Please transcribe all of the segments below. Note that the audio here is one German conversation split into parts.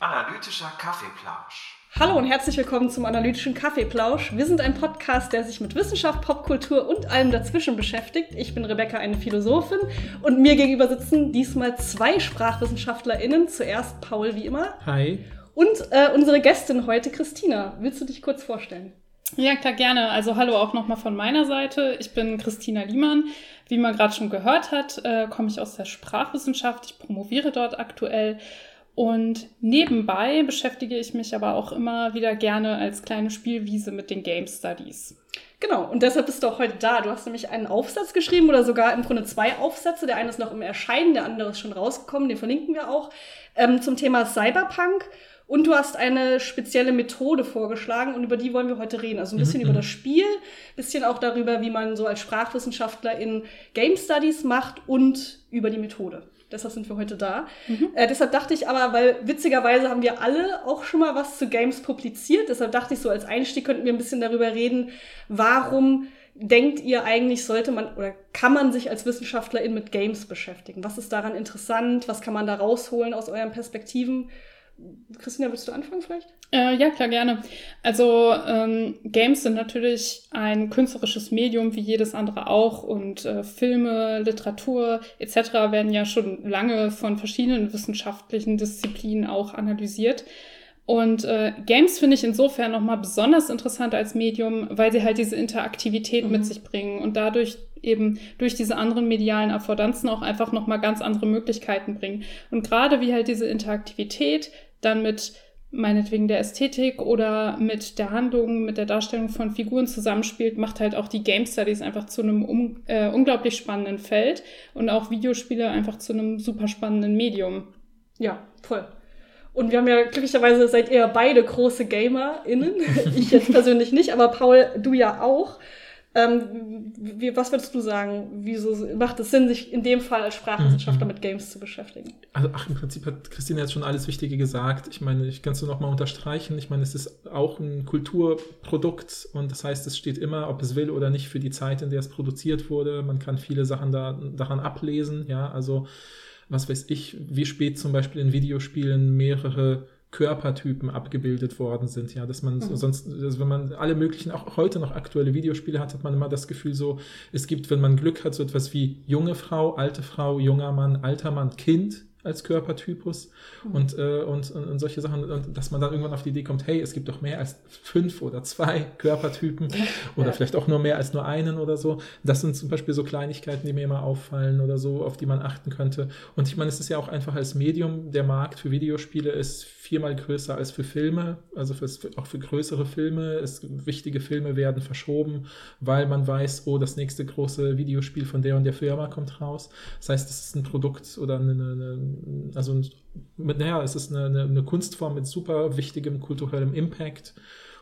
Analytischer Kaffeeplausch. Hallo und herzlich willkommen zum Analytischen Kaffeeplausch. Wir sind ein Podcast, der sich mit Wissenschaft, Popkultur und allem dazwischen beschäftigt. Ich bin Rebecca, eine Philosophin, und mir gegenüber sitzen diesmal zwei SprachwissenschaftlerInnen. Zuerst Paul, wie immer. Hi. Und äh, unsere Gästin heute, Christina. Willst du dich kurz vorstellen? Ja, klar, gerne. Also hallo auch nochmal von meiner Seite. Ich bin Christina Liemann. Wie man gerade schon gehört hat, äh, komme ich aus der Sprachwissenschaft. Ich promoviere dort aktuell. Und nebenbei beschäftige ich mich aber auch immer wieder gerne als kleine Spielwiese mit den Game Studies. Genau, und deshalb bist du auch heute da. Du hast nämlich einen Aufsatz geschrieben oder sogar im Grunde zwei Aufsätze. Der eine ist noch im Erscheinen, der andere ist schon rausgekommen, den verlinken wir auch, ähm, zum Thema Cyberpunk. Und du hast eine spezielle Methode vorgeschlagen und über die wollen wir heute reden. Also ein bisschen Mhm. über das Spiel, ein bisschen auch darüber, wie man so als Sprachwissenschaftler in Game Studies macht und über die Methode. Deshalb sind wir heute da. Äh, deshalb dachte ich aber, weil witzigerweise haben wir alle auch schon mal was zu Games publiziert. Deshalb dachte ich so, als Einstieg könnten wir ein bisschen darüber reden, warum denkt ihr eigentlich, sollte man oder kann man sich als Wissenschaftlerin mit Games beschäftigen? Was ist daran interessant? Was kann man da rausholen aus euren Perspektiven? Christina, willst du anfangen vielleicht? Äh, ja, klar, gerne. Also ähm, Games sind natürlich ein künstlerisches Medium wie jedes andere auch und äh, Filme, Literatur etc. werden ja schon lange von verschiedenen wissenschaftlichen Disziplinen auch analysiert. Und äh, Games finde ich insofern nochmal besonders interessant als Medium, weil sie halt diese Interaktivität Mhm. mit sich bringen und dadurch eben durch diese anderen medialen Affordanzen auch einfach nochmal ganz andere Möglichkeiten bringen. Und gerade wie halt diese Interaktivität dann mit meinetwegen der Ästhetik oder mit der Handlung, mit der Darstellung von Figuren zusammenspielt, macht halt auch die Game Studies einfach zu einem um, äh, unglaublich spannenden Feld und auch Videospiele einfach zu einem super spannenden Medium. Ja, voll. Und wir haben ja glücklicherweise seid ihr beide große GamerInnen. ich jetzt persönlich nicht, aber Paul, du ja auch. Ähm, wie, was würdest du sagen? Wieso macht es Sinn, sich in dem Fall als Sprachwissenschaftler Mhm. mit Games zu beschäftigen? Also, ach, im Prinzip hat Christine jetzt schon alles Wichtige gesagt. Ich meine, ich kann es nur noch mal unterstreichen. Ich meine, es ist auch ein Kulturprodukt und das heißt, es steht immer, ob es will oder nicht, für die Zeit, in der es produziert wurde. Man kann viele Sachen da, daran ablesen. Ja, also, was weiß ich, wie spät zum Beispiel in Videospielen mehrere Körpertypen abgebildet worden sind, ja, dass man Mhm. sonst, also wenn man alle möglichen, auch heute noch aktuelle Videospiele hat, hat man immer das Gefühl so, es gibt, wenn man Glück hat, so etwas wie junge Frau, alte Frau, junger Mann, alter Mann, Kind als Körpertypus und, äh, und, und, und solche Sachen, und dass man dann irgendwann auf die Idee kommt, hey, es gibt doch mehr als fünf oder zwei Körpertypen oder Ja. vielleicht auch nur mehr als nur einen oder so. Das sind zum Beispiel so Kleinigkeiten, die mir immer auffallen oder so, auf die man achten könnte. Und ich meine, es ist ja auch einfach als Medium, der Markt für Videospiele ist viermal größer als für Filme, also für, auch für größere Filme. Es, wichtige Filme werden verschoben, weil man weiß, oh, das nächste große Videospiel von der und der Firma kommt raus. Das heißt, es ist ein Produkt oder eine, eine also ein, mit, naja, es ist eine, eine, eine Kunstform mit super wichtigem kulturellem Impact.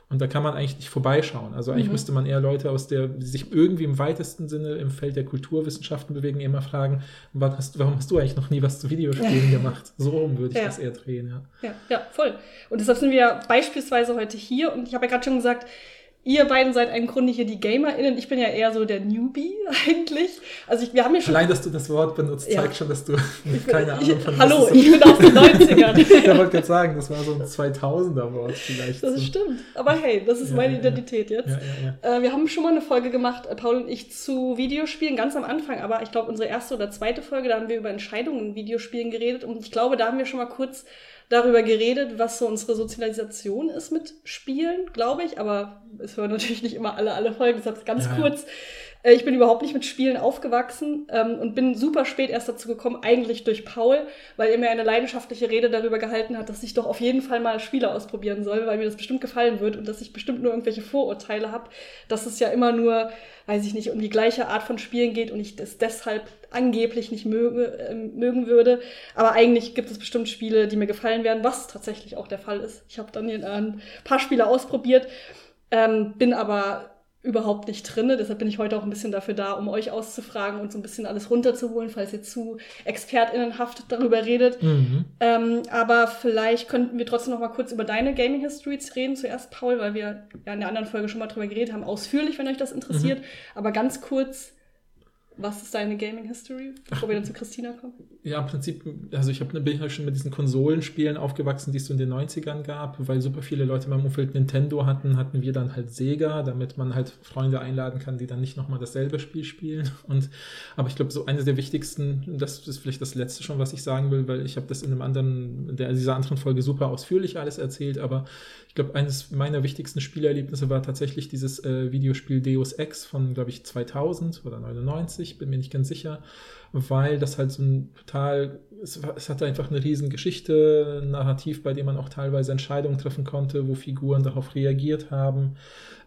Und da kann man eigentlich nicht vorbeischauen. Also eigentlich Mhm. müsste man eher Leute aus der, die sich irgendwie im weitesten Sinne im Feld der Kulturwissenschaften bewegen, immer fragen, hast, warum hast du eigentlich noch nie was zu Videospielen gemacht? So rum würde ich Ja. das eher drehen, ja. Ja, ja, voll. Und deshalb sind wir beispielsweise heute hier und ich habe ja gerade schon gesagt, ihr beiden seid im Grunde hier die GamerInnen. Ich bin ja eher so der Newbie eigentlich. Also ich, wir haben ja schon Allein, dass du das Wort benutzt, Ja. zeigt schon, dass du keine ich, Ahnung von Hallo, ich bin aus den 90ern. Ich wollte gerade sagen, das war so ein 2000er-Wort vielleicht. Das so. stimmt. Aber hey, das ist Ja, meine ja, Identität jetzt. Äh, wir haben schon mal eine Folge gemacht, äh, Paul und ich, zu Videospielen, ganz am Anfang, aber ich glaube, unsere erste oder zweite Folge, da haben wir über Entscheidungen in Videospielen geredet und ich glaube, da haben wir schon mal kurz darüber geredet, was so unsere Sozialisation ist mit Spielen, glaube ich, aber es hören natürlich nicht immer alle alle Folgen, deshalb ganz Ja, ja. kurz. Äh, Ich bin überhaupt nicht mit Spielen aufgewachsen ähm, und bin super spät erst dazu gekommen, eigentlich durch Paul, weil er mir eine leidenschaftliche Rede darüber gehalten hat, dass ich doch auf jeden Fall mal Spiele ausprobieren soll, weil mir das bestimmt gefallen wird und dass ich bestimmt nur irgendwelche Vorurteile habe, dass es ja immer nur, weiß ich nicht, um die gleiche Art von Spielen geht und ich das deshalb angeblich nicht möge, ähm, mögen würde. Aber eigentlich gibt es bestimmt Spiele, die mir gefallen werden, was tatsächlich auch der Fall ist. Ich habe dann ein paar Spiele ausprobiert, ähm, bin aber überhaupt nicht drinne. Deshalb bin ich heute auch ein bisschen dafür da, um euch auszufragen und so ein bisschen alles runterzuholen, falls ihr zu expertinnenhaft darüber redet. Mhm. Ähm, aber vielleicht könnten wir trotzdem noch mal kurz über deine Gaming Histories reden. Zuerst, Paul, weil wir ja in der anderen Folge schon mal drüber geredet haben, ausführlich, wenn euch das interessiert. Aber ganz kurz, was ist deine Gaming History, bevor wir dann zu Christina kommen? Ja, im Prinzip, also ich hab, bin halt schon mit diesen Konsolenspielen aufgewachsen, die es so in den 90ern gab, weil super viele Leute in meinem Umfeld Nintendo hatten, hatten wir dann halt Sega, damit man halt Freunde einladen kann, die dann nicht nochmal dasselbe Spiel spielen. Und aber ich glaube, so eines der wichtigsten, das ist vielleicht das letzte schon, was ich sagen will, weil ich habe das in einem anderen, der, dieser anderen Folge super ausführlich alles erzählt, aber ich glaube, eines meiner wichtigsten Spielerlebnisse war tatsächlich dieses äh, Videospiel Deus Ex von, glaube ich, 2000 oder 99, bin mir nicht ganz sicher, weil das halt so ein total, es, es hatte einfach eine riesen Geschichte, ein Narrativ, bei dem man auch teilweise Entscheidungen treffen konnte, wo Figuren darauf reagiert haben.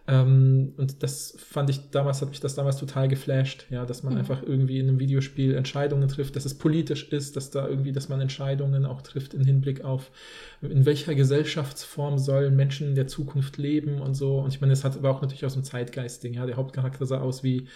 Ähm, und das fand ich damals, hat mich das damals total geflasht, ja, dass man mhm. einfach irgendwie in einem Videospiel Entscheidungen trifft, dass es politisch ist, dass da irgendwie, dass man Entscheidungen auch trifft im Hinblick auf, in welcher Gesellschaftsform sollen Menschen in der Zukunft leben und so. Und ich meine, es hat aber auch natürlich aus dem Zeitgeist-Ding, ja, der Hauptcharakter sah aus wie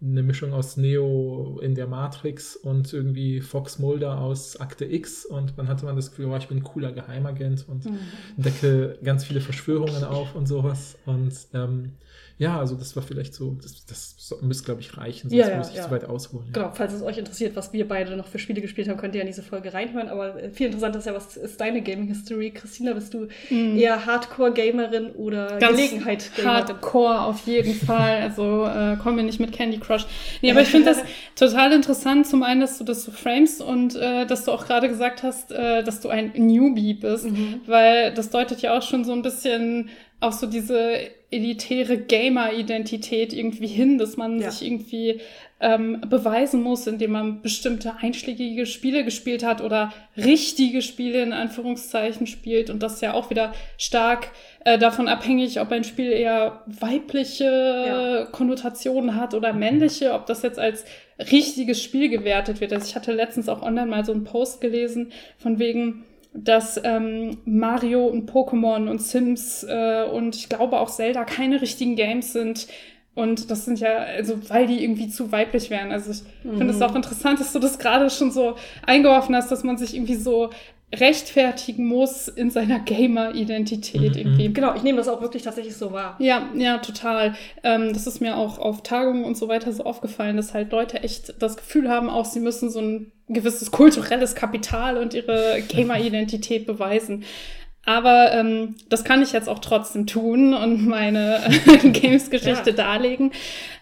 eine Mischung aus Neo in der Matrix und irgendwie Fox Mulder aus Akte X und dann hatte man das Gefühl, oh, ich bin ein cooler Geheimagent und mhm. decke ganz viele Verschwörungen auf und sowas und ähm, ja, also das war vielleicht so, das, das müsste, glaube ich, reichen, sonst ja, ja, muss ich ja. zu weit ausholen. Genau, falls es euch interessiert, was wir beide noch für Spiele gespielt haben, könnt ihr in diese Folge reinhören. Aber äh, viel interessanter ist ja, was ist deine Gaming History? Christina, bist du mhm. eher Hardcore-Gamerin oder Gelegenheit-Gamerin? Hardcore auf jeden Fall. Also äh, kommen wir nicht mit Candy Crush. Nee, aber ich finde das total interessant. Zum einen, dass du das so framest und äh, dass du auch gerade gesagt hast, äh, dass du ein Newbie bist, mhm. weil das deutet ja auch schon so ein bisschen auch so diese elitäre Gamer-Identität irgendwie hin, dass man ja. sich irgendwie ähm, beweisen muss, indem man bestimmte einschlägige Spiele gespielt hat oder richtige Spiele in Anführungszeichen spielt. Und das ist ja auch wieder stark äh, davon abhängig, ob ein Spiel eher weibliche ja. Konnotationen hat oder männliche, ob das jetzt als richtiges Spiel gewertet wird. Also ich hatte letztens auch online mal so einen Post gelesen von wegen, dass ähm, Mario und Pokémon und Sims äh, und ich glaube auch Zelda keine richtigen Games sind. Und das sind ja, also weil die irgendwie zu weiblich wären. Also ich mhm. finde es auch interessant, dass du das gerade schon so eingeworfen hast, dass man sich irgendwie so rechtfertigen muss in seiner Gamer-Identität mhm. irgendwie. Genau, ich nehme das auch wirklich tatsächlich so wahr. Ja, ja, total. Ähm, das ist mir auch auf Tagungen und so weiter so aufgefallen, dass halt Leute echt das Gefühl haben, auch sie müssen so ein gewisses kulturelles Kapital und ihre Gamer-Identität beweisen. Aber ähm, das kann ich jetzt auch trotzdem tun und meine Games-Geschichte ja. darlegen.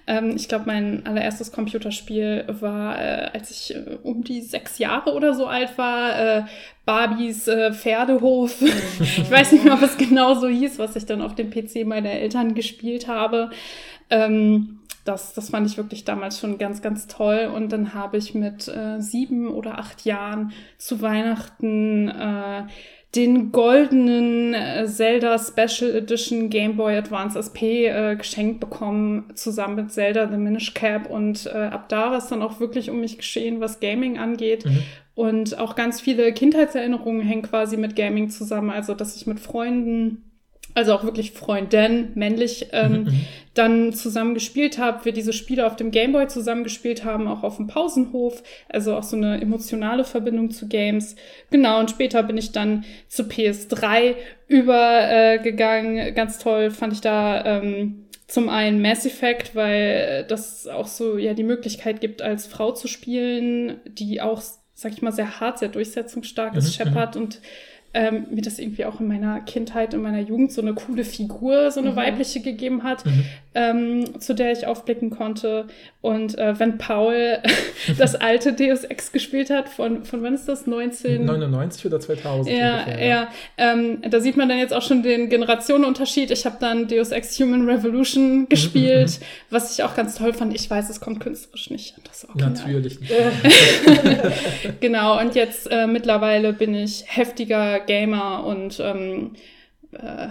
Ähm, ich glaube, mein allererstes Computerspiel war, äh, als ich äh, um die sechs Jahre oder so alt war, äh, Barbies äh, Pferdehof. ich weiß nicht mehr, ob es genau so hieß, was ich dann auf dem PC meiner Eltern gespielt habe. Ähm, das, das fand ich wirklich damals schon ganz, ganz toll. Und dann habe ich mit äh, sieben oder acht Jahren zu Weihnachten äh, den goldenen äh, Zelda Special Edition Game Boy Advance SP äh, geschenkt bekommen, zusammen mit Zelda The Minish Cap. Und äh, ab da war es dann auch wirklich um mich geschehen, was Gaming angeht. Mhm. Und auch ganz viele Kindheitserinnerungen hängen quasi mit Gaming zusammen. Also, dass ich mit Freunden also auch wirklich Freundin, männlich, ähm, mhm, mhm. dann zusammen gespielt habe, wir diese Spiele auf dem Gameboy zusammen gespielt haben, auch auf dem Pausenhof, also auch so eine emotionale Verbindung zu Games. Genau, und später bin ich dann zu PS3 übergegangen. Äh, Ganz toll fand ich da ähm, zum einen Mass Effect, weil das auch so ja die Möglichkeit gibt, als Frau zu spielen, die auch, sag ich mal, sehr hart, sehr durchsetzungsstark ist, mhm, Shepard und ähm, mir das irgendwie auch in meiner Kindheit, in meiner Jugend so eine coole Figur, so eine mhm. weibliche gegeben hat, mhm. ähm, zu der ich aufblicken konnte. Und äh, wenn Paul das alte Deus Ex gespielt hat, von, von wann ist das? 1999 oder 2000? Ja, ungefähr, ja. ja. Ähm, da sieht man dann jetzt auch schon den Generationenunterschied. Ich habe dann Deus Ex Human Revolution mhm, gespielt, mhm, was ich auch ganz toll fand. Ich weiß, es kommt künstlerisch nicht an das Original. Natürlich nicht. genau, und jetzt äh, mittlerweile bin ich heftiger Gamer und ähm, äh,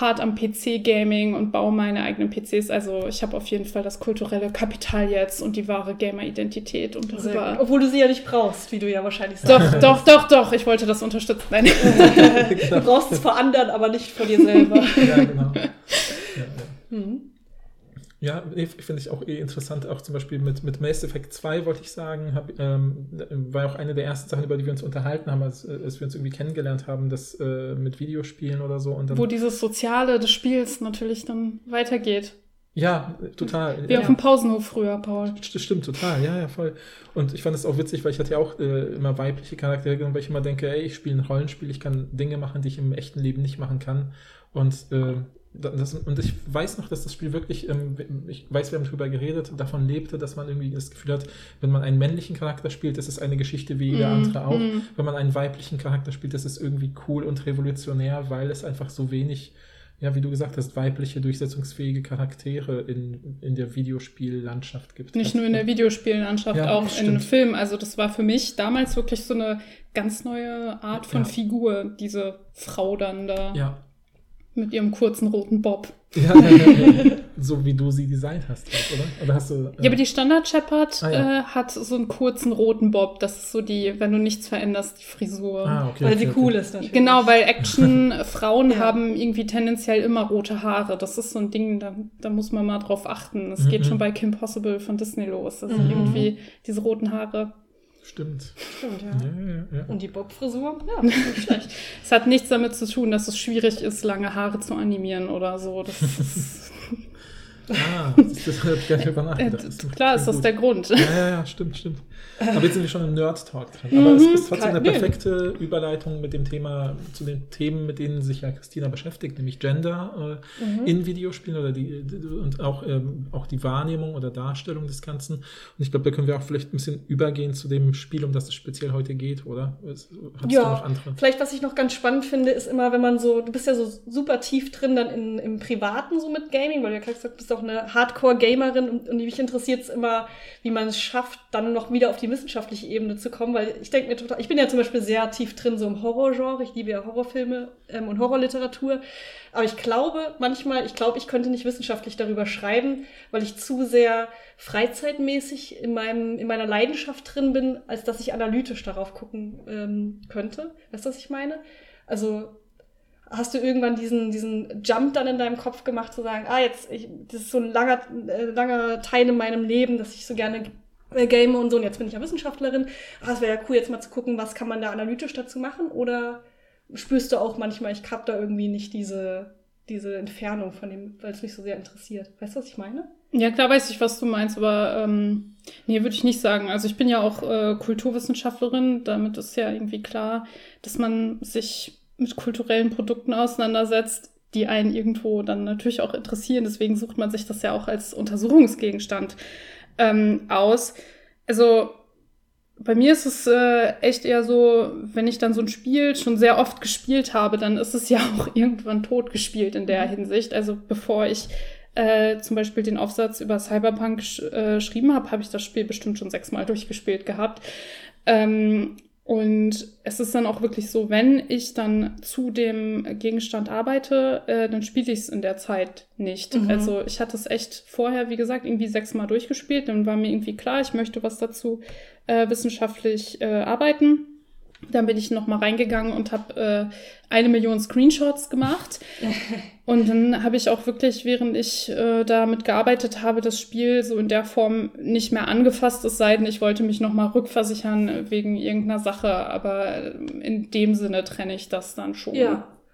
hart am PC-Gaming und baue meine eigenen PCs. Also ich habe auf jeden Fall das kulturelle Kapital jetzt und die wahre Gamer-Identität und darüber. Obwohl du sie ja nicht brauchst, wie du ja wahrscheinlich sagst. Doch, doch, doch, doch. Ich wollte das unterstützen. Nein. du brauchst es vor anderen, aber nicht vor dir selber. ja, genau. Ja, finde ich auch eh interessant, auch zum Beispiel mit, mit Mass Effect 2 wollte ich sagen, hab, ähm, war auch eine der ersten Sachen, über die wir uns unterhalten haben, als, als wir uns irgendwie kennengelernt haben, das äh, mit Videospielen oder so. Und dann, Wo dieses Soziale des Spiels natürlich dann weitergeht. Ja, total. Wie ja. auf dem Pausenhof früher, Paul. Das stimmt, total, ja, ja, voll. Und ich fand es auch witzig, weil ich hatte ja auch äh, immer weibliche Charaktere genommen, weil ich immer denke, ey, ich spiele ein Rollenspiel, ich kann Dinge machen, die ich im echten Leben nicht machen kann. Und, äh, das, und ich weiß noch, dass das Spiel wirklich, ähm, ich weiß, wir haben darüber geredet, davon lebte, dass man irgendwie das Gefühl hat, wenn man einen männlichen Charakter spielt, das ist eine Geschichte wie jeder Mm, andere auch. mm. Wenn man einen weiblichen Charakter spielt, das ist irgendwie cool und revolutionär, weil es einfach so wenig ja, wie du gesagt hast, weibliche, durchsetzungsfähige Charaktere in, in der Videospiellandschaft gibt. Nicht nur in der Videospiellandschaft, Ja, auch in stimmt. Filmen. Also das war für mich damals wirklich so eine ganz neue Art von Ja. Figur, diese Frau dann da Ja. Mit ihrem kurzen roten Bob. Ja, ja, ja, ja. so wie du sie designt hast, oder? Oder hast du. Ja, aber die Standard Shepard Ah, ja. äh, hat so einen kurzen roten Bob. Das ist so die, wenn du nichts veränderst, die Frisur. ah, okay, Weil okay, sie okay. cool ist natürlich. Genau, weil Action-Frauen Ja. haben irgendwie tendenziell immer rote Haare. Das ist so ein Ding, da, da muss man mal drauf achten. Es Mhm. geht schon bei Kim Possible von Disney los. Das Mhm. sind irgendwie diese roten Haare. Stimmt. Stimmt, ja. Ja, ja, ja. Und die Bob-Frisur? Ja, nicht schlecht. Es hat nichts damit zu tun, dass es schwierig ist, lange Haare zu animieren oder so. Das ist, Ah, das, das habe ich gar nicht drüber nachgedacht. Das klar ist das gut. der Grund. Ja, ja, ja, stimmt, stimmt. Aber jetzt sind wir schon im Nerd-Talk drin. Aber es Mhm, ist trotzdem eine perfekte Überleitung mit dem Thema, zu den Themen, mit denen sich ja Christina beschäftigt, nämlich Gender äh, Mhm. in Videospielen oder die, und auch, ähm, auch die Wahrnehmung oder Darstellung des Ganzen. Und ich glaube, da können wir auch vielleicht ein bisschen übergehen zu dem Spiel, um das es speziell heute geht, oder? Es- Hast du Ja, noch andere? Vielleicht, was ich noch ganz spannend finde, ist immer, wenn man so, du bist ja so super tief drin dann in, im Privaten so mit Gaming, weil du ja gerade gesagt bist auch eine Hardcore-Gamerin und, und mich interessiert es immer, wie man es schafft, dann noch wieder auf die wissenschaftliche Ebene zu kommen, weil ich denke mir total, ich bin ja zum Beispiel sehr tief drin so im Horrorgenre, ich liebe ja Horrorfilme ähm, und Horrorliteratur, aber ich glaube manchmal, ich glaube, ich könnte nicht wissenschaftlich darüber schreiben, weil ich zu sehr freizeitmäßig in, meinem, in meiner Leidenschaft drin bin, als dass ich analytisch darauf gucken ähm, könnte. Weißt du, was ich meine? Also hast du irgendwann diesen, diesen Jump dann in deinem Kopf gemacht, zu sagen, ah, jetzt, ich, das ist so ein langer, äh, langer Teil in meinem Leben, dass ich so gerne äh, game und so, und jetzt bin ich ja Wissenschaftlerin. Ah, es wäre ja cool, jetzt mal zu gucken, was kann man da analytisch dazu machen? Oder spürst du auch manchmal, ich hab da irgendwie nicht diese, diese Entfernung von dem, weil es mich so sehr interessiert. Weißt du, was ich meine? Ja, klar weiß ich, was du meinst, aber ähm, nee, würde ich nicht sagen. Also ich bin ja auch äh, Kulturwissenschaftlerin, damit ist ja irgendwie klar, dass man sich mit kulturellen Produkten auseinandersetzt, die einen irgendwo dann natürlich auch interessieren. Deswegen sucht man sich das ja auch als Untersuchungsgegenstand ähm, aus. Also bei mir ist es äh, echt eher so, wenn ich dann so ein Spiel schon sehr oft gespielt habe, dann ist es ja auch irgendwann tot gespielt in der Hinsicht. Also bevor ich äh, zum Beispiel den Aufsatz über Cyberpunk äh, geschrieben habe, habe ich das Spiel bestimmt schon sechsmal durchgespielt gehabt. Ähm, und es ist dann auch wirklich so, wenn ich dann zu dem Gegenstand arbeite, äh, dann spiele ich es in der Zeit nicht. Mhm. Also ich hatte es echt vorher, wie gesagt, irgendwie sechsmal durchgespielt. Dann war mir irgendwie klar, ich möchte was dazu äh, wissenschaftlich äh, arbeiten. Dann bin ich noch mal reingegangen und habe äh, eine Million Screenshots gemacht. Und dann habe ich auch wirklich, während ich äh, damit gearbeitet habe, das Spiel so in der Form nicht mehr angefasst, es sei denn, ich wollte mich noch mal rückversichern wegen irgendeiner Sache. Aber in dem Sinne trenne ich das dann schon.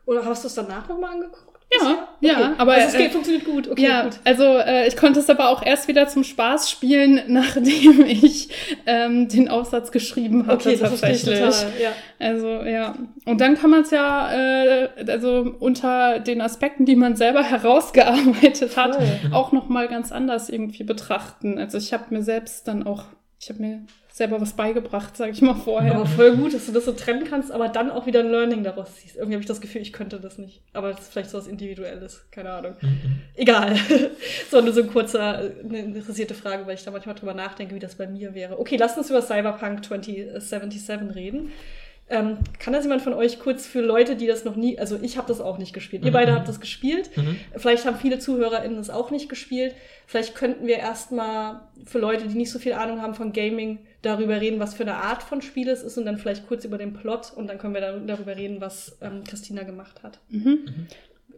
Oder hast du es danach nochmal angeguckt? Ja, ja, aber, also es geht, äh, funktioniert gut. Okay, ja, gut. also äh, ich konnte es aber auch erst wieder zum Spaß spielen, nachdem ich ähm, den Aufsatz geschrieben hatte Okay, tatsächlich. total. Ja. Also ja, und dann kann man es ja äh, also unter den Aspekten, die man selber herausgearbeitet hat, Voll. auch noch mal ganz anders irgendwie betrachten. Also ich habe mir selbst dann auch, ich habe mir selber was beigebracht, sage ich mal vorher. Aber voll gut, dass du das so trennen kannst, aber dann auch wieder ein Learning daraus ziehst. Irgendwie habe ich das Gefühl, ich könnte das nicht. Aber das ist vielleicht so was Individuelles, keine Ahnung. Mhm. Egal. so nur so ein kurzer, eine interessierte Frage, weil ich da manchmal drüber nachdenke, wie das bei mir wäre. Okay, lasst uns über Cyberpunk 2077 reden. Ähm, kann das jemand von euch kurz für Leute, die das noch nie, also ich habe das auch nicht gespielt. Ihr Mhm. beide habt das gespielt. Mhm. Vielleicht haben viele ZuhörerInnen es auch nicht gespielt. Vielleicht könnten wir erstmal für Leute, die nicht so viel Ahnung haben von Gaming, darüber reden, was für eine Art von Spiel es ist und dann vielleicht kurz über den Plot und dann können wir dann darüber reden, was ähm, Christina gemacht hat. Mhm.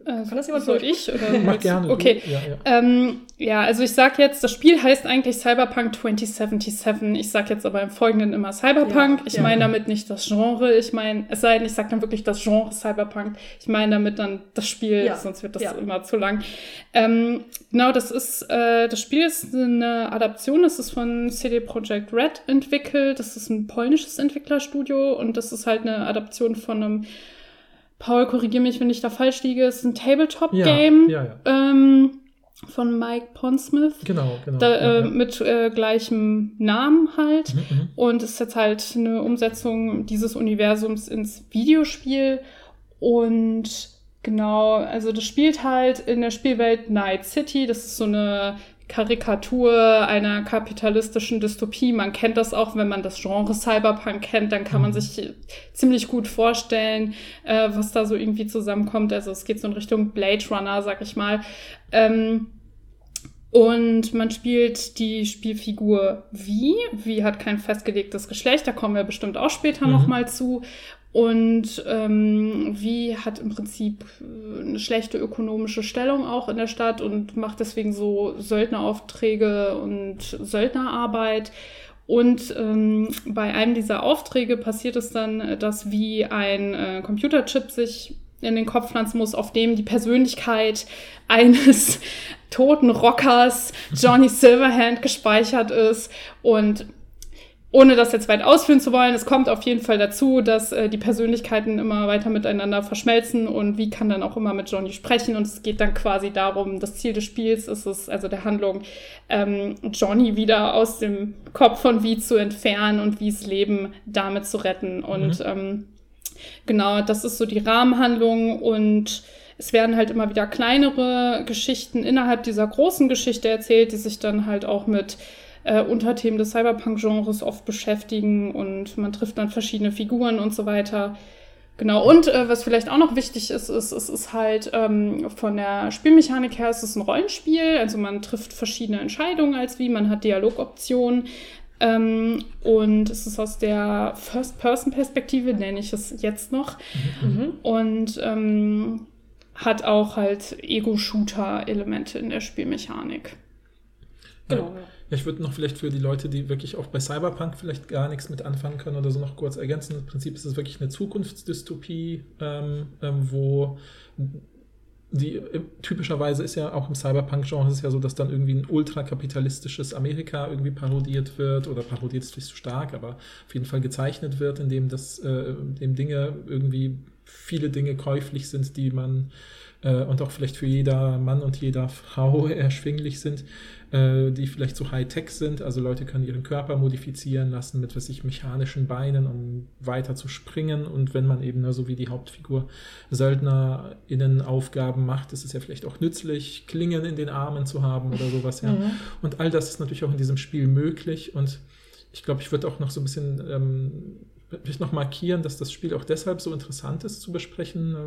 Äh, Kann das jemand soll ich? Oder Mach gerne. du. Okay. Ja, ja. Ähm, ja, also ich sag jetzt, das Spiel heißt eigentlich Cyberpunk 2077. Ich sag jetzt aber im Folgenden immer Cyberpunk. Ja, ich meine damit nicht das Genre. Ich meine, es sei denn, ich sag dann wirklich das Genre Cyberpunk. Ich meine damit dann das Spiel, Ja, sonst wird das immer zu lang. Ähm, genau, das ist, äh, das Spiel ist eine Adaption. Das ist von CD Projekt Red entwickelt. Das ist ein polnisches Entwicklerstudio und das ist halt eine Adaption von einem Paul, korrigier mich, wenn ich da falsch liege, ist ein Tabletop-Game Ja, ja, ähm, von Mike Pondsmith. Genau, genau. Da, ja, äh, ja. mit äh, gleichem Namen halt. Mhm, mhm. Und ist jetzt halt eine Umsetzung dieses Universums ins Videospiel. Und genau, also das spielt halt in der Spielwelt Night City. Das ist so eine Karikatur einer kapitalistischen Dystopie. Man kennt das auch, wenn man das Genre Cyberpunk kennt, dann kann man Mhm. sich ziemlich gut vorstellen, äh, was da so irgendwie zusammenkommt. Also es geht so in Richtung Blade Runner, sag ich mal. Ähm, und man spielt die Spielfigur Wie. Wie hat kein festgelegtes Geschlecht, da kommen wir bestimmt auch später Mhm. noch mal zu. Und ähm, Wie hat im Prinzip äh, eine schlechte ökonomische Stellung auch in der Stadt und macht deswegen so Söldneraufträge und Söldnerarbeit. Und ähm, bei einem dieser Aufträge passiert es dann, dass wie ein äh, Computerchip sich in den Kopf pflanzen muss, auf dem die Persönlichkeit eines toten Rockers, Johnny Silverhand, gespeichert ist. Und ohne das jetzt weit ausführen zu wollen, es kommt auf jeden Fall dazu, dass äh, die Persönlichkeiten immer weiter miteinander verschmelzen und wie kann dann auch immer mit Johnny sprechen. Und es geht dann quasi darum, das Ziel des Spiels ist es, also der Handlung, ähm, Johnny wieder aus dem Kopf von Wie zu entfernen und Wies Leben damit zu retten. Und ähm, genau, das ist so die Rahmenhandlung. Und es werden halt immer wieder kleinere Geschichten innerhalb dieser großen Geschichte erzählt, die sich dann halt auch mit äh, Unterthemen des Cyberpunk-Genres oft beschäftigen und man trifft dann verschiedene Figuren und so weiter. Genau, und äh, was vielleicht auch noch wichtig ist, ist, es ist halt ähm, von der Spielmechanik her, es ist ein Rollenspiel, also man trifft verschiedene Entscheidungen als wie, man hat Dialogoptionen ähm, und es ist aus der First-Person-Perspektive, nenne ich es jetzt noch, Mhm. und ähm, hat auch halt Ego-Shooter-Elemente in der Spielmechanik. Genau. Ja. Ich würde noch vielleicht für die Leute, die wirklich auch bei Cyberpunk vielleicht gar nichts mit anfangen können oder so noch kurz ergänzen. Im Prinzip ist es wirklich eine Zukunftsdystopie, ähm, ähm, wo die typischerweise ist ja auch im Cyberpunk-Genre ist es ja so, dass dann irgendwie ein ultrakapitalistisches Amerika irgendwie parodiert wird oder parodiert ist nicht so stark, aber auf jeden Fall gezeichnet wird, indem das, äh, indem Dinge irgendwie viele Dinge käuflich sind, die man äh, und auch vielleicht für jeder Mann und jeder Frau erschwinglich sind, äh, die vielleicht so High-Tech sind. Also Leute können ihren Körper modifizieren lassen mit, was ich, mechanischen Beinen, um weiter zu springen. Und wenn man eben, ne, so wie die Hauptfigur SöldnerInnen Aufgaben macht, ist es ja vielleicht auch nützlich, Klingen in den Armen zu haben oder sowas, ja. Mhm. Und all das ist natürlich auch in diesem Spiel möglich. Und ich glaube, ich würde auch noch so ein bisschen ähm, vielleicht noch markieren, dass das Spiel auch deshalb so interessant ist zu besprechen, äh,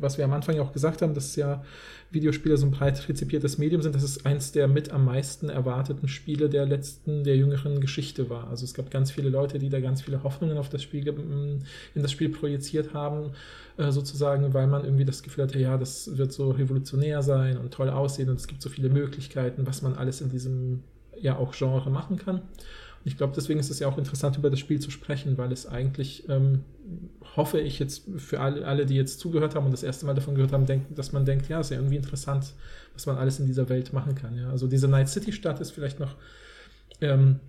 was wir am Anfang ja auch gesagt haben, dass ja Videospiele so ein breit rezipiertes Medium sind. Das ist eins der mit am meisten erwarteten Spiele der letzten, der jüngeren Geschichte war. Also es gab ganz viele Leute, die da ganz viele Hoffnungen auf das Spiel ge- in das Spiel projiziert haben, äh, sozusagen, weil man irgendwie das Gefühl hatte, ja, das wird so revolutionär sein und toll aussehen und es gibt so viele Möglichkeiten, was man alles in diesem ja auch Genre machen kann. Ich glaube, deswegen ist es ja auch interessant, über das Spiel zu sprechen, weil es eigentlich, ähm, hoffe ich jetzt für alle, alle, die jetzt zugehört haben und das erste Mal davon gehört haben, denken, dass man denkt, ja, ist ja irgendwie interessant, was man alles in dieser Welt machen kann. Ja? Also diese Night City Stadt ist vielleicht noch ähm,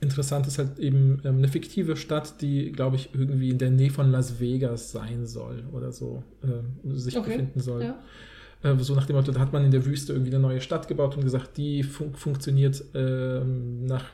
interessant, ist halt eben ähm, eine fiktive Stadt, die, glaube ich, irgendwie in der Nähe von Las Vegas sein soll oder so ähm, sich Okay, befinden soll. Ja. Äh, so nach dem Motto, da hat man in der Wüste irgendwie eine neue Stadt gebaut und gesagt, die fun funktioniert ähm, nach,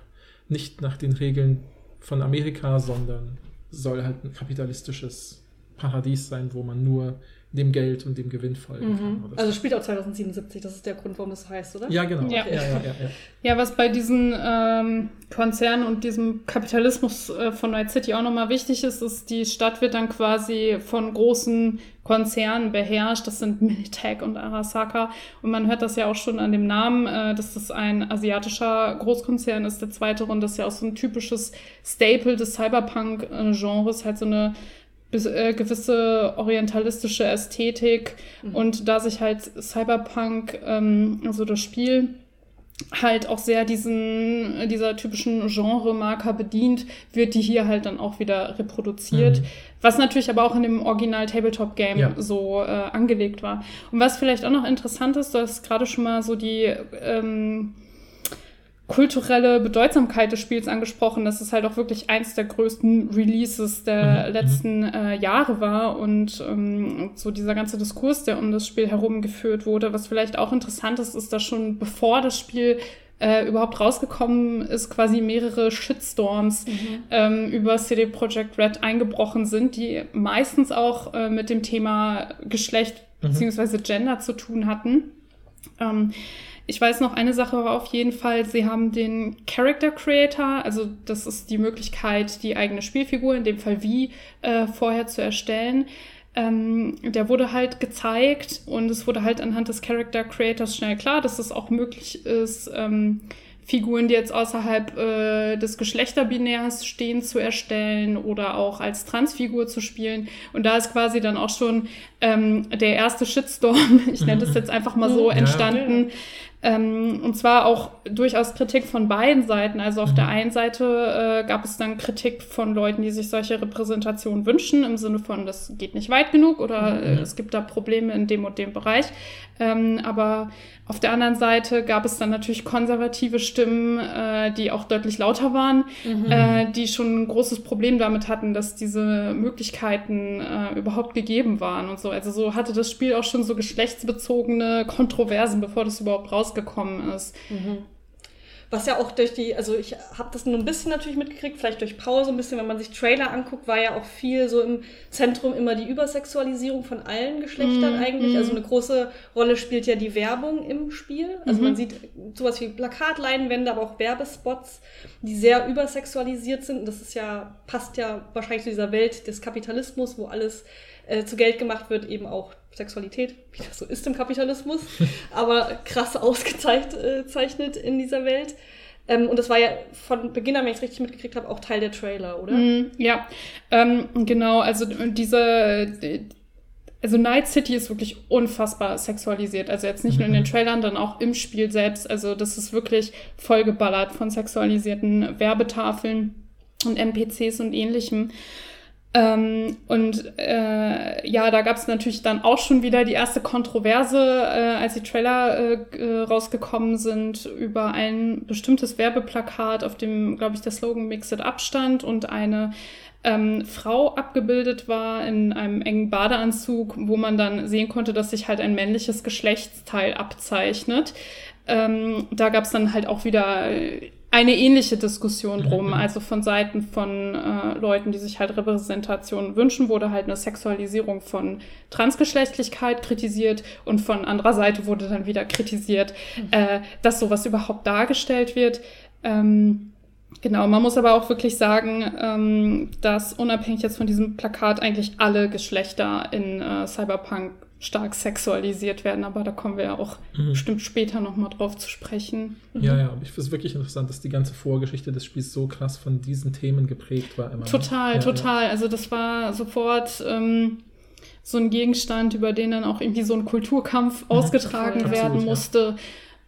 nicht nach den Regeln von Amerika, sondern soll halt ein kapitalistisches Paradies sein, wo man nur dem Geld und dem Gewinn folgen kann. Mhm. oder so. Also spielt auch 2077, das ist der Grund, warum das heißt, oder? ja, genau. Ja. Ja, ja, ja, ja. Ja, was bei diesen ähm, Konzernen und diesem Kapitalismus äh, von Night City auch nochmal wichtig ist, ist, die Stadt wird dann quasi von großen Konzernen beherrscht. Das sind Militech und Arasaka. Und man hört das ja auch schon an dem Namen, äh, dass das ein asiatischer Großkonzern ist, der zweite. Und das ist ja auch so ein typisches Staple des Cyberpunk-Genres, halt so eine bis, äh, gewisse orientalistische Ästhetik Mhm. und da sich halt Cyberpunk, ähm, also das Spiel, halt auch sehr diesen, dieser typischen Genre-Marker bedient, wird die hier halt dann auch wieder reproduziert. Mhm. Was natürlich aber auch in dem Original Tabletop-Game Ja. so äh, angelegt war. Und was vielleicht auch noch interessant ist, du hast gerade schon mal so die ähm, kulturelle Bedeutsamkeit des Spiels angesprochen, dass es halt auch wirklich eins der größten Releases der Mhm, letzten äh, Jahre war und ähm, so dieser ganze Diskurs, der um das Spiel herum geführt wurde. Was vielleicht auch interessant ist, ist, dass schon bevor das Spiel äh, überhaupt rausgekommen ist, quasi mehrere Shitstorms ähm, über CD Projekt Red eingebrochen sind, die meistens auch äh, mit dem Thema Geschlecht Mhm. beziehungsweise Gender zu tun hatten. Ähm, ich weiß noch eine Sache war auf jeden Fall, sie haben den Character Creator, also das ist die Möglichkeit, die eigene Spielfigur, in dem Fall wie, äh, vorher zu erstellen. Ähm, der wurde halt gezeigt und es wurde halt anhand des Character Creators schnell klar, dass es auch möglich ist, ähm, Figuren, die jetzt außerhalb äh, des Geschlechterbinärs stehen, zu erstellen oder auch als Transfigur zu spielen. Und da ist quasi dann auch schon ähm, der erste Shitstorm, ich nenne das jetzt einfach mal so, Ja. entstanden. Ähm, und zwar auch durchaus Kritik von beiden Seiten. Also auf Mhm. der einen Seite äh, gab es dann Kritik von Leuten, die sich solche Repräsentationen wünschen, im Sinne von, das geht nicht weit genug oder äh, Mhm. es gibt da Probleme in dem und dem Bereich. Ähm, aber auf der anderen Seite gab es dann natürlich konservative Stimmen, äh, die auch deutlich lauter waren, Mhm. äh, die schon ein großes Problem damit hatten, dass diese Möglichkeiten äh, überhaupt gegeben waren und so. Also so hatte das Spiel auch schon so geschlechtsbezogene Kontroversen, bevor das überhaupt rausgekommen ist. Mhm. Was ja auch durch die, also ich habe das nur ein bisschen natürlich mitgekriegt, vielleicht durch Paul so ein bisschen, wenn man sich Trailer anguckt, war ja auch viel so im Zentrum immer die Übersexualisierung von allen Geschlechtern Mhm, eigentlich. mhm. Also eine große Rolle spielt ja die Werbung im Spiel. Also Mhm. man sieht sowas wie Plakatleinwände, aber auch Werbespots, die sehr übersexualisiert sind. Und das ist ja, passt ja wahrscheinlich zu dieser Welt des Kapitalismus, wo alles äh, zu Geld gemacht wird, eben auch Sexualität, wie das so ist im Kapitalismus, aber krass ausgezeichnet in dieser Welt. Ähm, und das war ja von Beginn an, wenn ich es richtig mitgekriegt habe, auch Teil der Trailer, oder? Mm, ja, ähm, genau. Also diese, also Night City ist wirklich unfassbar sexualisiert. Also jetzt nicht nur in den Trailern, dann auch im Spiel selbst. Also das ist wirklich vollgeballert von sexualisierten Werbetafeln und NPCs und ähnlichem. Ähm, und äh, ja, da gab es natürlich dann auch schon wieder die erste Kontroverse, äh, als die Trailer äh, äh, rausgekommen sind, über ein bestimmtes Werbeplakat, auf dem, glaube ich, der Slogan Mix It Up stand und eine ähm, Frau abgebildet war in einem engen Badeanzug, wo man dann sehen konnte, dass sich halt ein männliches Geschlechtsteil abzeichnet. Ähm, da gab es dann halt auch wieder äh, eine ähnliche Diskussion drum, Mhm. also von Seiten von äh, Leuten, die sich halt Repräsentation wünschen, wurde halt eine Sexualisierung von Transgeschlechtlichkeit kritisiert und von anderer Seite wurde dann wieder kritisiert, äh, dass sowas überhaupt dargestellt wird. Ähm, Genau, man muss aber auch wirklich sagen, ähm, dass unabhängig jetzt von diesem Plakat eigentlich alle Geschlechter in äh, Cyberpunk stark sexualisiert werden, aber da kommen wir ja auch Mhm. bestimmt später nochmal drauf zu sprechen. Ja, ja, aber ich finde es wirklich interessant, dass die ganze Vorgeschichte des Spiels so krass von diesen Themen geprägt war immer. ne? Total, ja, total. Also das war sofort ähm, so ein Gegenstand, über den dann auch irgendwie so ein Kulturkampf ausgetragen Voll. werden Absolut, ja. musste.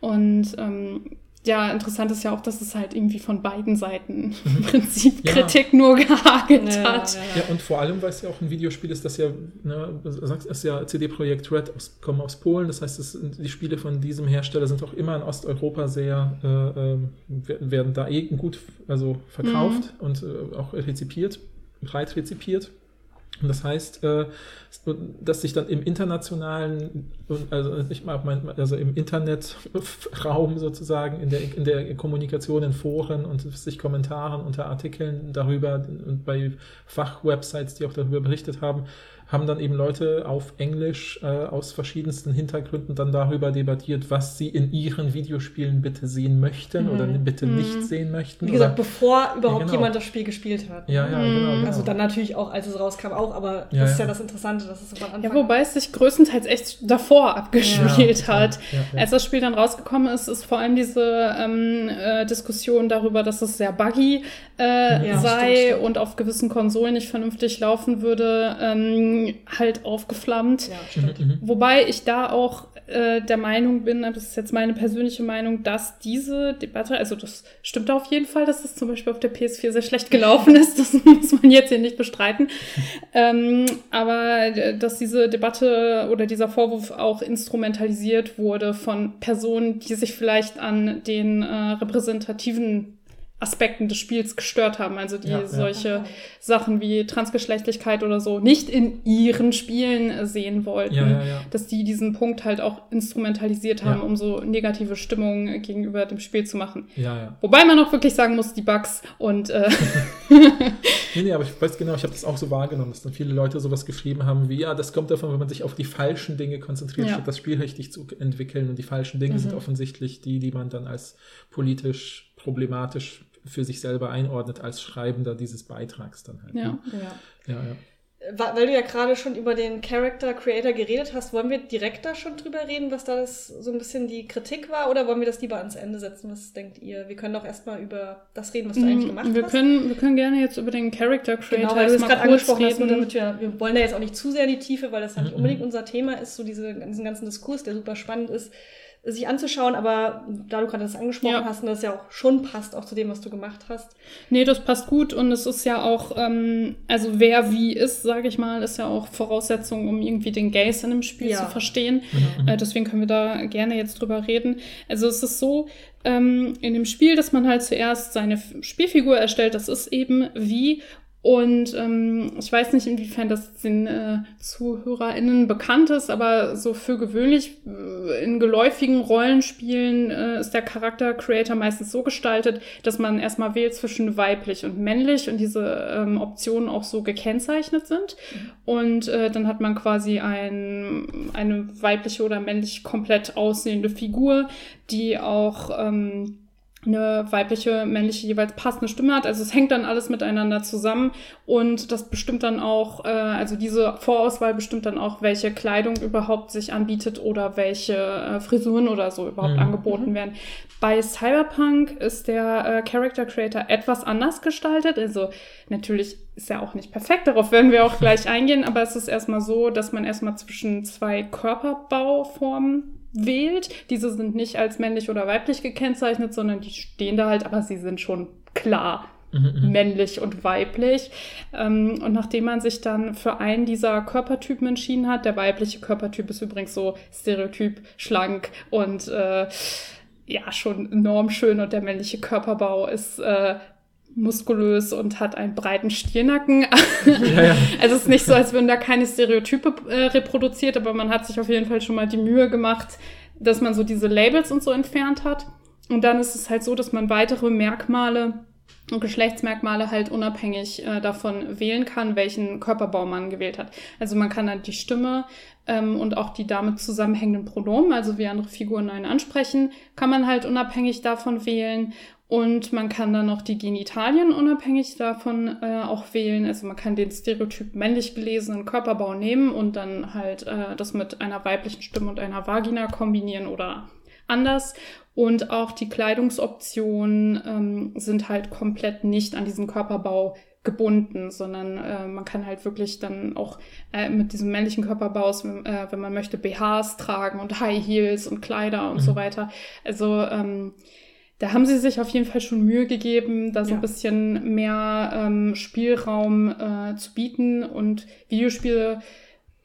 Und ähm, ja, interessant ist ja auch, dass es halt irgendwie von beiden Seiten im Prinzip Ja. Kritik nur gehagelt Ja, hat. ja, Ja, ja. und vor allem, weil es ja auch ein Videospiel ist, das ja, ne, du sagst, es ist ja CD Projekt Red, aus, kommen aus Polen, das heißt, es, sind- die Spiele von diesem Hersteller sind auch immer in Osteuropa sehr, äh, ähm, wer- werden da eh gut also verkauft und äh, auch rezipiert, breit rezipiert. Das heißt, äh, dass sich dann im internationalen, also nicht mal, also im Internetraum sozusagen, in der, in der Kommunikation in Foren und sich Kommentaren unter Artikeln darüber und bei Fachwebsites, die auch darüber berichtet haben, haben dann eben Leute auf Englisch äh, aus verschiedensten Hintergründen dann darüber debattiert, was sie in ihren Videospielen bitte sehen möchten oder Mhm. bitte Mhm. nicht sehen möchten. Wie gesagt, oder, bevor überhaupt genau. jemand das Spiel gespielt hat. ja, ja, Mhm. genau, genau. Also dann natürlich auch, als es rauskam, auch aber Ja, das ist ja. ja das Interessante, dass es so am Anfang. Ja, wobei es sich größtenteils echt davor abgespielt Ja, hat. ja, ja. Als das Spiel dann rausgekommen ist, ist vor allem diese ähm, äh, Diskussion darüber, dass es sehr buggy äh, Ja, sei stimmt, stimmt. und auf gewissen Konsolen nicht vernünftig laufen würde, ähm, halt aufgeflammt. Ja, stimmt. Mhm, mhm. Wobei ich da auch äh, der Meinung bin, das ist jetzt meine persönliche Meinung, dass diese Debatte, also das stimmt auf jeden Fall, dass es zum Beispiel auf der PS4 sehr schlecht gelaufen ist, das muss man jetzt hier nicht bestreiten. ähm, aber äh, dass diese Debatte oder dieser Vorwurf auch instrumentalisiert wurde von Personen, die sich vielleicht an den äh, repräsentativen Aspekten des Spiels gestört haben, also die Ja, ja. solche Sachen wie Transgeschlechtlichkeit oder so nicht in ihren Spielen sehen wollten, Ja, ja, ja. dass die diesen Punkt halt auch instrumentalisiert haben, Ja. um so negative Stimmung gegenüber dem Spiel zu machen. Ja, ja. Wobei man auch wirklich sagen muss, die Bugs und äh, Nee, nee, aber ich weiß genau, ich habe das auch so wahrgenommen, dass dann viele Leute sowas geschrieben haben wie, ja, das kommt davon, wenn man sich auf die falschen Dinge konzentriert, Ja. statt das Spiel richtig zu entwickeln. Und die falschen Dinge sind Mhm. offensichtlich die, die man dann als politisch problematisch für sich selber einordnet, als Schreibender dieses Beitrags dann halt. ja. ne? Ja. Ja, ja. Weil du ja gerade schon über den Character Creator geredet hast, wollen wir direkt da schon drüber reden, was da das so ein bisschen die Kritik war, oder wollen wir das lieber ans Ende setzen? Was denkt ihr? Wir können doch erstmal über das reden, was du eigentlich gemacht Mm, wir hast. können, wir können gerne jetzt über den Character Creator Genau, weil du es gerade angesprochen hast, nur damit wir, wir wollen da jetzt auch nicht zu sehr in die Tiefe, weil das ja nicht Mhm. unbedingt unser Thema ist, so diese, diesen ganzen Diskurs, der super spannend ist, sich anzuschauen, aber da du gerade das angesprochen Ja. hast und das ja auch schon passt, auch zu dem, was du gemacht hast. Nee, das passt gut und es ist ja auch, ähm, also wer wie ist, sage ich mal, ist ja auch Voraussetzung, um irgendwie den Gaze in einem Spiel Ja. zu verstehen. Mhm. Äh, deswegen können wir da gerne jetzt drüber reden. Also es ist so ähm, in dem Spiel, dass man halt zuerst seine Spielfigur erstellt. Das ist eben wie und ähm, ich weiß nicht, inwiefern das den äh, ZuhörerInnen bekannt ist, aber so für gewöhnlich äh, in geläufigen Rollenspielen äh, ist der Charakter Creator meistens so gestaltet, dass man erstmal wählt zwischen weiblich und männlich und diese ähm, Optionen auch so gekennzeichnet sind. Und äh, dann hat man quasi ein, eine weibliche oder männlich komplett aussehende Figur, die auch ähm, eine weibliche, männliche jeweils passende Stimme hat. Also es hängt dann alles miteinander zusammen und das bestimmt dann auch, äh, also diese Vorauswahl bestimmt dann auch, welche Kleidung überhaupt sich anbietet oder welche äh, Frisuren oder so überhaupt Mhm. angeboten werden. Bei Cyberpunk ist der äh, Character Creator etwas anders gestaltet. Also natürlich ist er auch nicht perfekt, darauf werden wir auch gleich eingehen, aber es ist erstmal so, dass man erstmal zwischen zwei Körperbauformen wählt. Diese sind nicht als männlich oder weiblich gekennzeichnet, sondern die stehen da halt, aber sie sind schon klar Mhm, mhm. männlich und weiblich. Ähm, und nachdem man sich dann für einen dieser Körpertypen entschieden hat, der weibliche Körpertyp ist übrigens so stereotyp, schlank und äh, ja, schon enorm schön und der männliche Körperbau ist äh, muskulös und hat einen breiten Stirnacken. Ja, ja. Also es ist nicht so, als würden da keine Stereotype äh, reproduziert, aber man hat sich auf jeden Fall schon mal die Mühe gemacht, dass man so diese Labels und so entfernt hat. Und dann ist es halt so, dass man weitere Merkmale und Geschlechtsmerkmale halt unabhängig äh, davon wählen kann, welchen Körperbau man gewählt hat. Also man kann dann die Stimme ähm, und auch die damit zusammenhängenden Pronomen, also wie andere Figuren einen ansprechen, kann man halt unabhängig davon wählen. Und man kann dann noch die Genitalien unabhängig davon äh, auch wählen. Also man kann den Stereotyp männlich gelesenen Körperbau nehmen und dann halt äh, das mit einer weiblichen Stimme und einer Vagina kombinieren oder anders. Und auch die Kleidungsoptionen ähm, sind halt komplett nicht an diesen Körperbau gebunden, sondern äh, man kann halt wirklich dann auch äh, mit diesem männlichen Körperbau, äh, wenn man möchte, BHs tragen und High Heels und Kleider und Mhm. so weiter. Also ähm, da haben sie sich auf jeden Fall schon Mühe gegeben, da so Ja. ein bisschen mehr ähm, Spielraum äh, zu bieten. Und Videospiele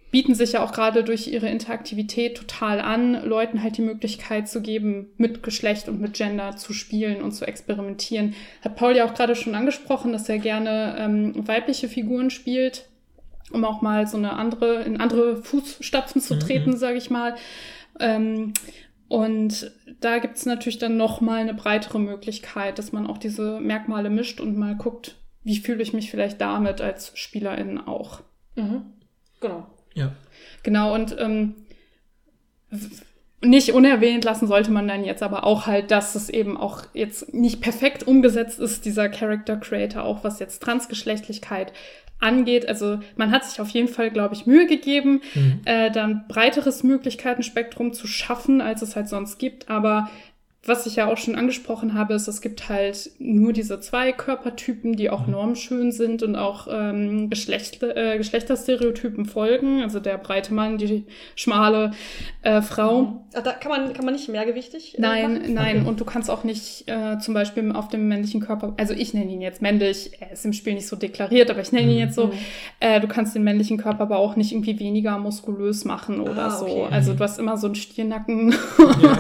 bieten sich ja auch gerade durch ihre Interaktivität total an, Leuten halt die Möglichkeit zu geben, mit Geschlecht und mit Gender zu spielen und zu experimentieren. Hat Paul ja auch gerade schon angesprochen, dass er gerne ähm, weibliche Figuren spielt, um auch mal so eine andere, in andere Fußstapfen zu Mhm. treten, sage ich mal. Ähm, und da gibt's natürlich dann noch mal eine breitere Möglichkeit, dass man auch diese Merkmale mischt und mal guckt, wie fühle ich mich vielleicht damit als Spielerin auch. Mhm. Genau. Ja. Genau, und ähm, nicht unerwähnt lassen sollte man dann jetzt aber auch halt, dass es eben auch jetzt nicht perfekt umgesetzt ist, dieser Character Creator, auch was jetzt Transgeschlechtlichkeit angeht. Also man hat sich auf jeden Fall, glaube ich, Mühe gegeben, mhm. äh, dann breiteres Möglichkeitenspektrum zu schaffen, als es halt sonst gibt. Aber was ich ja auch schon angesprochen habe, ist, es gibt halt nur diese zwei Körpertypen, die auch mhm. normschön sind und auch ähm, Geschlecht, äh, Geschlechterstereotypen folgen. Also der breite Mann, die schmale äh, Frau. Mhm. Da kann man, kann man nicht mehrgewichtig? Äh, nein, machen? nein. Okay. Und du kannst auch nicht äh, zum Beispiel auf dem männlichen Körper, also ich nenne ihn jetzt männlich, er ist im Spiel nicht so deklariert, aber ich nenne ihn mhm. jetzt so. Mhm. Äh, du kannst den männlichen Körper aber auch nicht irgendwie weniger muskulös machen oder ah, okay. so. Also du hast immer so einen Stiernacken. Ja.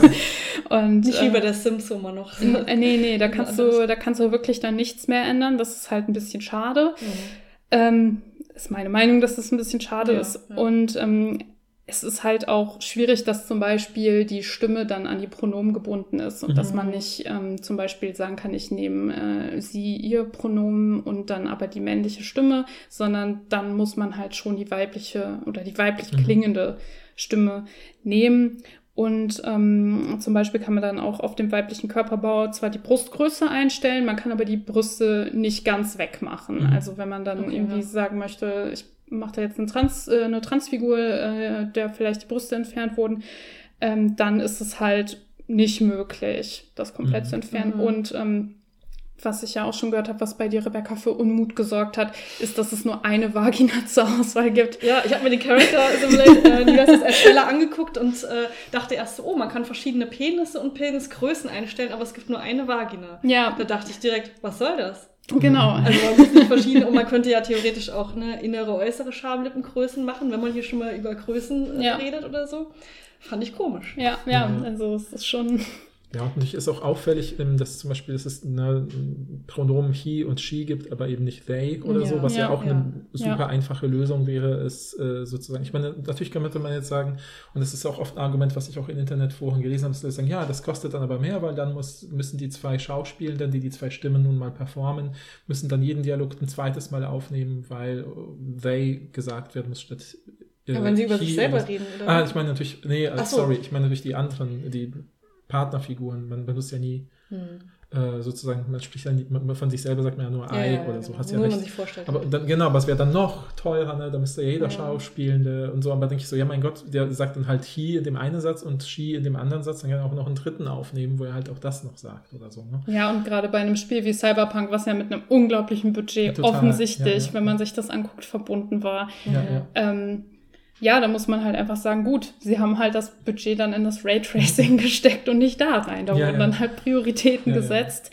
und, nicht wie bei der Sims immer noch. Äh, nee, nee, da kannst du, da kannst du wirklich dann nichts mehr ändern. Das ist halt ein bisschen schade. Mhm. Ähm, ist meine Meinung, dass das ein bisschen schade ja, ist. Ja. Und ähm, es ist halt auch schwierig, dass zum Beispiel die Stimme dann an die Pronomen gebunden ist und mhm. dass man nicht ähm, zum Beispiel sagen kann, ich nehme äh, sie, ihr Pronomen und dann aber die männliche Stimme, sondern dann muss man halt schon die weibliche oder die weiblich mhm. klingende Stimme nehmen. Und ähm, zum Beispiel kann man dann auch auf dem weiblichen Körperbau zwar die Brustgröße einstellen, man kann aber die Brüste nicht ganz wegmachen. Mhm. Also wenn man dann okay, irgendwie ja. sagen möchte, ich mache da jetzt eine, Trans, äh, eine Transfigur, äh, der vielleicht die Brüste entfernt wurden, ähm, dann ist es halt nicht möglich, das komplett mhm. zu entfernen. Mhm. Und ähm, was ich ja auch schon gehört habe, was bei dir, Rebecca, für Unmut gesorgt hat, ist, dass es nur eine Vagina zur Auswahl gibt. Ja, ich habe mir den Character Simulator äh, als Ersteller angeguckt und äh, dachte erst so, oh, man kann verschiedene Penisse und Penisgrößen einstellen, aber es gibt nur eine Vagina. Ja. Da dachte ich direkt, was soll das? Genau. Also man muss nicht verschiedene, und man könnte ja theoretisch auch eine innere, äußere Schamlippengrößen machen, wenn man hier schon mal über Größen äh, ja. redet oder so. Fand ich komisch. Ja, ja, also es ist schon ja, und nicht ist auch auffällig, ähm, dass zum Beispiel dass es eine Pronomen he und she gibt, aber eben nicht they oder ja, so, was ja, ja auch ja. eine super einfache Lösung wäre, ist äh, sozusagen, ich meine, natürlich könnte man jetzt sagen, und das ist auch oft ein Argument, was ich auch in Internetforen gelesen habe, dass Leute sagen, ja, das kostet dann aber mehr, weil dann muss, müssen die zwei Schauspielenden, die die zwei Stimmen nun mal performen, müssen dann jeden Dialog ein zweites Mal aufnehmen, weil they gesagt werden muss statt äh, ja, wenn sie über sich selber reden, oder? Ah, ich meine natürlich, nee, also, so. sorry, ich meine natürlich die anderen, die Partnerfiguren. Man benutzt ja nie hm. äh, sozusagen, man spricht ja nie, man, von sich selber sagt man ja nur ja, I ja, oder so. Genau. Hast ja recht. man sich vorstellt. Aber dann, genau, es wäre dann noch teurer, ne? da müsste ja jeder Schauspielende und so. Aber denke ich so, ja mein Gott, der sagt dann halt he in dem einen Satz und she in dem anderen Satz, dann kann er auch noch einen dritten aufnehmen, wo er halt auch das noch sagt oder so. Ne? Ja, und gerade bei einem Spiel wie Cyberpunk, was ja mit einem unglaublichen Budget Total, offensichtlich, wenn man sich das anguckt, verbunden war. Ähm, ja, da muss man halt einfach sagen, gut, sie haben halt das Budget dann in das Raytracing gesteckt und nicht da rein. Da ja, wurden ja. dann halt Prioritäten ja, gesetzt.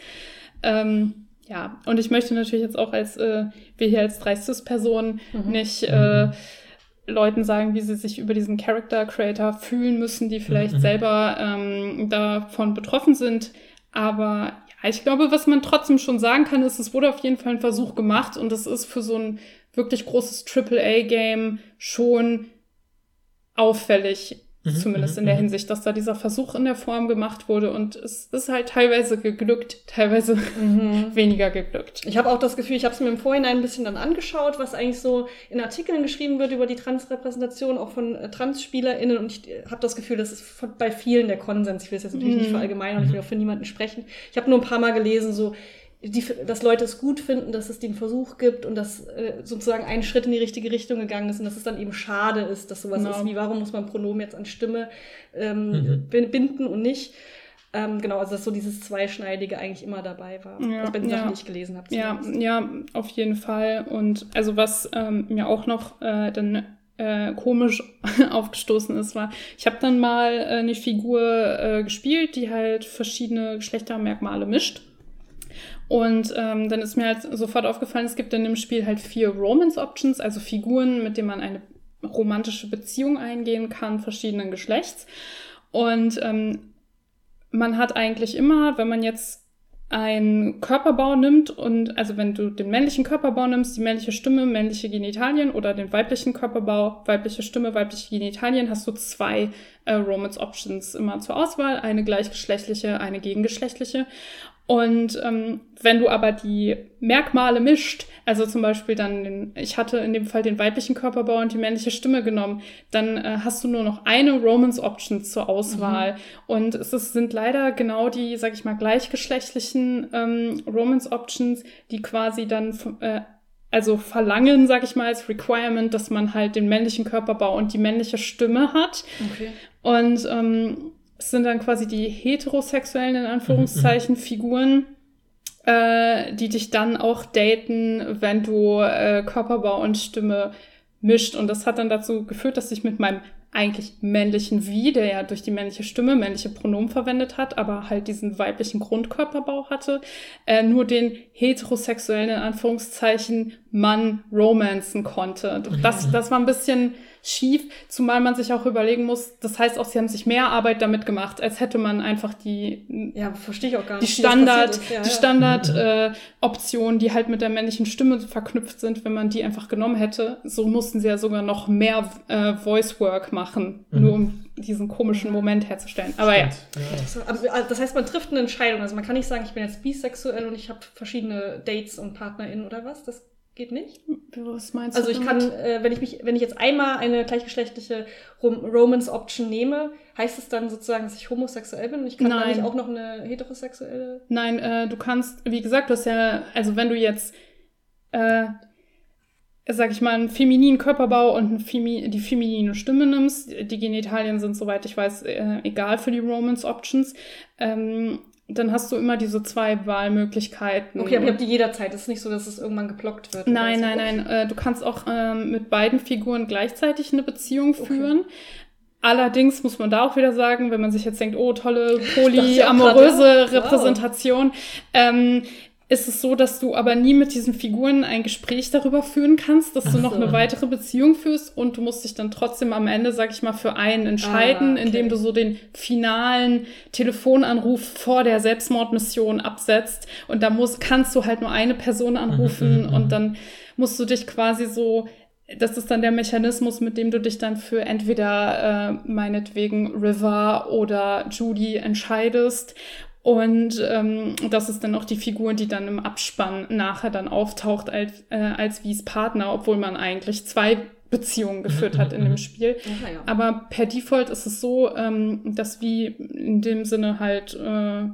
Ja. Ähm, ja, und ich möchte natürlich jetzt auch als, äh, wir hier als dreistes Person mhm. nicht äh, Leuten sagen, wie sie sich über diesen Character Creator fühlen müssen, die vielleicht mhm. selber ähm, davon betroffen sind. Aber ja, ich glaube, was man trotzdem schon sagen kann, ist, es wurde auf jeden Fall ein Versuch gemacht und es ist für so ein wirklich großes AAA-Game schon auffällig, mhm, zumindest mhm, in der mhm. Hinsicht, dass da dieser Versuch in der Form gemacht wurde und es ist halt teilweise geglückt, teilweise mhm. weniger geglückt. Ich habe auch das Gefühl, ich habe es mir im Vorhinein ein bisschen dann angeschaut, was eigentlich so in Artikeln geschrieben wird über die Transrepräsentation, auch von äh, TransspielerInnen und ich äh, habe das Gefühl, das ist von, bei vielen der Konsens. Ich will es jetzt natürlich nicht mhm. verallgemeinern und ich will auch für niemanden sprechen. Ich habe nur ein paar Mal gelesen, so die, dass Leute es gut finden, dass es den Versuch gibt und dass äh, sozusagen ein Schritt in die richtige Richtung gegangen ist und dass es dann eben schade ist, dass sowas genau. ist wie, warum muss man Pronomen jetzt an Stimme ähm, mhm. binden und nicht. Ähm, genau, also dass so dieses Zweischneidige eigentlich immer dabei war, ja, was bei den ja. Sachen, die ich gelesen habe. Ja, ja, auf jeden Fall. Und also was ähm, mir auch noch äh, dann äh, komisch aufgestoßen ist, war, ich habe dann mal äh, eine Figur äh, gespielt, die halt verschiedene Geschlechtermerkmale mischt. Und ähm, dann ist mir halt sofort aufgefallen, es gibt in dem Spiel halt vier Romance-Options, also Figuren, mit denen man eine romantische Beziehung eingehen kann, verschiedenen Geschlechts. Und ähm, man hat eigentlich immer, wenn man jetzt einen Körperbau nimmt und also wenn du den männlichen Körperbau nimmst, die männliche Stimme, männliche Genitalien oder den weiblichen Körperbau, weibliche Stimme, weibliche Genitalien, hast du zwei äh, Romance Options immer zur Auswahl, eine gleichgeschlechtliche, eine gegengeschlechtliche Und ähm, wenn du aber die Merkmale mischt, also zum Beispiel dann, den, ich hatte in dem Fall den weiblichen Körperbau und die männliche Stimme genommen, dann äh, hast du nur noch eine Romance Option zur Auswahl. Mhm. Und es ist, sind leider genau die, sag ich mal, gleichgeschlechtlichen ähm, Romance Options, die quasi dann äh, also verlangen, sag ich mal, als Requirement, dass man halt den männlichen Körperbau und die männliche Stimme hat. Okay. Und ähm, es sind dann quasi die heterosexuellen, in Anführungszeichen, mhm. Figuren, äh, die dich dann auch daten, wenn du äh, Körperbau und Stimme mischt. Und das hat dann dazu geführt, dass ich mit meinem eigentlich männlichen Wie, der ja durch die männliche Stimme männliche Pronomen verwendet hat, aber halt diesen weiblichen Grundkörperbau hatte, äh, nur den heterosexuellen, in Anführungszeichen, Mann romanzen konnte. Das, das war ein bisschen schief, zumal man sich auch überlegen muss, das heißt auch, sie haben sich mehr Arbeit damit gemacht, als hätte man einfach die ja, verstehe ich auch gar nicht, die Standard, ja, die Standard ja. äh, Optionen, die halt mit der männlichen Stimme verknüpft sind, wenn man die einfach genommen hätte, so mussten sie ja sogar noch mehr äh, Voice Work machen, mhm. nur um diesen komischen Moment herzustellen. Aber ja. ja. Das heißt, man trifft eine Entscheidung. Also man kann nicht sagen, ich bin jetzt bisexuell und ich habe verschiedene Dates und PartnerInnen oder was. Das Geht nicht? Was meinst du? Also ich kann, äh, wenn ich mich, wenn ich jetzt einmal eine gleichgeschlechtliche Rom Romance Option nehme, heißt es dann sozusagen, dass ich homosexuell bin und ich kann Nein. dann nicht auch noch eine heterosexuelle? Nein, äh, du kannst, wie gesagt, du hast ja, also wenn du jetzt, äh, sag ich mal, einen femininen Körperbau und Femi die feminine Stimme nimmst, die Genitalien sind, soweit ich weiß, äh, egal für die Romance Options. Ähm, dann hast du immer diese zwei Wahlmöglichkeiten. Okay, aber ihr habt die jederzeit. Es ist nicht so, dass es irgendwann geblockt wird. Nein, nein, nein. Äh, du kannst auch ähm, mit beiden Figuren gleichzeitig eine Beziehung führen. Okay. Allerdings muss man da auch wieder sagen, wenn man sich jetzt denkt, oh, tolle polyamoröse Repräsentation, ähm, ist es so, dass du aber nie mit diesen Figuren ein Gespräch darüber führen kannst, dass du noch eine weitere Beziehung führst und du musst dich dann trotzdem am Ende, sag ich mal, für einen entscheiden, ah, okay. indem du so den finalen Telefonanruf vor der Selbstmordmission absetzt und da musst, kannst du halt nur eine Person anrufen mhm, mhm, und dann musst du dich quasi so das ist dann der Mechanismus, mit dem du dich dann für entweder äh, meinetwegen River oder Judy entscheidest. Und ähm, das ist dann auch die Figur, die dann im Abspann nachher dann auftaucht als, äh, als Wies Partner, obwohl man eigentlich zwei Beziehungen geführt hat in dem Spiel. Aha, ja. Aber per Default ist es so, ähm, dass wie in dem Sinne halt äh,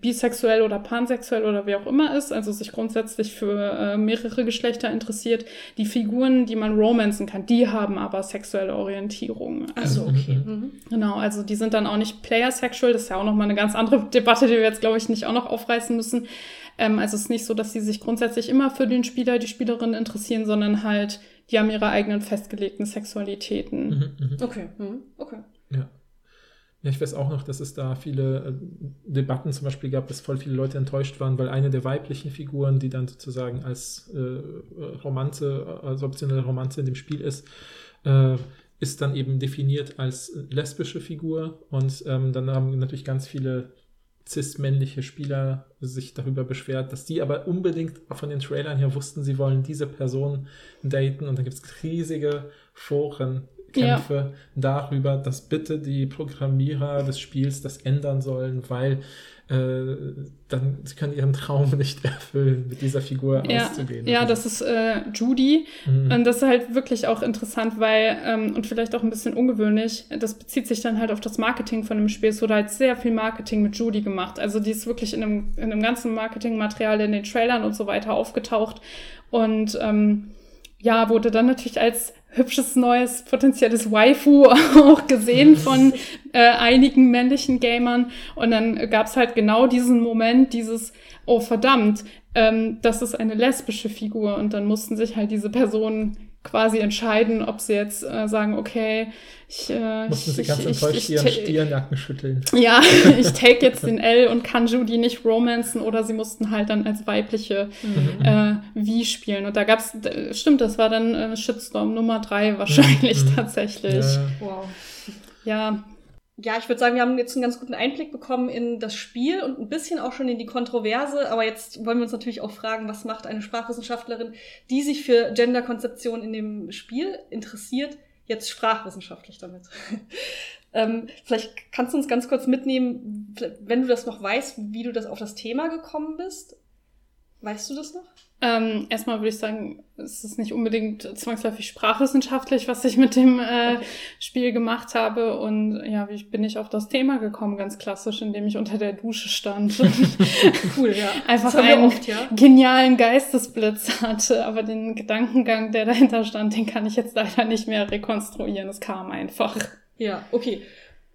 bisexuell oder pansexuell oder wie auch immer ist, also sich grundsätzlich für äh, mehrere Geschlechter interessiert. Die Figuren, die man romanzen kann, die haben aber sexuelle Orientierung. Also okay. Mhm. Genau, also die sind dann auch nicht player-sexual, das ist ja auch nochmal eine ganz andere Debatte, die wir jetzt, glaube ich, nicht auch noch aufreißen müssen. Ähm, also es ist nicht so, dass sie sich grundsätzlich immer für den Spieler, die Spielerin interessieren, sondern halt, die haben ihre eigenen festgelegten Sexualitäten. Mhm, mh. Okay, mhm. okay. Ja. Ich weiß auch noch, dass es da viele äh, Debatten zum Beispiel gab, dass voll viele Leute enttäuscht waren, weil eine der weiblichen Figuren, die dann sozusagen als äh, Romanze, als optionelle Romanze in dem Spiel ist, äh, ist dann eben definiert als lesbische Figur. Und ähm, dann haben natürlich ganz viele cis-männliche Spieler sich darüber beschwert, dass die aber unbedingt von den Trailern her wussten, sie wollen diese Person daten. Und dann gibt es riesige Foren Kämpfe ja. darüber, dass bitte die Programmierer des Spiels das ändern sollen, weil äh, dann sie können ihren Traum nicht erfüllen, mit dieser Figur ja, auszugehen. Ja, das ist äh, Judy. Mhm. Und das ist halt wirklich auch interessant, weil, ähm, und vielleicht auch ein bisschen ungewöhnlich, das bezieht sich dann halt auf das Marketing von dem Spiel. Es wurde halt sehr viel Marketing mit Judy gemacht. Also die ist wirklich in einem, in einem ganzen Marketingmaterial in den Trailern und so weiter aufgetaucht. Und ähm, ja, wurde dann natürlich als hübsches neues potenzielles Waifu auch gesehen von äh, einigen männlichen Gamern. Und dann gab's halt genau diesen Moment, dieses, oh verdammt, ähm, das ist eine lesbische Figur. Und dann mussten sich halt diese Personen quasi entscheiden, ob sie jetzt äh, sagen, okay, ich, äh, Mussten sie ganz ich, enttäuscht ich, ihren Stirnjacken schütteln. Ja, ich take jetzt den L und kann Judy nicht romanzen oder sie mussten halt dann als weibliche mhm. äh, wie spielen. Und da gab's, stimmt, das war dann äh, Shitstorm Nummer drei wahrscheinlich mhm. tatsächlich. Ja. Wow. Ja, ja, ich würde sagen, wir haben jetzt einen ganz guten Einblick bekommen in das Spiel und ein bisschen auch schon in die Kontroverse. Aber jetzt wollen wir uns natürlich auch fragen, was macht eine Sprachwissenschaftlerin, die sich für Genderkonzeption in dem Spiel interessiert, jetzt sprachwissenschaftlich damit. ähm, vielleicht kannst du uns ganz kurz mitnehmen, wenn du das noch weißt, wie du das auf das Thema gekommen bist. Weißt du das noch? Ähm, erstmal würde ich sagen, es ist nicht unbedingt zwangsläufig sprachwissenschaftlich, was ich mit dem äh. Spiel gemacht habe. Und ja, wie bin ich auf das Thema gekommen? Ganz klassisch, indem ich unter der Dusche stand. cool, ja. Einfach einen oft, ja? genialen Geistesblitz hatte. Aber den Gedankengang, der dahinter stand, den kann ich jetzt leider nicht mehr rekonstruieren. Es kam einfach. Ja, okay.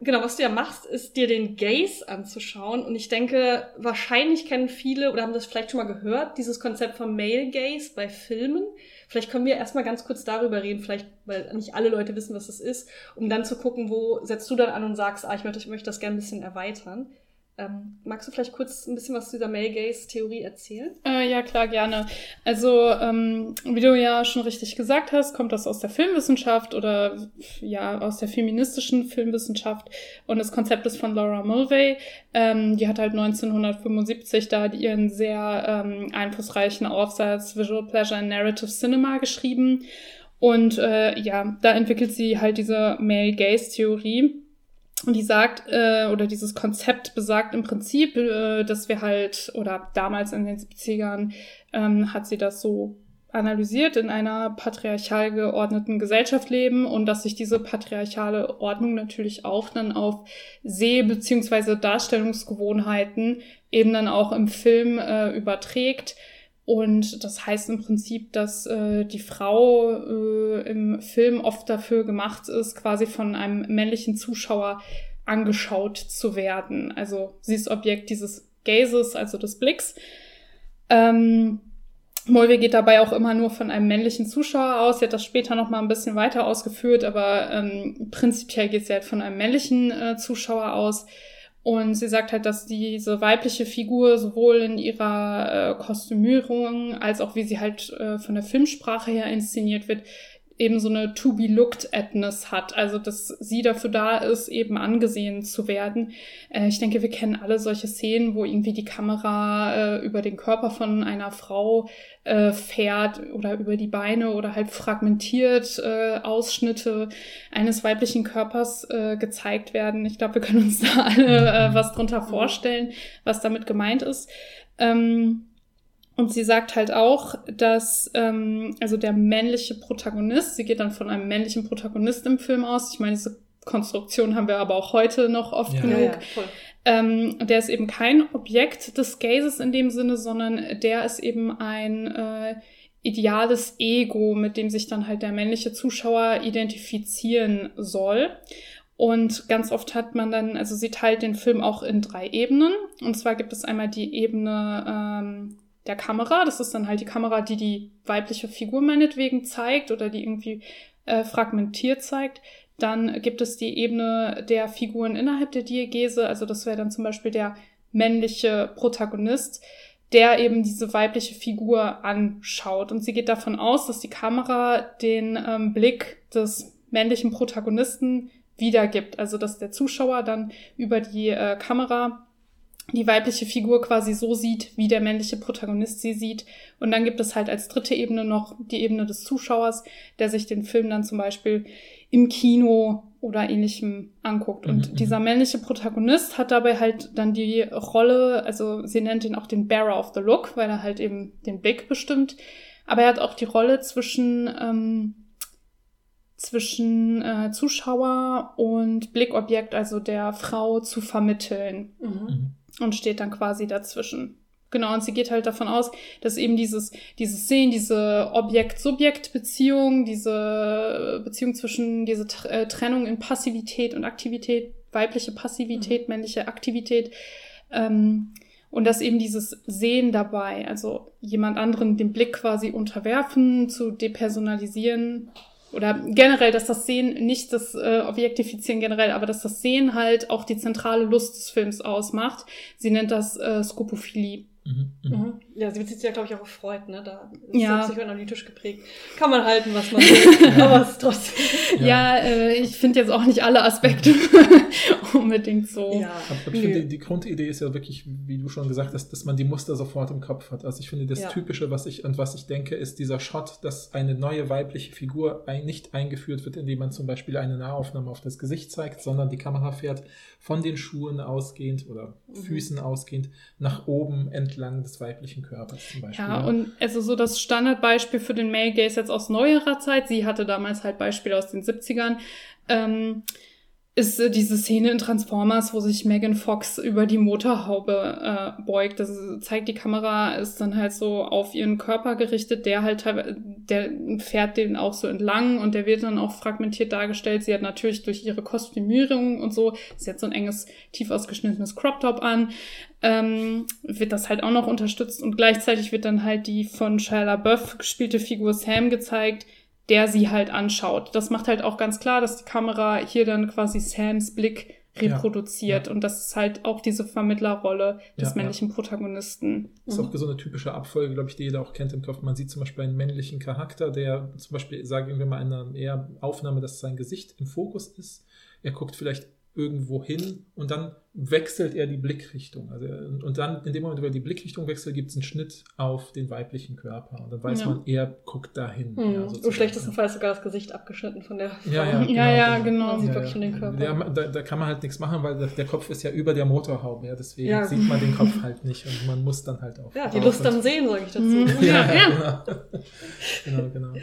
Genau, was du ja machst, ist dir den Gaze anzuschauen. Und ich denke, wahrscheinlich kennen viele oder haben das vielleicht schon mal gehört, dieses Konzept vom Male Gaze bei Filmen. Vielleicht können wir erstmal ganz kurz darüber reden, vielleicht, weil nicht alle Leute wissen, was das ist, um dann zu gucken, wo setzt du dann an und sagst, ah, ich möchte, ich möchte das gerne ein bisschen erweitern. Ähm, magst du vielleicht kurz ein bisschen was zu dieser Male Gaze Theorie erzählen? Äh, ja, klar, gerne. Also, ähm, wie du ja schon richtig gesagt hast, kommt das aus der Filmwissenschaft oder ja, aus der feministischen Filmwissenschaft und das Konzept ist von Laura Mulvey. Ähm, die hat halt 1975 da ihren sehr ähm, einflussreichen Aufsatz Visual Pleasure and Narrative Cinema geschrieben. Und äh, ja, da entwickelt sie halt diese Male Gaze Theorie und die sagt, äh, oder dieses Konzept besagt im Prinzip, äh, dass wir halt, oder damals in den 70ern ähm, hat sie das so analysiert, in einer patriarchal geordneten Gesellschaft leben und dass sich diese patriarchale Ordnung natürlich auch dann auf Seh- bzw. Darstellungsgewohnheiten eben dann auch im Film äh, überträgt und das heißt im Prinzip, dass äh, die Frau äh, im Film oft dafür gemacht ist, quasi von einem männlichen Zuschauer angeschaut zu werden. Also sie ist Objekt dieses Gazes, also des Blicks. Ähm, Mulvey geht dabei auch immer nur von einem männlichen Zuschauer aus. Sie hat das später noch mal ein bisschen weiter ausgeführt, aber ähm, prinzipiell geht sie halt von einem männlichen äh, Zuschauer aus. Und sie sagt halt, dass diese weibliche Figur sowohl in ihrer äh, Kostümierung als auch wie sie halt äh, von der Filmsprache her inszeniert wird, eben so eine to-be-looked-atness hat. Also, dass sie dafür da ist, eben angesehen zu werden. Äh, ich denke, wir kennen alle solche Szenen, wo irgendwie die Kamera äh, über den Körper von einer Frau äh, fährt oder über die Beine oder halt fragmentiert äh, Ausschnitte eines weiblichen Körpers äh, gezeigt werden. Ich glaube, wir können uns da alle äh, was drunter vorstellen, was damit gemeint ist. Ähm, und sie sagt halt auch, dass ähm, also der männliche Protagonist, sie geht dann von einem männlichen Protagonist im Film aus. Ich meine, diese Konstruktion haben wir aber auch heute noch oft ja. genug. Ja, ja, ähm, der ist eben kein Objekt des Gazes in dem Sinne, sondern der ist eben ein äh, ideales Ego, mit dem sich dann halt der männliche Zuschauer identifizieren soll. Und ganz oft hat man dann, also sie teilt den Film auch in drei Ebenen. Und zwar gibt es einmal die Ebene ähm, der Kamera. Das ist dann halt die Kamera, die die weibliche Figur meinetwegen zeigt oder die irgendwie äh, fragmentiert zeigt. Dann gibt es die Ebene der Figuren innerhalb der Diegese. Also das wäre dann zum Beispiel der männliche Protagonist, der eben diese weibliche Figur anschaut. Und sie geht davon aus, dass die Kamera den ähm, Blick des männlichen Protagonisten wiedergibt. Also dass der Zuschauer dann über die äh, Kamera die weibliche Figur quasi so sieht, wie der männliche Protagonist sie sieht. Und dann gibt es halt als dritte Ebene noch die Ebene des Zuschauers, der sich den Film dann zum Beispiel im Kino oder ähnlichem anguckt. Und mhm. dieser männliche Protagonist hat dabei halt dann die Rolle, also sie nennt ihn auch den Bearer of the Look, weil er halt eben den Blick bestimmt. Aber er hat auch die Rolle zwischen, ähm, zwischen äh, Zuschauer und Blickobjekt, also der Frau zu vermitteln. Mhm. Und steht dann quasi dazwischen. Genau, und sie geht halt davon aus, dass eben dieses, dieses Sehen, diese Objekt-Subjekt-Beziehung, diese Beziehung zwischen, diese äh, Trennung in Passivität und Aktivität, weibliche Passivität, mhm. männliche Aktivität, ähm, und dass eben dieses Sehen dabei, also jemand anderen den Blick quasi unterwerfen, zu depersonalisieren, oder generell, dass das Sehen, nicht das äh, Objektifizieren generell, aber dass das Sehen halt auch die zentrale Lust des Films ausmacht. Sie nennt das äh, Skopophilie. Mhm, mhm. Mhm. Ja, sie bezieht sich ja, glaube ich, auch auf Freud, ne? Da ist Ja. ja psychoanalytisch geprägt. Kann man halten, was man will, aber es ist trotzdem. Ja, äh, ich finde jetzt auch nicht alle Aspekte unbedingt so. Ja. Aber ich finde, die, die Grundidee ist ja wirklich, wie du schon gesagt hast, dass man die Muster sofort im Kopf hat. Also ich finde, das Ja. Typische, was ich, an was ich denke, ist dieser Shot, dass eine neue weibliche Figur ein, nicht eingeführt wird, indem man zum Beispiel eine Nahaufnahme auf das Gesicht zeigt, sondern die Kamera fährt von den Schuhen ausgehend oder Mhm. Füßen ausgehend nach oben entlang des weiblichen Körpers zum Beispiel. Ja, und also so das Standardbeispiel für den Male Gaze jetzt aus neuerer Zeit, sie hatte damals halt Beispiele aus den 70ern, ähm, ist äh, diese Szene in Transformers, wo sich Megan Fox über die Motorhaube äh, beugt. Das zeigt die Kamera, ist dann halt so auf ihren Körper gerichtet, der halt der fährt den auch so entlang und der wird dann auch fragmentiert dargestellt. Sie hat natürlich durch ihre Kostümierung und so, sie hat so ein enges, tief ausgeschnittenes Crop Top an, ähm, wird das halt auch noch unterstützt und gleichzeitig wird dann halt die von Shia LaBeouf gespielte Figur Sam gezeigt, der sie halt anschaut. Das macht halt auch ganz klar, dass die Kamera hier dann quasi Sams Blick reproduziert Ja, und das ist halt auch diese Vermittlerrolle des Ja, ja. männlichen Protagonisten. Das ist auch so eine typische Abfolge, glaube ich, die jeder auch kennt im Kopf. Man sieht zum Beispiel einen männlichen Charakter, der zum Beispiel, sagen wir mal, in einer eher Aufnahme, dass sein Gesicht im Fokus ist. Er guckt vielleicht irgendwo hin und dann wechselt er die Blickrichtung. Also und, dann, in dem Moment, wo er die Blickrichtung wechselt, gibt es einen Schnitt auf den weiblichen Körper. Und dann weiß Ja. man, er guckt dahin. Hm. Ja, Im schlechtesten ja. Fall ist sogar das Gesicht abgeschnitten von der Ja, Frau. ja, Ja, ja, genau. Man sieht wirklich schon den Körper. Der, da, da kann man halt nichts machen, weil der, Kopf ist ja über der Motorhaube. Ja, deswegen sieht man den Kopf halt nicht und man muss dann halt auch. Ja, die Lust am Sehen, sage ich dazu. Mhm. Ja, Ja, genau. genau, genau.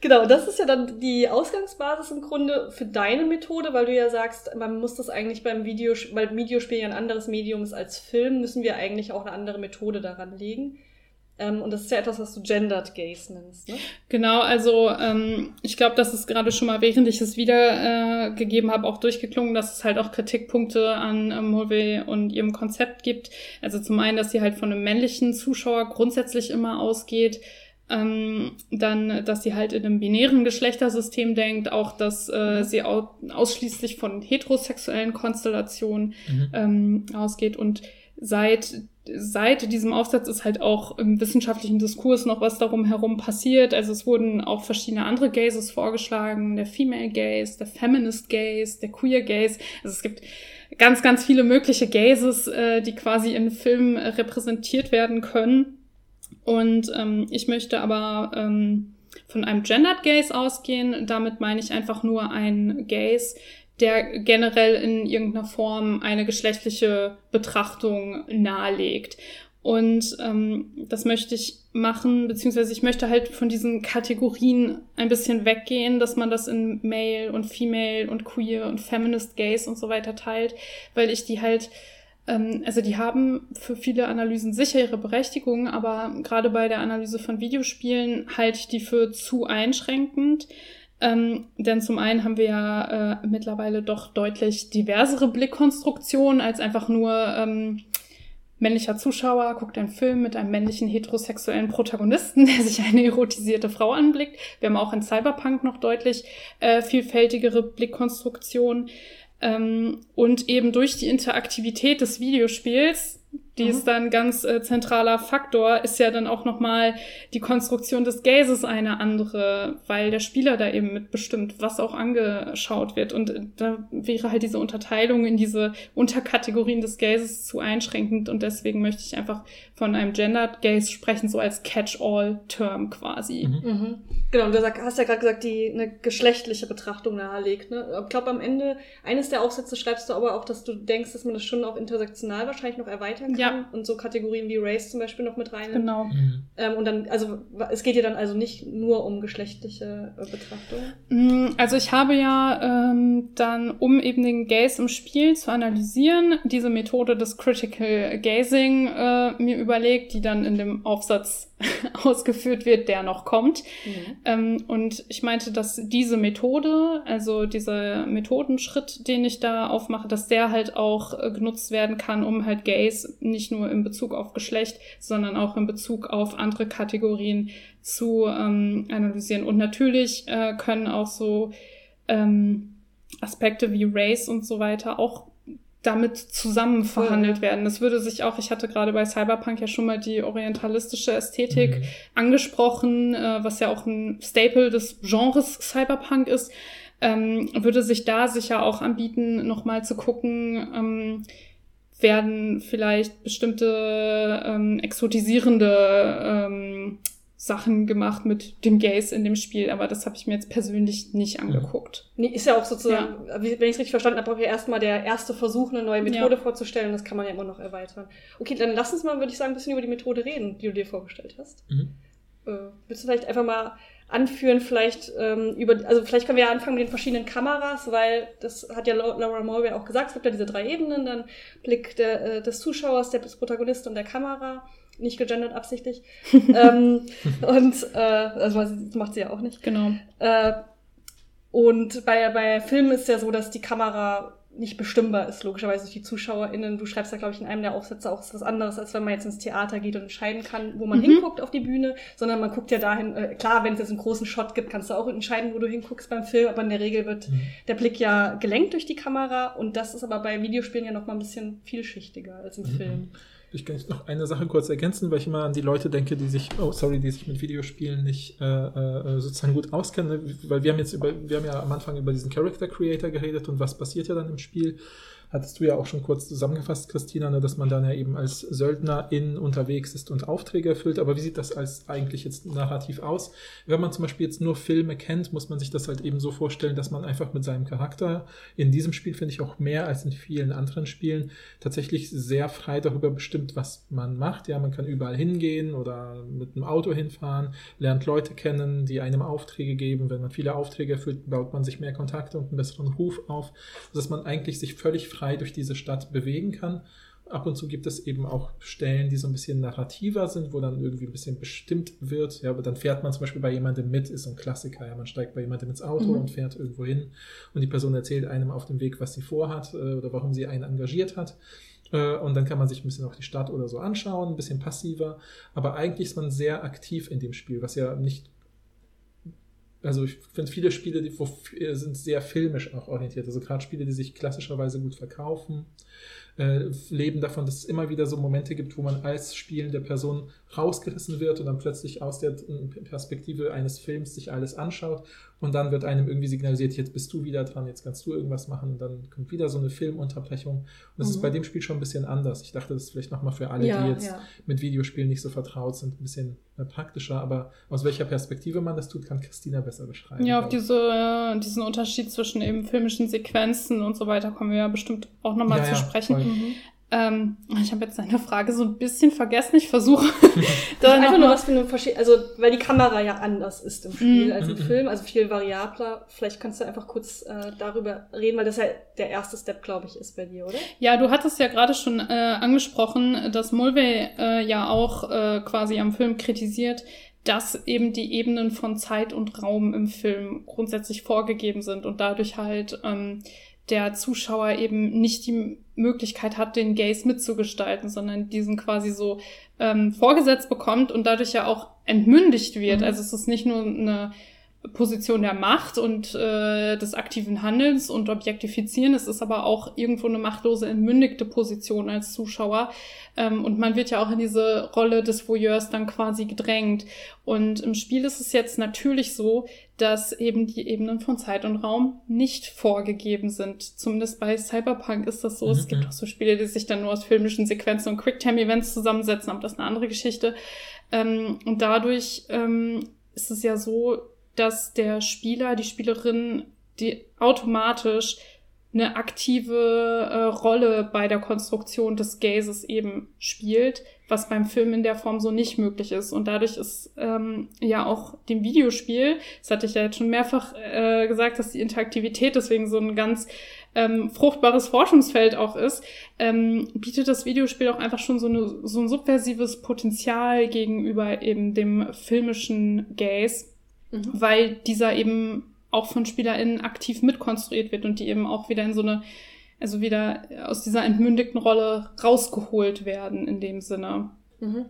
Genau, das ist ja dann die Ausgangsbasis im Grunde für deine Methode, weil du ja sagst, man muss das eigentlich beim Video, weil Videospiel ja ein anderes Medium ist als Film, müssen wir eigentlich auch eine andere Methode daran legen. Ähm, und das ist ja etwas, was du Gendered Gaze nennst, ne? Genau, also ähm, ich glaube, das ist gerade schon mal, während ich es wiedergegeben äh, habe, auch durchgeklungen, dass es halt auch Kritikpunkte an ähm, Mulvey und ihrem Konzept gibt. Also zum einen, dass sie halt von einem männlichen Zuschauer grundsätzlich immer ausgeht. Ähm, dann, dass sie halt in einem binären Geschlechtersystem denkt, auch, dass äh, sie au ausschließlich von heterosexuellen Konstellationen Mhm. ähm, ausgeht. Und seit, seit diesem Aufsatz ist halt auch im wissenschaftlichen Diskurs noch was darum herum passiert. Also es wurden auch verschiedene andere Gazes vorgeschlagen, der Female Gaze, der Feminist Gaze, der Queer Gaze. Also es gibt ganz, ganz viele mögliche Gazes, äh, die quasi in Filmen repräsentiert werden können. Und ähm, ich möchte aber ähm, von einem Gendered Gaze ausgehen. Damit meine ich einfach nur ein Gaze, der generell in irgendeiner Form eine geschlechtliche Betrachtung nahelegt. Und ähm, das möchte ich machen, beziehungsweise ich möchte halt von diesen Kategorien ein bisschen weggehen, dass man das in Male und Female und Queer und Feminist Gaze und so weiter teilt, weil ich die halt also die haben für viele Analysen sicher ihre Berechtigung, aber gerade bei der Analyse von Videospielen halte ich die für zu einschränkend. Ähm, denn zum einen haben wir ja äh, mittlerweile doch deutlich diversere Blickkonstruktionen als einfach nur ähm, männlicher Zuschauer guckt einen Film mit einem männlichen heterosexuellen Protagonisten, der sich eine erotisierte Frau anblickt. Wir haben auch in Cyberpunk noch deutlich äh, vielfältigere Blickkonstruktionen. Ähm, und eben durch die Interaktivität des Videospiels, die Mhm. ist dann ein ganz äh, zentraler Faktor, ist ja dann auch nochmal die Konstruktion des Gazes eine andere, weil der Spieler da eben mitbestimmt, was auch angeschaut wird. Und äh, da wäre halt diese Unterteilung in diese Unterkategorien des Gazes zu einschränkend und deswegen möchte ich einfach von einem Gendered Gaze sprechen, so als Catch-all-Term quasi. Mhm. Mhm. Genau, und du hast ja gerade gesagt, die eine geschlechtliche Betrachtung nahelegt. Ne? Ich glaube, am Ende eines der Aufsätze schreibst du aber auch, dass du denkst, dass man das schon auch intersektional wahrscheinlich noch erweitern kann Ja. und so Kategorien wie Race zum Beispiel noch mit rein. Genau. Mhm. Ähm, und dann, also es geht dir dann also nicht nur um geschlechtliche äh, Betrachtung. Mm, Also ich habe ja ähm, dann, um eben den Gaze im Spiel zu analysieren, diese Methode des Critical Gazing äh, mir überlegt, die dann in dem Aufsatz ausgeführt wird, der noch kommt. Ähm, und ich meinte, dass diese Methode, also dieser Methodenschritt, den ich da aufmache, dass der halt auch äh, genutzt werden kann, um halt Gays nicht nur in Bezug auf Geschlecht, sondern auch in Bezug auf andere Kategorien zu ähm, analysieren. Und natürlich äh, können auch so ähm, Aspekte wie Race und so weiter auch damit zusammen verhandelt werden. Das würde sich auch, ich hatte gerade bei Cyberpunk ja schon mal die orientalistische Ästhetik Mhm. angesprochen, äh, was ja auch ein Staple des Genres Cyberpunk ist, ähm, würde sich da sicher auch anbieten, nochmal zu gucken, ähm, werden vielleicht bestimmte ähm, exotisierende ähm, Sachen gemacht mit dem Gaze in dem Spiel, aber das habe ich mir jetzt persönlich nicht angeguckt. Nee, ist ja auch sozusagen, wie- wenn ich es richtig verstanden habe, auch ja erstmal der erste Versuch, eine neue Methode Ja. vorzustellen. Das kann man ja immer noch erweitern. Okay, dann lass uns mal, würde ich sagen, ein bisschen über die Methode reden, die du dir vorgestellt hast. Mhm. Äh, willst du vielleicht einfach mal anführen, vielleicht ähm, über, also vielleicht können wir ja anfangen mit den verschiedenen Kameras, weil das hat ja Lau- Laura Mulvey auch gesagt, es gibt ja diese drei Ebenen, dann Blick der, äh, des Zuschauers, der des Protagonisten und der Kamera, nicht gegendert absichtlich. ähm, und äh, also das macht sie ja auch nicht. Genau. Äh, und bei, bei Filmen ist ja so, dass die Kamera nicht bestimmbar ist, logischerweise durch die ZuschauerInnen. Du schreibst ja, glaube ich, in einem der Aufsätze auch ist was anderes, als wenn man jetzt ins Theater geht und entscheiden kann, wo man Mhm. hinguckt auf die Bühne, sondern man guckt ja dahin, äh, klar, wenn es jetzt einen großen Shot gibt, kannst du auch entscheiden, wo du hinguckst beim Film, aber in der Regel wird Mhm. der Blick ja gelenkt durch die Kamera und das ist aber bei Videospielen ja noch mal ein bisschen vielschichtiger als im Mhm. Film. Ich kann noch eine Sache kurz ergänzen, weil ich immer an die Leute denke, die sich, oh sorry, die sich mit Videospielen nicht äh, äh, sozusagen gut auskennen, ne? weil wir haben jetzt über, wir haben ja am Anfang über diesen Character Creator geredet und was passiert ja dann im Spiel. Hattest du ja auch schon kurz zusammengefasst, Christina, ne, dass man dann ja eben als Söldner in unterwegs ist und Aufträge erfüllt. Aber wie sieht das als eigentlich jetzt narrativ aus? Wenn man zum Beispiel jetzt nur Filme kennt, muss man sich das halt eben so vorstellen, dass man einfach mit seinem Charakter in diesem Spiel, finde ich auch mehr als in vielen anderen Spielen, tatsächlich sehr frei darüber bestimmt, was man macht. Ja, man kann überall hingehen oder mit einem Auto hinfahren, lernt Leute kennen, die einem Aufträge geben. Wenn man viele Aufträge erfüllt, baut man sich mehr Kontakte und einen besseren Ruf auf, sodass man eigentlich sich völlig frei durch diese Stadt bewegen kann. Ab und zu gibt es eben auch Stellen, die so ein bisschen narrativer sind, wo dann irgendwie ein bisschen bestimmt wird. Ja, aber dann fährt man zum Beispiel bei jemandem mit, ist so ein Klassiker. Ja, man steigt bei jemandem ins Auto Mhm. und fährt irgendwo hin und die Person erzählt einem auf dem Weg, was sie vorhat äh, oder warum sie einen engagiert hat. Äh, Und dann kann man sich ein bisschen auch die Stadt oder so anschauen, ein bisschen passiver. Aber eigentlich ist man sehr aktiv in dem Spiel, was ja nicht. Also ich finde viele Spiele, die wo, sind sehr filmisch auch orientiert. Also gerade Spiele, die sich klassischerweise gut verkaufen, äh, leben davon, dass es immer wieder so Momente gibt, wo man als spielende Person rausgerissen wird und dann plötzlich aus der Perspektive eines Films sich alles anschaut und dann wird einem irgendwie signalisiert, jetzt bist du wieder dran, jetzt kannst du irgendwas machen und dann kommt wieder so eine Filmunterbrechung. Und das ist Mhm. bei dem Spiel schon ein bisschen anders. Ich dachte, das ist vielleicht nochmal für alle, Ja, die jetzt ja. mit Videospielen nicht so vertraut sind, ein bisschen äh, praktischer, aber aus welcher Perspektive man das tut, kann Christina besser beschreiben. Ja, auf diese, diesen Unterschied zwischen eben filmischen Sequenzen und so weiter kommen wir ja bestimmt auch nochmal Ja, zu sprechen. Mhm. Ähm, ich habe jetzt deine Frage so ein bisschen vergessen. Ich versuche da Einfach nur was für eine Verschied also weil die Kamera ja anders ist im Spiel Mhm. als im. Film, also viel variabler. Vielleicht kannst du einfach kurz äh, darüber reden, weil das ja der erste Step, glaube ich, ist bei dir, oder? Ja, du hattest ja gerade schon äh, angesprochen, dass Mulvey äh, ja auch äh, quasi am Film kritisiert, dass eben die Ebenen von Zeit und Raum im Film grundsätzlich vorgegeben sind und dadurch halt ähm, der Zuschauer eben nicht die Möglichkeit hat, den Gaze mitzugestalten, sondern diesen quasi so ähm, vorgesetzt bekommt und dadurch ja auch entmündigt wird. Mhm. Also es ist nicht nur eine Position der Macht und äh, des aktiven Handelns und Objektifizieren. Es ist aber auch irgendwo eine machtlose, entmündigte Position als Zuschauer. Ähm, und man wird ja auch in diese Rolle des Voyeurs dann quasi gedrängt. Und im Spiel ist es jetzt natürlich so, dass eben die Ebenen von Zeit und Raum nicht vorgegeben sind. Zumindest bei Cyberpunk ist das so. Es Mhm. gibt auch so Spiele, die sich dann nur aus filmischen Sequenzen und Quicktime-Events zusammensetzen, aber das ist eine andere Geschichte. Ähm, und dadurch ähm, ist es ja so, dass der Spieler, die Spielerin, die automatisch eine aktive äh, Rolle bei der Konstruktion des Gazes eben spielt, was beim Film in der Form so nicht möglich ist. Und dadurch ist ähm, ja auch dem Videospiel, das hatte ich ja jetzt schon mehrfach äh, gesagt, dass die Interaktivität deswegen so ein ganz ähm, fruchtbares Forschungsfeld auch ist, ähm, bietet das Videospiel auch einfach schon so, eine, so ein subversives Potenzial gegenüber eben dem filmischen Gaze, weil dieser eben auch von SpielerInnen aktiv mitkonstruiert wird und die eben auch wieder in so eine, also wieder aus dieser entmündigten Rolle rausgeholt werden in dem Sinne. Mhm.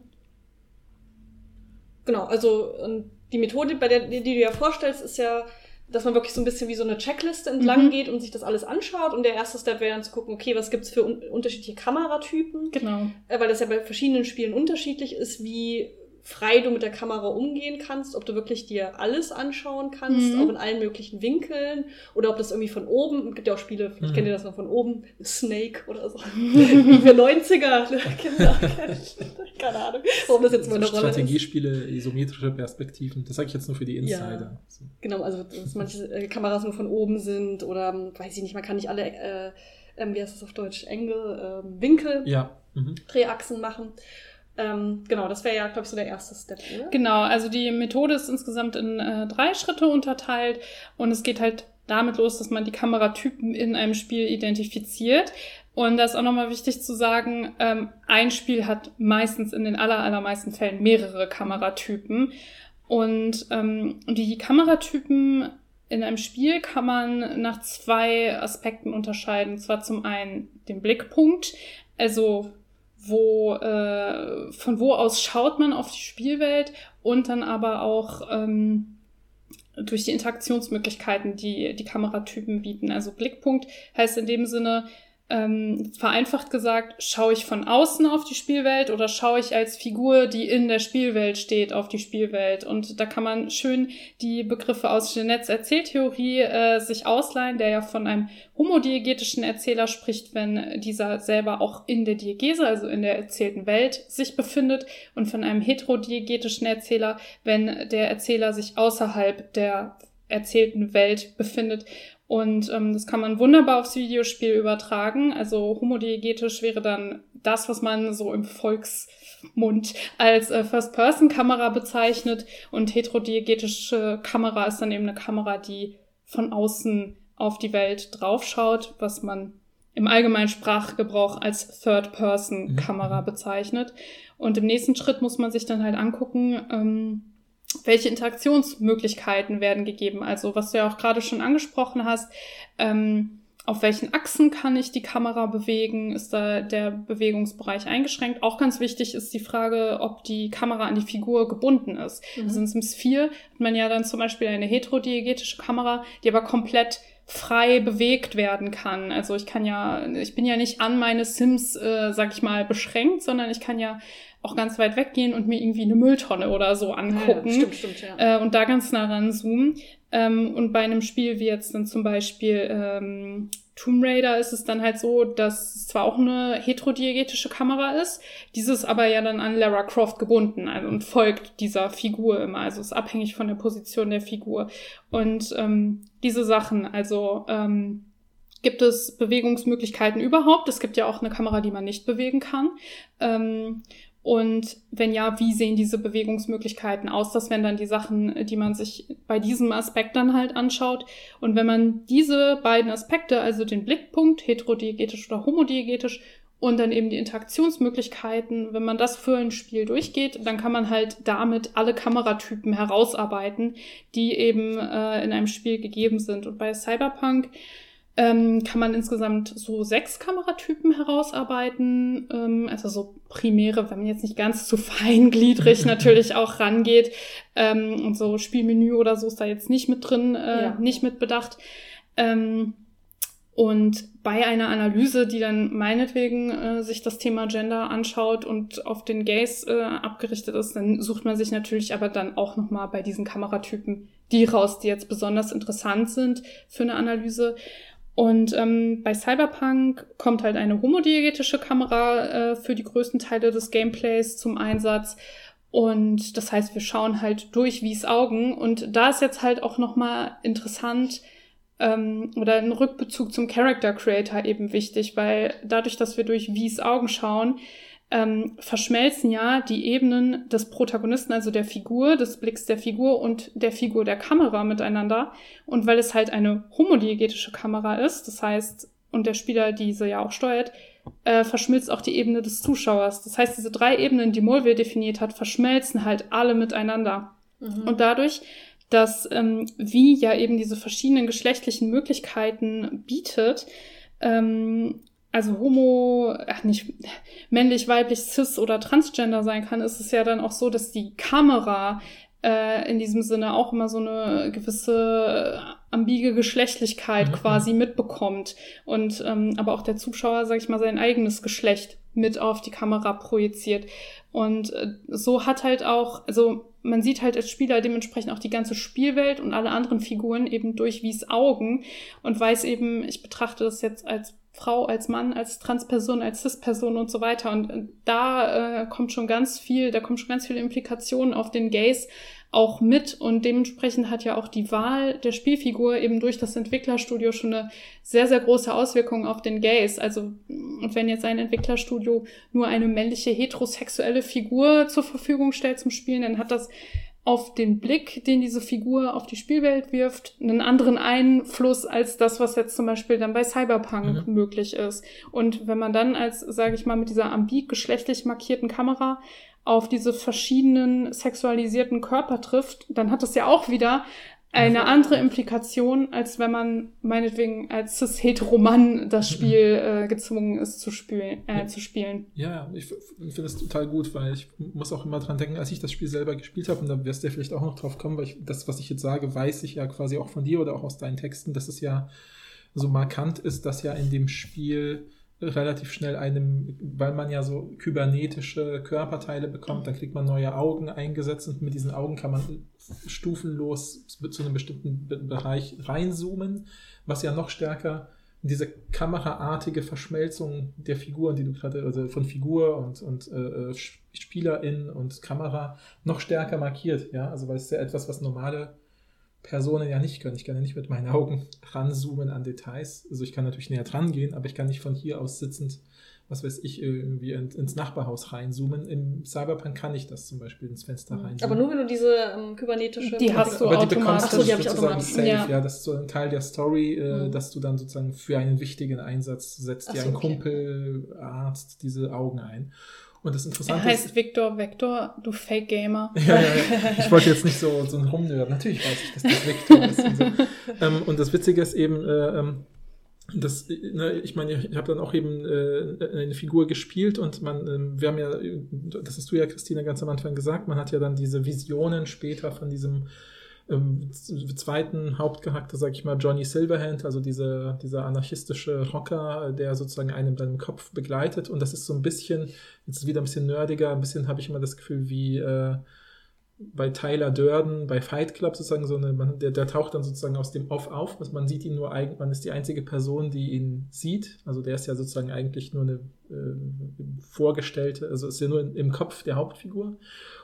Genau, also und die Methode, bei der die, die du ja vorstellst, ist ja dass man wirklich so ein bisschen wie so eine Checkliste entlang Mhm. geht und sich das alles anschaut. Und der erste Step wäre dann zu gucken, okay, was gibt's für un unterschiedliche Kameratypen? Genau. Äh, weil das ja bei verschiedenen Spielen unterschiedlich ist, wie frei du mit der Kamera umgehen kannst, ob du wirklich dir alles anschauen kannst, Mhm. auch in allen möglichen Winkeln, oder ob das irgendwie von oben, es gibt ja auch Spiele, vielleicht Mhm. kennt ihr das noch von oben, Snake oder so, wie wir 90er Kinder kennen. Keine Ahnung, warum das jetzt So mal eine Rolle ist. Strategiespiele, isometrische Perspektiven. Das sage ich jetzt nur für die Insider. So. Genau, also dass manche äh, Kameras nur von oben sind oder ähm, weiß ich nicht, man kann nicht alle, äh, ähm, wie heißt das auf Deutsch, Engel, ähm, Winkel, Ja. Mhm. Drehachsen machen. Ähm, genau, das wäre ja, glaube ich, so der erste Step, oder? Genau, also die Methode ist insgesamt in äh, drei Schritte unterteilt und es geht halt damit los, dass man die Kameratypen in einem Spiel identifiziert. Und da ist auch nochmal wichtig zu sagen, ähm, ein Spiel hat meistens in den aller, allermeisten Fällen mehrere Kameratypen. Und ähm, die Kameratypen in einem Spiel kann man nach zwei Aspekten unterscheiden. Und zwar zum einen den Blickpunkt, also wo, äh, von wo aus schaut man auf die Spielwelt und dann aber auch ähm, durch die Interaktionsmöglichkeiten, die die Kameratypen bieten. Also Blickpunkt heißt in dem Sinne, ähm, vereinfacht gesagt, schaue ich von außen auf die Spielwelt oder schaue ich als Figur, die in der Spielwelt steht, auf die Spielwelt. Und da kann man schön die Begriffe aus Genets Erzähltheorie äh, sich ausleihen, der ja von einem homodiegetischen Erzähler spricht, wenn dieser selber auch in der Diegese, also in der erzählten Welt, sich befindet, und von einem heterodiegetischen Erzähler, wenn der Erzähler sich außerhalb der erzählten Welt befindet. Und ähm, das kann man wunderbar aufs Videospiel übertragen. Also homodiegetisch wäre dann das, was man so im Volksmund als äh, First-Person-Kamera bezeichnet. Und heterodiegetische Kamera ist dann eben eine Kamera, die von außen auf die Welt draufschaut, was man im allgemeinen Sprachgebrauch als Third-Person-Kamera bezeichnet. Und im nächsten Schritt muss man sich dann halt angucken, ähm, welche Interaktionsmöglichkeiten werden gegeben. Also was du ja auch gerade schon angesprochen hast, ähm, auf welchen Achsen kann ich die Kamera bewegen? Ist da der Bewegungsbereich eingeschränkt? Auch ganz wichtig ist die Frage, ob die Kamera an die Figur gebunden ist. Mhm. Also in Sims 4 hat man ja dann zum Beispiel eine heterodiegetische Kamera, die aber komplett frei bewegt werden kann. Also ich kann ja, ich bin ja nicht an meine Sims, äh, sag ich mal, beschränkt, sondern ich kann ja auch ganz weit weggehen und mir irgendwie eine Mülltonne oder so angucken Ja, stimmt, stimmt, ja. äh, und da ganz nah ranzoomen. Ähm, und bei einem Spiel wie jetzt dann zum Beispiel ähm, Tomb Raider ist es dann halt so, dass es zwar auch eine heterodiegetische Kamera ist, dieses aber ja dann an Lara Croft gebunden also, und folgt dieser Figur immer, also ist abhängig von der Position der Figur. Und ähm, diese Sachen, also ähm, Gibt es Bewegungsmöglichkeiten überhaupt? Es gibt ja auch eine Kamera, die man nicht bewegen kann. Ähm, und wenn ja, wie sehen diese Bewegungsmöglichkeiten aus? Das wären dann die Sachen, die man sich bei diesem Aspekt dann halt anschaut. Und wenn man diese beiden Aspekte, also den Blickpunkt, heterodiegetisch oder homodiegetisch, und dann eben die Interaktionsmöglichkeiten, wenn man das für ein Spiel durchgeht, dann kann man halt damit alle Kameratypen herausarbeiten, die eben äh, in einem Spiel gegeben sind. Und bei Cyberpunk ähm, kann man insgesamt so sechs Kameratypen herausarbeiten. Ähm, also so primäre, wenn man jetzt nicht ganz zu feingliedrig natürlich auch rangeht. Ähm, und so Spielmenü oder so ist da jetzt nicht mit drin, äh, Ja. nicht mit bedacht. Ähm, und bei einer Analyse, die dann meinetwegen äh, sich das Thema Gender anschaut und auf den Gays äh, abgerichtet ist, dann sucht man sich natürlich aber dann auch nochmal bei diesen Kameratypen die raus, die jetzt besonders interessant sind für eine Analyse. Und ähm, bei Cyberpunk kommt halt eine homodiegetische Kamera äh, für die größten Teile des Gameplays zum Einsatz. Und das heißt, wir schauen halt durch Wies Augen. Und da ist jetzt halt auch nochmal interessant, ähm, oder ein Rückbezug zum Character Creator eben wichtig, weil dadurch, dass wir durch Wies Augen schauen, ähm, verschmelzen ja die Ebenen des Protagonisten, also der Figur, des Blicks der Figur und der Figur der Kamera miteinander. Und weil es halt eine homodiegetische Kamera ist, das heißt, und der Spieler diese ja auch steuert, äh, verschmilzt auch die Ebene des Zuschauers. Das heißt, diese drei Ebenen, die Mulvey definiert hat, verschmelzen halt alle miteinander. Mhm. Und dadurch, dass ähm, wie ja eben diese verschiedenen geschlechtlichen Möglichkeiten bietet, ähm, also homo, ach nicht männlich, weiblich, cis oder transgender sein kann, ist es ja dann auch so, dass die Kamera äh, in diesem Sinne auch immer so eine gewisse ambige Geschlechtlichkeit Mhm. quasi mitbekommt und ähm, aber auch der Zuschauer, sag ich mal, sein eigenes Geschlecht mit auf die Kamera projiziert. Und äh, so hat halt auch, also man sieht halt als Spieler dementsprechend auch die ganze Spielwelt und alle anderen Figuren eben durch Wies Augen und weiß eben, ich betrachte das jetzt als Frau, als Mann, als Transperson, als Cis-Person und so weiter. Und äh, da äh, kommt schon ganz viel, da kommen schon ganz viele Implikationen auf den Gays auch mit und dementsprechend hat ja auch die Wahl der Spielfigur eben durch das Entwicklerstudio schon eine sehr, sehr große Auswirkung auf den Gays. Also und wenn jetzt ein Entwicklerstudio nur eine männliche heterosexuelle Figur zur Verfügung stellt zum Spielen, dann hat das auf den Blick, den diese Figur auf die Spielwelt wirft, einen anderen Einfluss als das, was jetzt zum Beispiel dann bei Cyberpunk Mhm. möglich ist. Und wenn man dann als, sage ich mal, mit dieser ambig geschlechtlich markierten Kamera auf diese verschiedenen sexualisierten Körper trifft, dann hat das ja auch wieder eine andere Implikation, als wenn man meinetwegen als cis-hetero-Mann das Spiel äh, gezwungen ist zu spielen. Äh, zu spielen. Ja, ich finde das total gut, weil ich muss auch immer dran denken, als ich das Spiel selber gespielt habe, und da wirst du ja vielleicht auch noch drauf kommen, weil ich, das, was ich jetzt sage, weiß ich ja quasi auch von dir oder auch aus deinen Texten, dass es ja so markant ist, dass ja in dem Spiel relativ schnell einem, weil man ja so kybernetische Körperteile bekommt, dann kriegt man neue Augen eingesetzt und mit diesen Augen kann man stufenlos zu einem bestimmten Be Bereich reinzoomen, was ja noch stärker diese kameraartige Verschmelzung der Figuren, die du gerade, also von Figur und, und äh, Spielerin und Kamera noch stärker markiert, ja, also weil es ja etwas, was normale Personen ja nicht können. Ich kann ja nicht mit meinen Augen ranzoomen an Details. Also ich kann natürlich näher dran gehen, aber ich kann nicht von hier aus sitzend, was weiß ich, irgendwie in, ins Nachbarhaus reinzoomen. Im Cyberpunk kann ich das zum Beispiel ins Fenster reinzoomen. Aber nur wenn du diese ähm, kybernetische. Die hast du aber die bekommst automatisch. du so, die hab ich sozusagen automatisch. safe, Ja. ja. Das ist so ein Teil der Story, äh, Mhm. dass du dann sozusagen für einen wichtigen Einsatz setzt Ach dir so, ein okay. Kumpel, Arzt diese Augen ein. Und das Er Interessante heißt ist, Victor Vector, du Fake Gamer. ja, ja, ja. Ich wollte jetzt nicht so, so ein Rumnörden. Natürlich weiß ich, dass das Vektor ist. Und, so. ähm, und das Witzige ist eben, äh, ähm, das, äh, ne, ich meine, ich habe dann auch eben äh, eine Figur gespielt und man, ähm, wir haben ja, das hast du ja, Christina, ganz am Anfang gesagt, man hat ja dann diese Visionen später von diesem ähm, zweiten Hauptcharakter, sag ich mal, Johnny Silverhand, also dieser, dieser anarchistische Rocker, der sozusagen einem dann im Kopf begleitet. Und das ist so ein bisschen, jetzt wieder ein bisschen nerdiger, ein bisschen habe ich immer das Gefühl, wie äh, bei Tyler Durden, bei Fight Club sozusagen, so eine, man, der, der taucht dann sozusagen aus dem Off auf. Also man sieht ihn nur, eigen- man ist die einzige Person, die ihn sieht. Also der ist ja sozusagen eigentlich nur eine äh, vorgestellte, also ist ja nur im Kopf der Hauptfigur.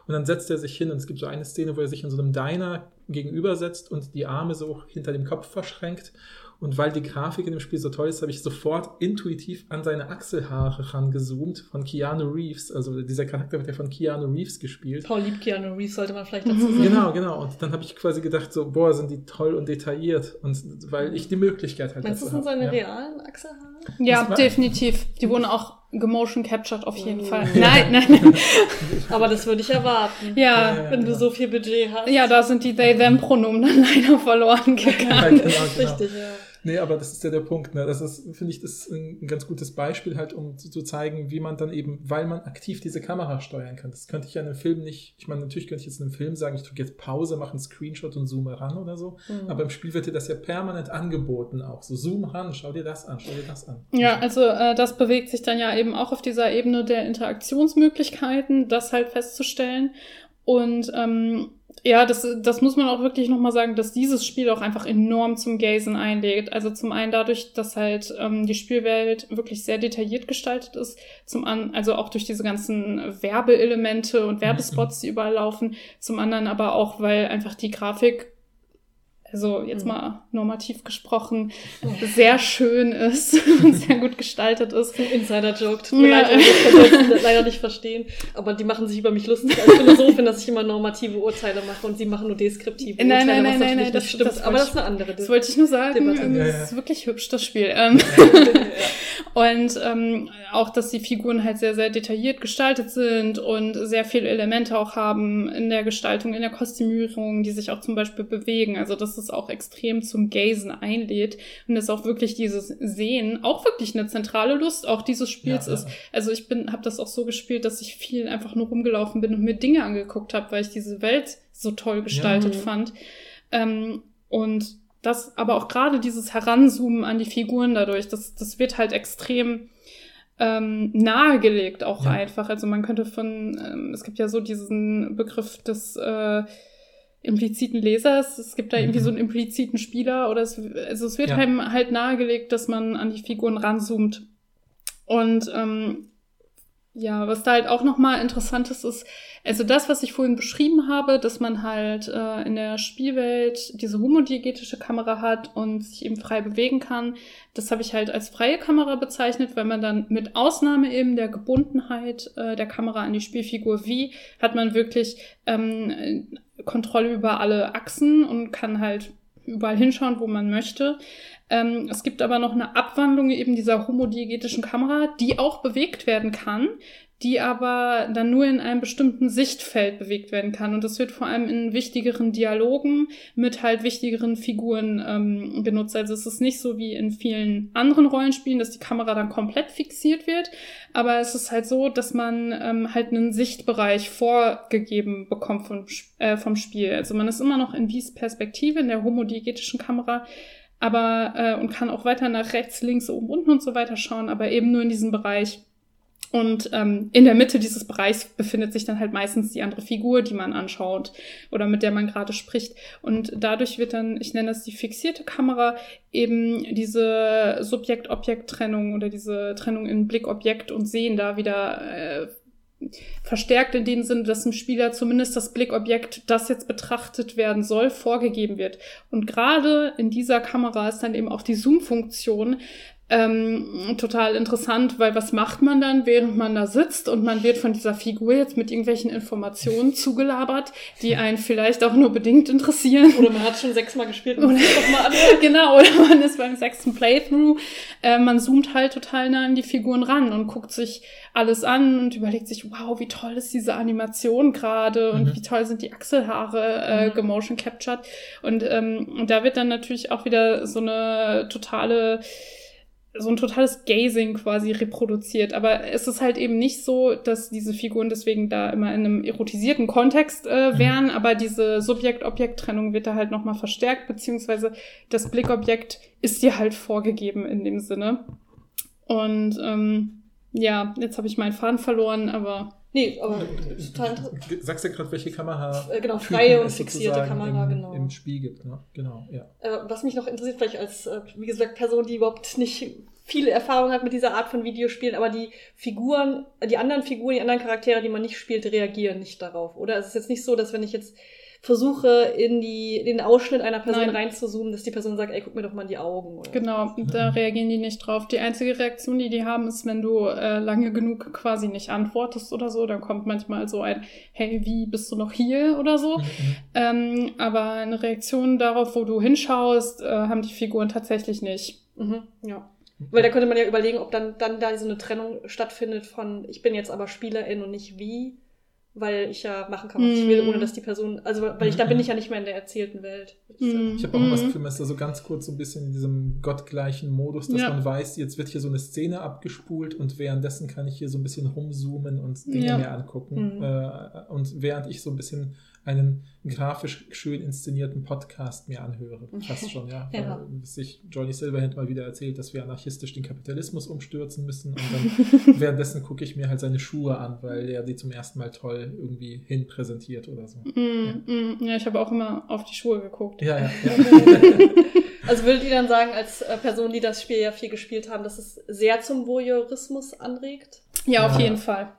Und dann setzt er sich hin und es gibt so eine Szene, wo er sich in so einem Diner gegenübersetzt und die Arme so hinter dem Kopf verschränkt. Und weil die Grafik in dem Spiel so toll ist, habe ich sofort intuitiv an seine Achselhaare rangezoomt von Keanu Reeves. Also dieser Charakter wird ja von Keanu Reeves gespielt. Paul liebt Keanu Reeves, sollte man vielleicht dazu sagen. Genau, genau. Und dann habe ich quasi gedacht, so, boah, sind die toll und detailliert. Und weil ich die Möglichkeit halt Meinst du, das sind seine. Ja. realen Achselhaare? Ja, war- definitiv. Die wurden auch gemotion captured auf jeden Oh. Fall. Nein, nein, nein. Aber das würde ich erwarten. Ja, Ja, Wenn du genau. so viel Budget hast. ja, da sind die They-Them-Pronomen dann leider verloren Ja, gegangen. genau, genau. Richtig, ja. Nee, aber das ist ja der Punkt. Ne? Das ist, finde ich, das ist ein ganz gutes Beispiel halt, um zu, zu zeigen, wie man dann eben, weil man aktiv diese Kamera steuern kann. Das könnte ich ja in einem Film nicht, ich meine, natürlich könnte ich jetzt in einem Film sagen, ich drücke jetzt Pause, mache einen Screenshot und zoome ran oder so. Mhm. Aber im Spiel wird dir das ja permanent angeboten auch. So, zoom ran, schau dir das an, schau dir das an. Ja, also äh, das bewegt sich dann ja eben auch auf dieser Ebene der Interaktionsmöglichkeiten, das halt festzustellen. Und ähm, ja, das, das muss man auch wirklich nochmal sagen, dass dieses Spiel auch einfach enorm zum Gazen einlegt. Also zum einen dadurch, dass halt ähm, die Spielwelt wirklich sehr detailliert gestaltet ist. Zum anderen, also auch durch diese ganzen Werbeelemente und Werbespots, die überall laufen. Zum anderen aber auch, weil einfach die Grafik also jetzt Mhm. mal normativ gesprochen, sehr schön ist und sehr gut gestaltet ist. Ein Insider-Joke. Tut mir Ja. leid, ich kann das leider nicht verstehen. Aber die machen sich über mich lustig als Philosophin, dass ich immer normative Urteile mache und sie machen nur deskriptive Nein, Urteile, nein, was nein, natürlich nein, nicht das- stimmt. das Aber das ist eine andere Das wollte ich nur sagen. Debatte. Das Ja, ist wirklich hübsch, das Spiel. Ähm, Und ähm, auch, dass die Figuren halt sehr, sehr detailliert gestaltet sind und sehr viele Elemente auch haben in der Gestaltung, in der Kostümierung, die sich auch zum Beispiel bewegen. Also, dass es auch extrem zum Gazen einlädt und dass auch wirklich dieses Sehen auch wirklich eine zentrale Lust auch dieses Spiels Ja, ist. ja. Also ich bin, habe das auch so gespielt, dass ich viel einfach nur rumgelaufen bin und mir Dinge angeguckt habe, weil ich diese Welt so toll gestaltet Ja. fand. Ähm, und das, aber auch gerade dieses Heranzoomen an die Figuren dadurch, das, das wird halt extrem ähm, nahegelegt auch Ja. einfach. Also man könnte von, ähm, es gibt ja so diesen Begriff des äh, impliziten Lesers, es gibt da irgendwie Mhm. so einen impliziten Spieler oder es, also es wird Ja. einem halt nahegelegt, dass man an die Figuren ranzoomt. Und ähm, ja, was da halt auch nochmal interessant ist, ist, also das, was ich vorhin beschrieben habe, dass man halt äh, in der Spielwelt diese homodiegetische Kamera hat und sich eben frei bewegen kann, das habe ich halt als freie Kamera bezeichnet, weil man dann mit Ausnahme eben der Gebundenheit äh, der Kamera an die Spielfigur wie, hat man wirklich ähm, äh, Kontrolle über alle Achsen und kann halt überall hinschauen, wo man möchte. Ähm, es gibt aber noch eine Abwandlung eben dieser homodiegetischen Kamera, die auch bewegt werden kann, die aber dann nur in einem bestimmten Sichtfeld bewegt werden kann. Und das wird vor allem in wichtigeren Dialogen mit halt wichtigeren Figuren ähm, benutzt. Also es ist nicht so wie in vielen anderen Rollenspielen, dass die Kamera dann komplett fixiert wird, aber es ist halt so, dass man ähm, halt einen Sichtbereich vorgegeben bekommt vom, äh, vom Spiel. Also man ist immer noch in Wies Perspektive in der homodiegetischen Kamera, aber äh, und kann auch weiter nach rechts, links, oben, unten und so weiter schauen, aber eben nur in diesem Bereich. Und ähm, in der Mitte dieses Bereichs befindet sich dann halt meistens die andere Figur, die man anschaut oder mit der man gerade spricht. Und dadurch wird dann, ich nenne das die fixierte Kamera, eben diese Subjekt-Objekt-Trennung oder diese Trennung in Blick, Objekt und Sehen da wieder äh, verstärkt in dem Sinne, dass dem Spieler zumindest das Blickobjekt, das jetzt betrachtet werden soll, vorgegeben wird. Und gerade in dieser Kamera ist dann eben auch die Zoom-Funktion ähm, total interessant, weil was macht man dann, während man da sitzt und man wird von dieser Figur jetzt mit irgendwelchen Informationen zugelabert, die einen vielleicht auch nur bedingt interessieren. Oder man hat schon sechsmal gespielt und doch mal an. genau, oder man ist beim sechsten Playthrough. Äh, man zoomt halt total nah an die Figuren ran und guckt sich alles an und überlegt sich, wow, wie toll ist diese Animation gerade und Mhm. wie toll sind die Achselhaare äh, Mhm. gemotion captured. Und, ähm, und da wird dann natürlich auch wieder so eine totale so ein totales Gazing quasi reproduziert. Aber es ist halt eben nicht so, dass diese Figuren deswegen da immer in einem erotisierten Kontext äh, Mhm. wären, aber diese Subjekt-Objekt-Trennung wird da halt nochmal verstärkt, beziehungsweise das Blickobjekt ist dir halt vorgegeben in dem Sinne. Und ähm, ja, jetzt habe ich meinen Faden verloren, aber Nee, aber total interessant. Du sagst ja gerade, welche Kamera. Äh, genau, freie und fixierte Kamera, im, genau. Im Spiel gibt, ne? Genau, ja. Äh, was mich noch interessiert, vielleicht als, äh, wie gesagt, Person, die überhaupt nicht viele Erfahrung hat mit dieser Art von Videospielen, aber die Figuren, die anderen Figuren, die anderen Charaktere, die man nicht spielt, reagieren nicht darauf, oder? Es ist jetzt nicht so, dass wenn ich jetzt versuche, in die, in den Ausschnitt einer Person Nein. reinzuzoomen, dass die Person sagt, ey, guck mir doch mal in die Augen. Oder Genau, da reagieren die nicht drauf. Die einzige Reaktion, die die haben, ist, wenn du äh, lange genug quasi nicht antwortest oder so, dann kommt manchmal so ein, hey, wie bist du noch hier oder so. Mhm. Ähm, aber eine Reaktion darauf, wo du hinschaust, äh, haben die Figuren tatsächlich nicht. Mhm, ja. Weil da könnte man ja überlegen, ob dann, dann da so eine Trennung stattfindet von, ich bin jetzt aber Spielerin und nicht wie, weil ich ja machen kann, was ich Mhm. will, ohne dass die Person, also weil ich, da bin ich ja nicht mehr in der erzählten Welt. Mhm. Ich habe auch immer das. Gefühl, man ist da so ganz kurz so ein bisschen in diesem gottgleichen Modus, dass Ja. man weiß, jetzt wird hier so eine Szene abgespult und währenddessen kann ich hier so ein bisschen rumzoomen und Dinge Ja. mehr angucken. Mhm. Äh, und während ich so ein bisschen einen grafisch schön inszenierten Podcast mir anhöre. Fast schon, ja. Ja. Weil sich Johnny Silverhand mal wieder erzählt, dass wir anarchistisch den Kapitalismus umstürzen müssen. Und dann währenddessen gucke ich mir halt seine Schuhe an, weil er die zum ersten Mal toll irgendwie hin präsentiert oder so. Mm, mm, ja, ich habe auch immer auf die Schuhe geguckt. Ja, ja. ja. Also würdet ihr dann sagen, als äh, Person, die das Spiel ja viel gespielt haben, dass es sehr zum Voyeurismus anregt? Ja, auf Ja. jeden Fall.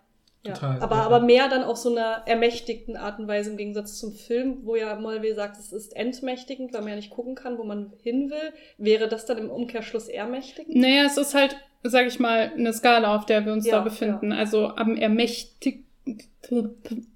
Ja. Total, aber, ja. aber mehr dann auf so einer ermächtigten Art und Weise im Gegensatz zum Film, wo ja Molve sagt, es ist entmächtigend, weil man ja nicht gucken kann, wo man hin will. Wäre das dann im Umkehrschluss ermächtigend? Naja, es ist halt, sag ich mal, eine Skala, auf der wir uns Ja, da befinden. Also am ermächtig,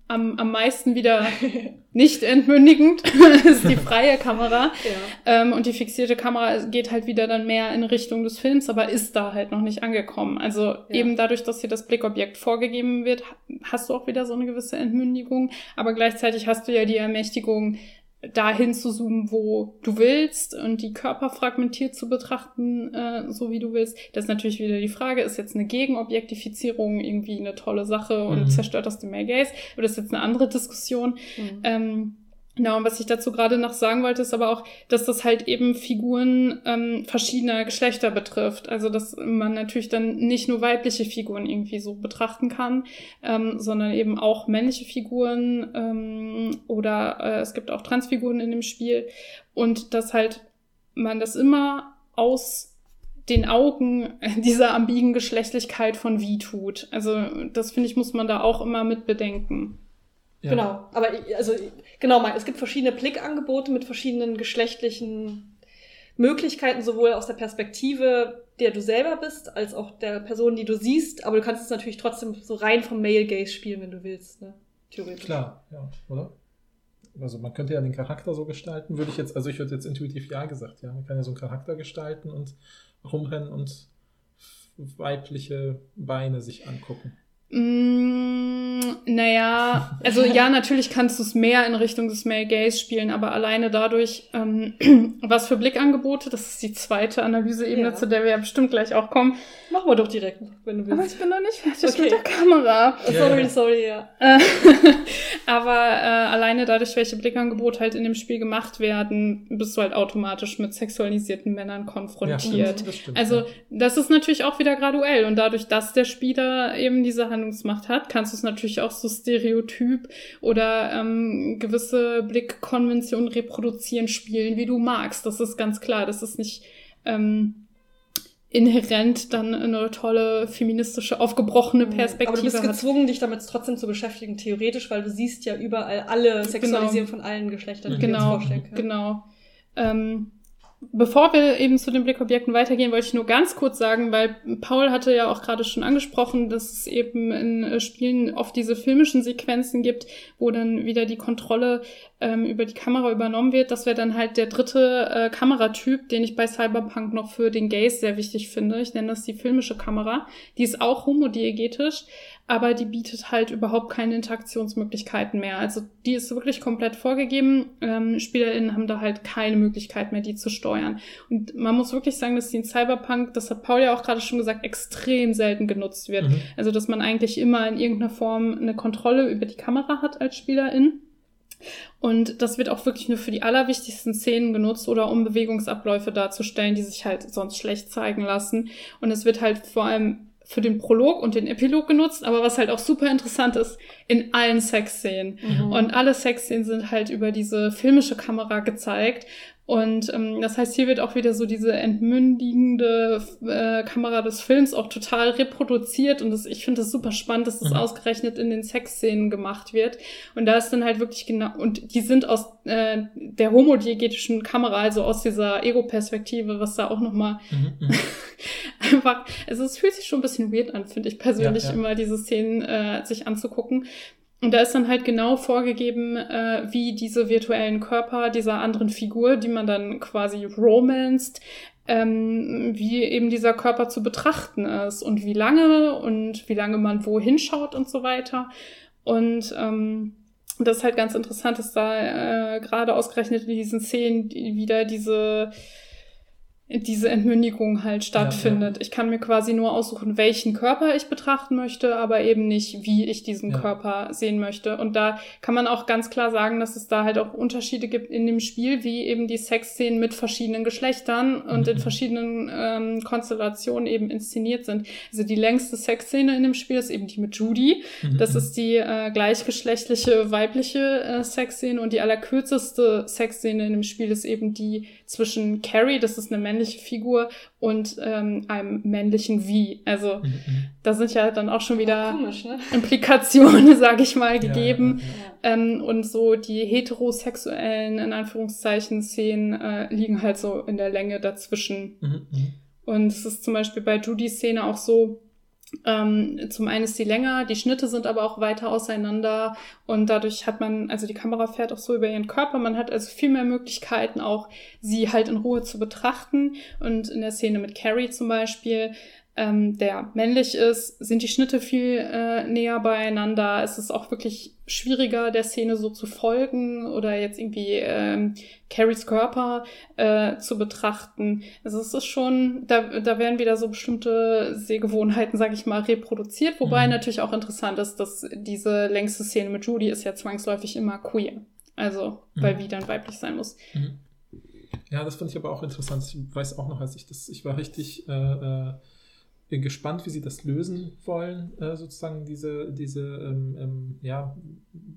am, am meisten wieder nicht entmündigend ist die freie Kamera. Ja. Ähm, und die fixierte Kamera geht halt wieder dann mehr in Richtung des Films, aber ist da halt noch nicht angekommen. Also eben dadurch, dass dir das Blickobjekt vorgegeben wird, hast du auch wieder so eine gewisse Entmündigung, aber gleichzeitig hast du ja die Ermächtigung, dahin zu zoomen, wo du willst und die Körper fragmentiert zu betrachten, äh, so wie du willst. Das ist natürlich wieder die Frage, ist jetzt eine Gegenobjektifizierung irgendwie eine tolle Sache und Mhm. zerstört das den Male Gaze? Oder ist jetzt eine andere Diskussion? Mhm. Ähm, Genau, und was ich dazu gerade noch sagen wollte, ist aber auch, dass das halt eben Figuren ähm, verschiedener Geschlechter betrifft. Also dass man natürlich dann nicht nur weibliche Figuren irgendwie so betrachten kann, ähm, sondern eben auch männliche Figuren ähm, oder äh, es gibt auch Transfiguren in dem Spiel. Und dass halt man das immer aus den Augen dieser ambigen Geschlechtlichkeit von wie tut. Also das finde ich, muss man da auch immer mit bedenken. Ja. Genau, aber also genau, es gibt verschiedene Blickangebote mit verschiedenen geschlechtlichen Möglichkeiten, sowohl aus der Perspektive, der du selber bist, als auch der Person, die du siehst. Aber du kannst es natürlich trotzdem so rein vom Male Gaze spielen, wenn du willst, ne? Theoretisch. Klar, ja, oder? Also man könnte ja den Charakter so gestalten, würde ich jetzt, also ich würde jetzt intuitiv ja gesagt, ja. Man kann ja so einen Charakter gestalten und rumrennen und weibliche Beine sich angucken. Mm, naja, also ja, natürlich kannst du es mehr in Richtung des Male Gaze spielen, aber alleine dadurch, ähm, was für Blickangebote, das ist die zweite Analyseebene, ja. zu der wir ja bestimmt gleich auch kommen. Machen wir doch direkt, wenn du willst. Aber ich bin noch nicht fertig okay. mit der Kamera. Sorry, sorry, ja. aber äh, alleine dadurch, welche Blickangebote halt in dem Spiel gemacht werden, bist du halt automatisch mit sexualisierten Männern konfrontiert. Ja, das stimmt, also das ist natürlich auch wieder graduell und dadurch, dass der Spieler eben diese Handlungsmacht hat, kannst du es natürlich auch so stereotyp oder ähm, gewisse Blickkonventionen reproduzieren, spielen, wie du magst. Das ist ganz klar. Das ist nicht ähm, inhärent dann eine tolle feministische, aufgebrochene Perspektive. Aber du bist gezwungen, dich damit trotzdem zu beschäftigen, theoretisch, weil du siehst ja überall alle Sexualisieren genau. von allen Geschlechtern, die genau, vorstellen können. Genau. Ähm, Bevor wir eben zu den Blickobjekten weitergehen, wollte ich nur ganz kurz sagen, weil Paul hatte ja auch gerade schon angesprochen, dass es eben in äh, Spielen oft diese filmischen Sequenzen gibt, wo dann wieder die Kontrolle ähm, über die Kamera übernommen wird. Das wäre dann halt der dritte äh, Kameratyp, den ich bei Cyberpunk noch für den Gaze sehr wichtig finde. Ich nenne das die filmische Kamera. Die ist auch homodiegetisch, aber die bietet halt überhaupt keine Interaktionsmöglichkeiten mehr. Also die ist wirklich komplett vorgegeben. Ähm, SpielerInnen haben da halt keine Möglichkeit mehr, die zu steuern. Und man muss wirklich sagen, dass die in Cyberpunk, das hat Paul ja auch gerade schon gesagt, extrem selten genutzt wird. Mhm. Also dass man eigentlich immer in irgendeiner Form eine Kontrolle über die Kamera hat als SpielerIn. Und das wird auch wirklich nur für die allerwichtigsten Szenen genutzt oder um Bewegungsabläufe darzustellen, die sich halt sonst schlecht zeigen lassen. Und es wird halt vor allem für den Prolog und den Epilog genutzt, aber was halt auch super interessant ist, in allen Sexszenen. Mhm. Und alle Sexszenen sind halt über diese filmische Kamera gezeigt. Und ähm, das heißt, hier wird auch wieder so diese entmündigende äh, Kamera des Films auch total reproduziert. Und das, ich finde das super spannend, dass das mhm. ausgerechnet in den Sexszenen gemacht wird. Und da ist dann halt wirklich genau, und die sind aus äh, der homodiegetischen Kamera, also aus dieser Ego-Perspektive, was da auch nochmal mhm, mhm. einfach, also es fühlt sich schon ein bisschen weird an, finde ich persönlich, ja, ja. immer diese Szenen äh, sich anzugucken. Und da ist dann halt genau vorgegeben, äh, wie diese virtuellen Körper dieser anderen Figur, die man dann quasi romanced, ähm, wie eben dieser Körper zu betrachten ist und wie lange und wie lange man wo hinschaut und so weiter. Und ähm, das ist halt ganz interessant, dass da äh, gerade ausgerechnet in diesen Szenen wieder diese diese Entmündigung halt stattfindet. Ja, ja. Ich kann mir quasi nur aussuchen, welchen Körper ich betrachten möchte, aber eben nicht, wie ich diesen ja. Körper sehen möchte. Und da kann man auch ganz klar sagen, dass es da halt auch Unterschiede gibt in dem Spiel, wie eben die Sexszenen mit verschiedenen Geschlechtern und mhm. in verschiedenen ähm, Konstellationen eben inszeniert sind. Also die längste Sexszene in dem Spiel ist eben die mit Judy. Mhm. Das ist die äh, gleichgeschlechtliche weibliche äh, Sexszene und die allerkürzeste Sexszene in dem Spiel ist eben die zwischen Carrie, das ist eine männliche Figur, und ähm, einem männlichen Wie. Also mhm. mhm. da sind ja dann auch schon wieder komisch, ne? Implikationen, sage ich mal, gegeben. Ja, ja, ja. Ähm, und so die heterosexuellen, in Anführungszeichen, Szenen äh, liegen halt so in der Länge dazwischen. Mhm. mhm. Und es ist zum Beispiel bei Judys Szene auch so, ähm, zum einen ist sie länger, die Schnitte sind aber auch weiter auseinander und dadurch hat man, also die Kamera fährt auch so über ihren Körper, man hat also viel mehr Möglichkeiten auch, sie halt in Ruhe zu betrachten. Und in der Szene mit Carrie zum Beispiel ähm, der männlich ist, sind die Schnitte viel äh, näher beieinander. Es ist auch wirklich schwieriger, der Szene so zu folgen oder jetzt irgendwie ähm, Carries Körper äh, zu betrachten. Also es ist schon, da, da werden wieder so bestimmte Sehgewohnheiten, sage ich mal, reproduziert. Wobei mhm. natürlich auch interessant ist, dass diese längste Szene mit Judy ist ja zwangsläufig immer queer. Also, weil Mhm. wie dann weiblich sein muss. Mhm. Ja, das fand ich aber auch interessant. Ich weiß auch noch, als ich das, ich war richtig äh, äh, gespannt, wie sie das lösen wollen, äh, sozusagen diese, diese ähm, ähm, ja,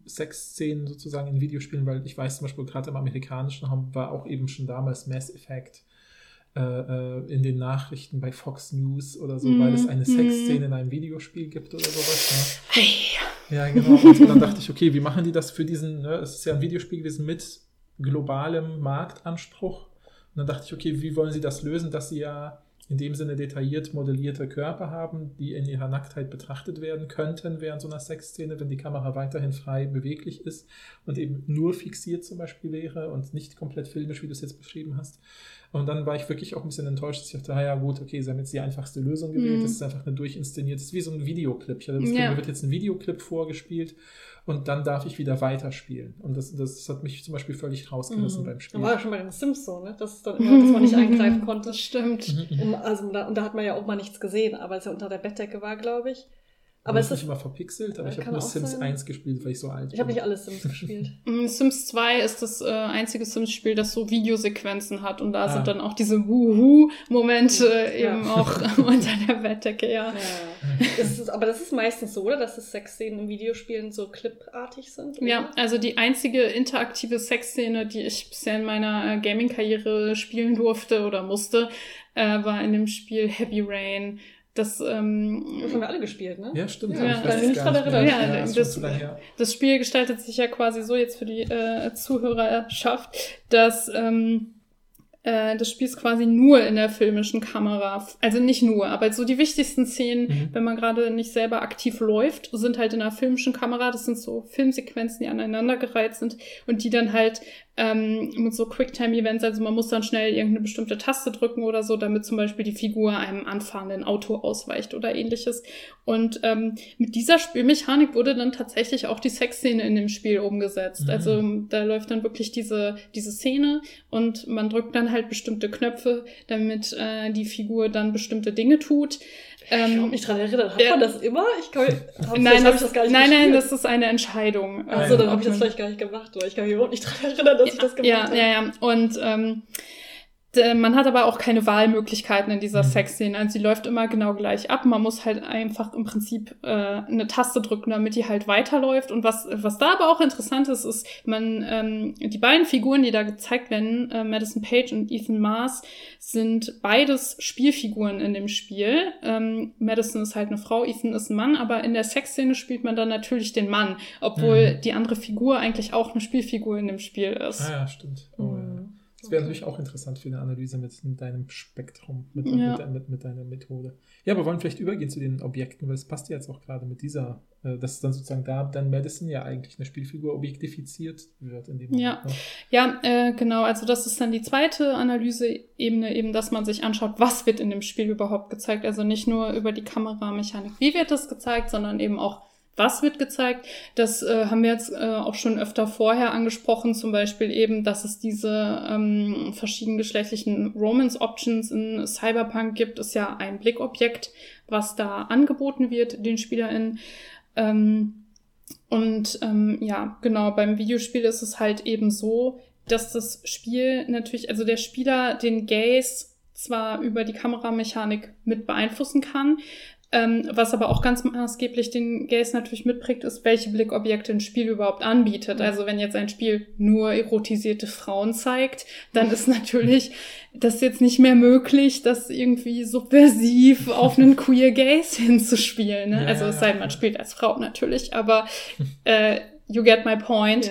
Sexszenen sozusagen in Videospielen, weil ich weiß zum Beispiel gerade im amerikanischen war auch eben schon damals Mass Effect äh, äh, in den Nachrichten bei Fox News oder so, Mhm. weil es eine Mhm. Sexszene in einem Videospiel gibt oder sowas. Ne? Hey. Ja, genau. Und dann dachte ich, okay, wie machen die das für diesen, ne? es ist ja ein Videospiel gewesen mit globalem Marktanspruch. Und dann dachte ich, okay, wie wollen sie das lösen, dass sie ja in dem Sinne detailliert modellierte Körper haben, die in ihrer Nacktheit betrachtet werden könnten während so einer Sexszene, wenn die Kamera weiterhin frei beweglich ist und eben nur fixiert zum Beispiel wäre und nicht komplett filmisch, wie du es jetzt beschrieben hast. Und dann war ich wirklich auch ein bisschen enttäuscht. Ich dachte, ah ja gut, okay, sie haben jetzt die einfachste Lösung gewählt. Mhm. Das ist einfach eine durchinszenierte, das ist wie so ein Videoclip. Ich hatte das Ja. Mir wird jetzt ein Videoclip vorgespielt und dann darf ich wieder weiterspielen. Und das, das hat mich zum Beispiel völlig rausgerissen Mhm. beim Spiel. Da war ja schon bei den Sims so, ne? Das ist dann immer, dass man nicht eingreifen konnte. Das stimmt. Mhm. Um, also, da, und da hat man ja auch mal nichts gesehen, aber es ja unter der Bettdecke war, glaube ich. Aber es ist immer verpixelt, aber ich habe nur Sims sein. 1 gespielt, weil ich so alt ich habe bin. nicht alle Sims gespielt. Mm, Sims 2 ist das äh, einzige Sims-Spiel, das so Videosequenzen hat und da Ah. sind dann auch diese Wuhu-Momente Ja. eben auch unter der Bettdecke, ja. Ja. Das ist, aber das ist meistens so, oder? Dass es Sexszenen in Videospielen so clipartig sind? Oder? Ja, also die einzige interaktive Sexszene, die ich bisher in meiner äh, Gaming-Karriere spielen durfte oder musste, äh, war in dem Spiel Heavy Rain. Das, ähm, Das haben wir alle gespielt, ne? Ja, stimmt. Ja, gar dran mehr. erinnern. Ja, Ja, das- her. das Spiel gestaltet sich ja quasi so jetzt für die äh, Zuhörerschaft, dass ähm, äh, das Spiel ist quasi nur in der filmischen Kamera, also nicht nur, aber so die wichtigsten Szenen, Mhm. wenn man gerade nicht selber aktiv läuft, sind halt in der filmischen Kamera. Das sind so Filmsequenzen, die aneinandergereiht sind und die dann halt ähm, mit so Quicktime-Events, also man muss dann schnell irgendeine bestimmte Taste drücken oder so, damit zum Beispiel die Figur einem anfahrenden Auto ausweicht oder ähnliches. Und ähm, mit dieser Spielmechanik wurde dann tatsächlich auch die Sexszene in dem Spiel umgesetzt. Mhm. Also da läuft dann wirklich diese, diese Szene und man drückt dann halt bestimmte Knöpfe, damit äh, die Figur dann bestimmte Dinge tut. Ich habe Ähm, mich dran erinnert. Hat ja. man das immer? Ich kann, nein, das, ich das gar nicht nein, nein, das ist eine Entscheidung. Achso, dann Ähm, habe ich das vielleicht gar nicht gemacht. Oder ich kann mich überhaupt nicht dran erinnern, dass ich das gemacht ja, habe. ja, ja. Und ähm, man hat aber auch keine Wahlmöglichkeiten in dieser Mhm. Sexszene. Also sie läuft immer genau gleich ab. Man muss halt einfach im Prinzip äh, eine Taste drücken, damit die halt weiterläuft. Und was, was da aber auch interessant ist, ist, man, ähm, die beiden Figuren, die da gezeigt werden, äh, Madison Page und Ethan Mars, sind beides Spielfiguren in dem Spiel. Ähm, Madison ist halt eine Frau, Ethan ist ein Mann, aber in der Sexszene spielt man dann natürlich den Mann, obwohl Mhm. die andere Figur eigentlich auch eine Spielfigur in dem Spiel ist. Ah ja, stimmt. Oh, ja. Das wäre natürlich auch interessant für eine Analyse mit deinem Spektrum, mit, Ja. mit, mit, mit deiner Methode. Ja, aber wollen vielleicht übergehen zu den Objekten, weil es passt ja jetzt auch gerade mit dieser, äh, dass dann sozusagen da dann Madison ja eigentlich eine Spielfigur objektifiziert wird in dem Ja. Moment. Ne? Ja, äh, genau. Also das ist dann die zweite Analyseebene, eben, dass man sich anschaut, was wird in dem Spiel überhaupt gezeigt. Also nicht nur über die Kameramechanik, wie wird das gezeigt, sondern eben auch, was wird gezeigt. Das äh, haben wir jetzt äh, auch schon öfter vorher angesprochen, zum Beispiel eben, dass es diese ähm, verschiedengeschlechtlichen Romance-Options in Cyberpunk gibt, ist ja ein Blickobjekt, was da angeboten wird den SpielerInnen. Ähm, und ähm, ja, genau, beim Videospiel ist es halt eben so, dass das Spiel natürlich, also der Spieler den Gaze zwar über die Kameramechanik mit beeinflussen kann, ähm, was aber auch ganz maßgeblich den Gaze natürlich mitprägt, ist, welche Blickobjekte ein Spiel überhaupt anbietet. Also wenn jetzt ein Spiel nur erotisierte Frauen zeigt, dann ist natürlich das jetzt nicht mehr möglich, das irgendwie subversiv auf einen queer Gaze hinzuspielen. Ne? Ja, also es sei denn, man spielt als Frau natürlich, aber äh, you get my point.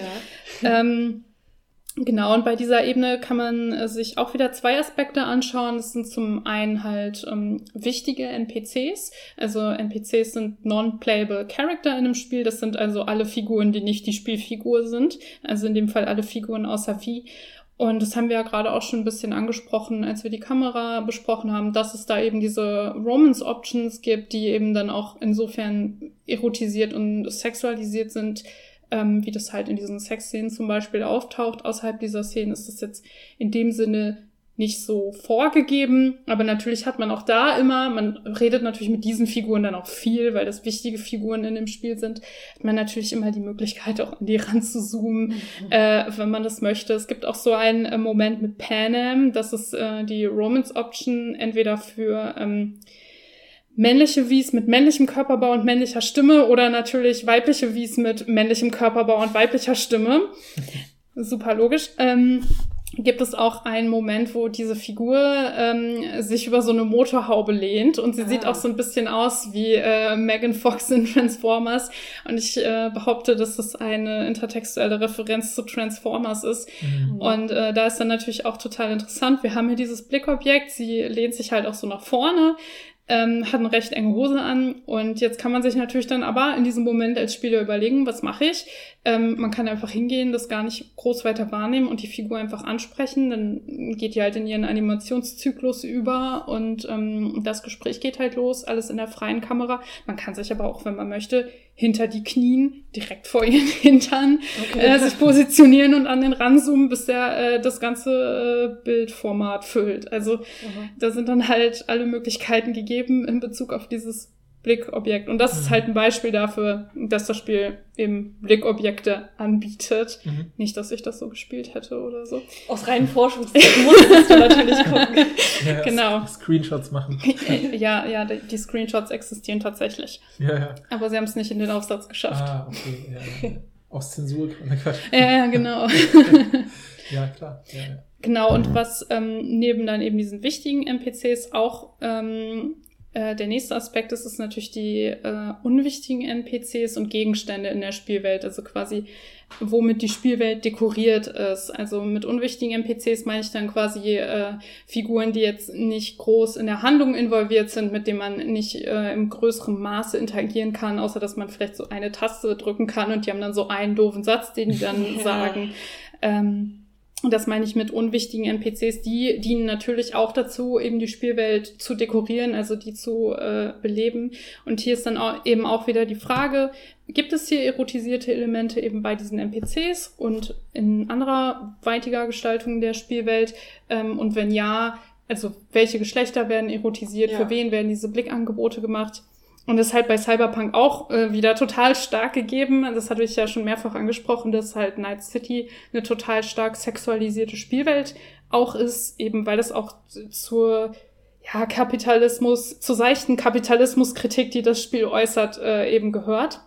Ja. Ähm, genau, und bei dieser Ebene kann man äh, sich auch wieder zwei Aspekte anschauen. Das sind zum einen halt ähm, wichtige NPCs. Also NPCs sind non-playable Character in einem Spiel. Das sind also alle Figuren, die nicht die Spielfigur sind. Also in dem Fall alle Figuren außer Vieh. Und das haben wir ja gerade auch schon ein bisschen angesprochen, als wir die Kamera besprochen haben, dass es da eben diese Romance-Options gibt, die eben dann auch insofern erotisiert und sexualisiert sind, ähm, wie das halt in diesen Sexszenen zum Beispiel auftaucht. Außerhalb dieser Szenen ist das jetzt in dem Sinne nicht so vorgegeben, aber natürlich hat man auch da immer, man redet natürlich mit diesen Figuren dann auch viel, weil das wichtige Figuren in dem Spiel sind, hat man natürlich immer die Möglichkeit, auch an die ran zu zoomen, mhm. äh, wenn man das möchte. Es gibt auch so einen äh, Moment mit Panem, das ist äh, die Romance Option, entweder für ähm, männliche Wies mit männlichem Körperbau und männlicher Stimme oder natürlich weibliche Wies mit männlichem Körperbau und weiblicher Stimme. Super logisch. Ähm, gibt es auch einen Moment, wo diese Figur ähm, sich über so eine Motorhaube lehnt und sie ah. sieht auch so ein bisschen aus wie äh, Megan Fox in Transformers und ich äh, behaupte, dass das eine intertextuelle Referenz zu Transformers ist mhm. und äh, da ist dann natürlich auch total interessant. Wir haben hier dieses Blickobjekt, sie lehnt sich halt auch so nach vorne, ähm, hat eine recht enge Hose an und jetzt kann man sich natürlich dann aber in diesem Moment als Spieler überlegen, was mache ich? Ähm, man kann einfach hingehen, das gar nicht groß weiter wahrnehmen und die Figur einfach ansprechen, dann geht die halt in ihren Animationszyklus über und ähm, das Gespräch geht halt los, alles in der freien Kamera. Man kann sich aber auch, wenn man möchte, hinter die Knien, direkt vor ihren Hintern, okay. äh, sich positionieren und an den ranzoomen, bis der äh, das ganze äh, Bildformat füllt. Also mhm. da sind dann halt alle Möglichkeiten gegeben in Bezug auf dieses Blickobjekt. Und das mhm. ist halt ein Beispiel dafür, dass das Spiel eben Blickobjekte anbietet. Mhm. Nicht, dass ich das so gespielt hätte oder so. Aus reinen Forschungszwecken musstest du natürlich gucken. Ja, genau. Screenshots machen. ja, ja, die Screenshots existieren tatsächlich. Ja, ja. Aber sie haben es nicht in den Aufsatz geschafft. Ah, okay. Ja, ja. Aus Zensur. ja, ja, genau. ja, klar. Ja, ja. Genau, und was ähm, neben dann eben diesen wichtigen NPCs auch ähm, äh, der nächste Aspekt ist, ist natürlich die äh, unwichtigen NPCs und Gegenstände in der Spielwelt, also quasi womit die Spielwelt dekoriert ist. Also mit unwichtigen NPCs meine ich dann quasi äh, Figuren, die jetzt nicht groß in der Handlung involviert sind, mit denen man nicht äh, im größeren Maße interagieren kann, außer dass man vielleicht so eine Taste drücken kann und die haben dann so einen doofen Satz, den die dann sagen. Ähm, und das meine ich mit unwichtigen NPCs. Die dienen natürlich auch dazu, eben die Spielwelt zu dekorieren, also die zu äh, beleben. Und hier ist dann auch eben auch wieder die Frage, gibt es hier erotisierte Elemente eben bei diesen NPCs und in anderer weitiger Gestaltung der Spielwelt? Ähm, und wenn ja, also welche Geschlechter werden erotisiert, ja. für wen werden diese Blickangebote gemacht? Und das ist halt bei Cyberpunk auch äh, wieder total stark gegeben. Das hatte ich ja schon mehrfach angesprochen, dass halt Night City eine total stark sexualisierte Spielwelt auch ist, eben weil das auch zur ja, Kapitalismus, zur seichten Kapitalismuskritik, die das Spiel äußert, äh, eben gehört.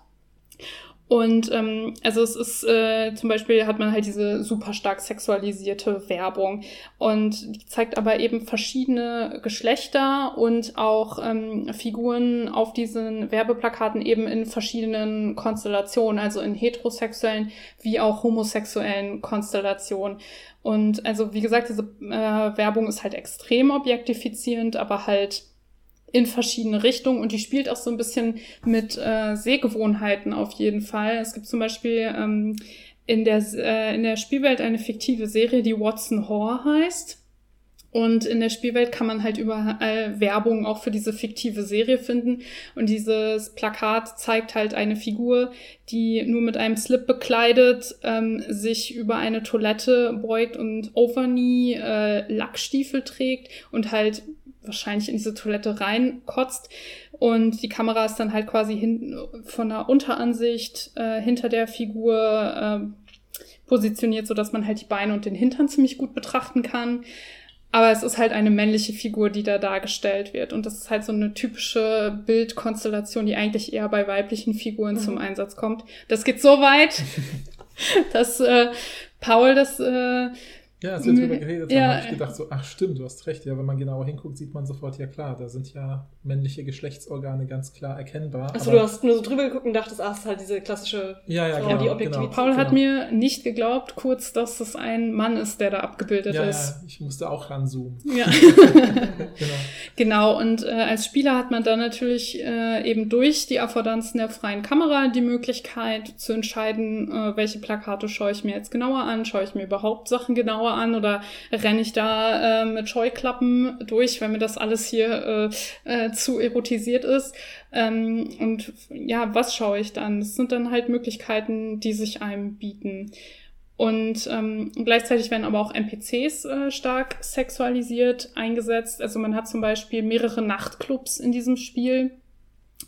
Und ähm, also es ist äh, zum Beispiel hat man halt diese super stark sexualisierte Werbung und die zeigt aber eben verschiedene Geschlechter und auch ähm, Figuren auf diesen Werbeplakaten eben in verschiedenen Konstellationen, also in heterosexuellen wie auch homosexuellen Konstellationen. Und also wie gesagt, diese äh, Werbung ist halt extrem objektifizierend, aber halt in verschiedene Richtungen und die spielt auch so ein bisschen mit äh, Sehgewohnheiten auf jeden Fall. Es gibt zum Beispiel ähm, in, der, äh, in der Spielwelt eine fiktive Serie, die Watson Whore heißt. Und in der Spielwelt kann man halt überall Werbung auch für diese fiktive Serie finden. Und dieses Plakat zeigt halt eine Figur, die nur mit einem Slip bekleidet, ähm, sich über eine Toilette beugt und Overknee äh, Lackstiefel trägt und halt wahrscheinlich in diese Toilette reinkotzt. Und die Kamera ist dann halt quasi hin, von der Unteransicht äh, hinter der Figur äh, positioniert, so dass man halt die Beine und den Hintern ziemlich gut betrachten kann. Aber es ist halt eine männliche Figur, die da dargestellt wird. Und das ist halt so eine typische Bildkonstellation, die eigentlich eher bei weiblichen Figuren mhm. zum Einsatz kommt. Das geht so weit, dass äh, Paul das äh, ja, als wir darüber geredet haben, ja. habe ich gedacht, so, ach stimmt, du hast recht. Ja, wenn man genauer hinguckt, sieht man sofort, ja klar, da sind ja männliche Geschlechtsorgane ganz klar erkennbar. Achso, du hast nur so drüber geguckt und dachtest, ach, es ist halt diese klassische ja, ja, Frau, genau, die Objektivität. Genau, Paul genau. hat mir nicht geglaubt, kurz, dass das ein Mann ist, der da abgebildet ja, ist. Ja, ich musste auch ranzoomen. Ja. genau. genau, und äh, als Spieler hat man dann natürlich äh, eben durch die Affordanzen der freien Kamera die Möglichkeit zu entscheiden, äh, welche Plakate schaue ich mir jetzt genauer an, schaue ich mir überhaupt Sachen genauer an oder renne ich da äh, mit Scheuklappen durch, wenn mir das alles hier äh, äh, zu erotisiert ist. Ähm, und ja, was schaue ich dann? Das sind dann halt Möglichkeiten, die sich einem bieten. Und ähm, gleichzeitig werden aber auch NPCs äh, stark sexualisiert eingesetzt. Also man hat zum Beispiel mehrere Nachtclubs in diesem Spiel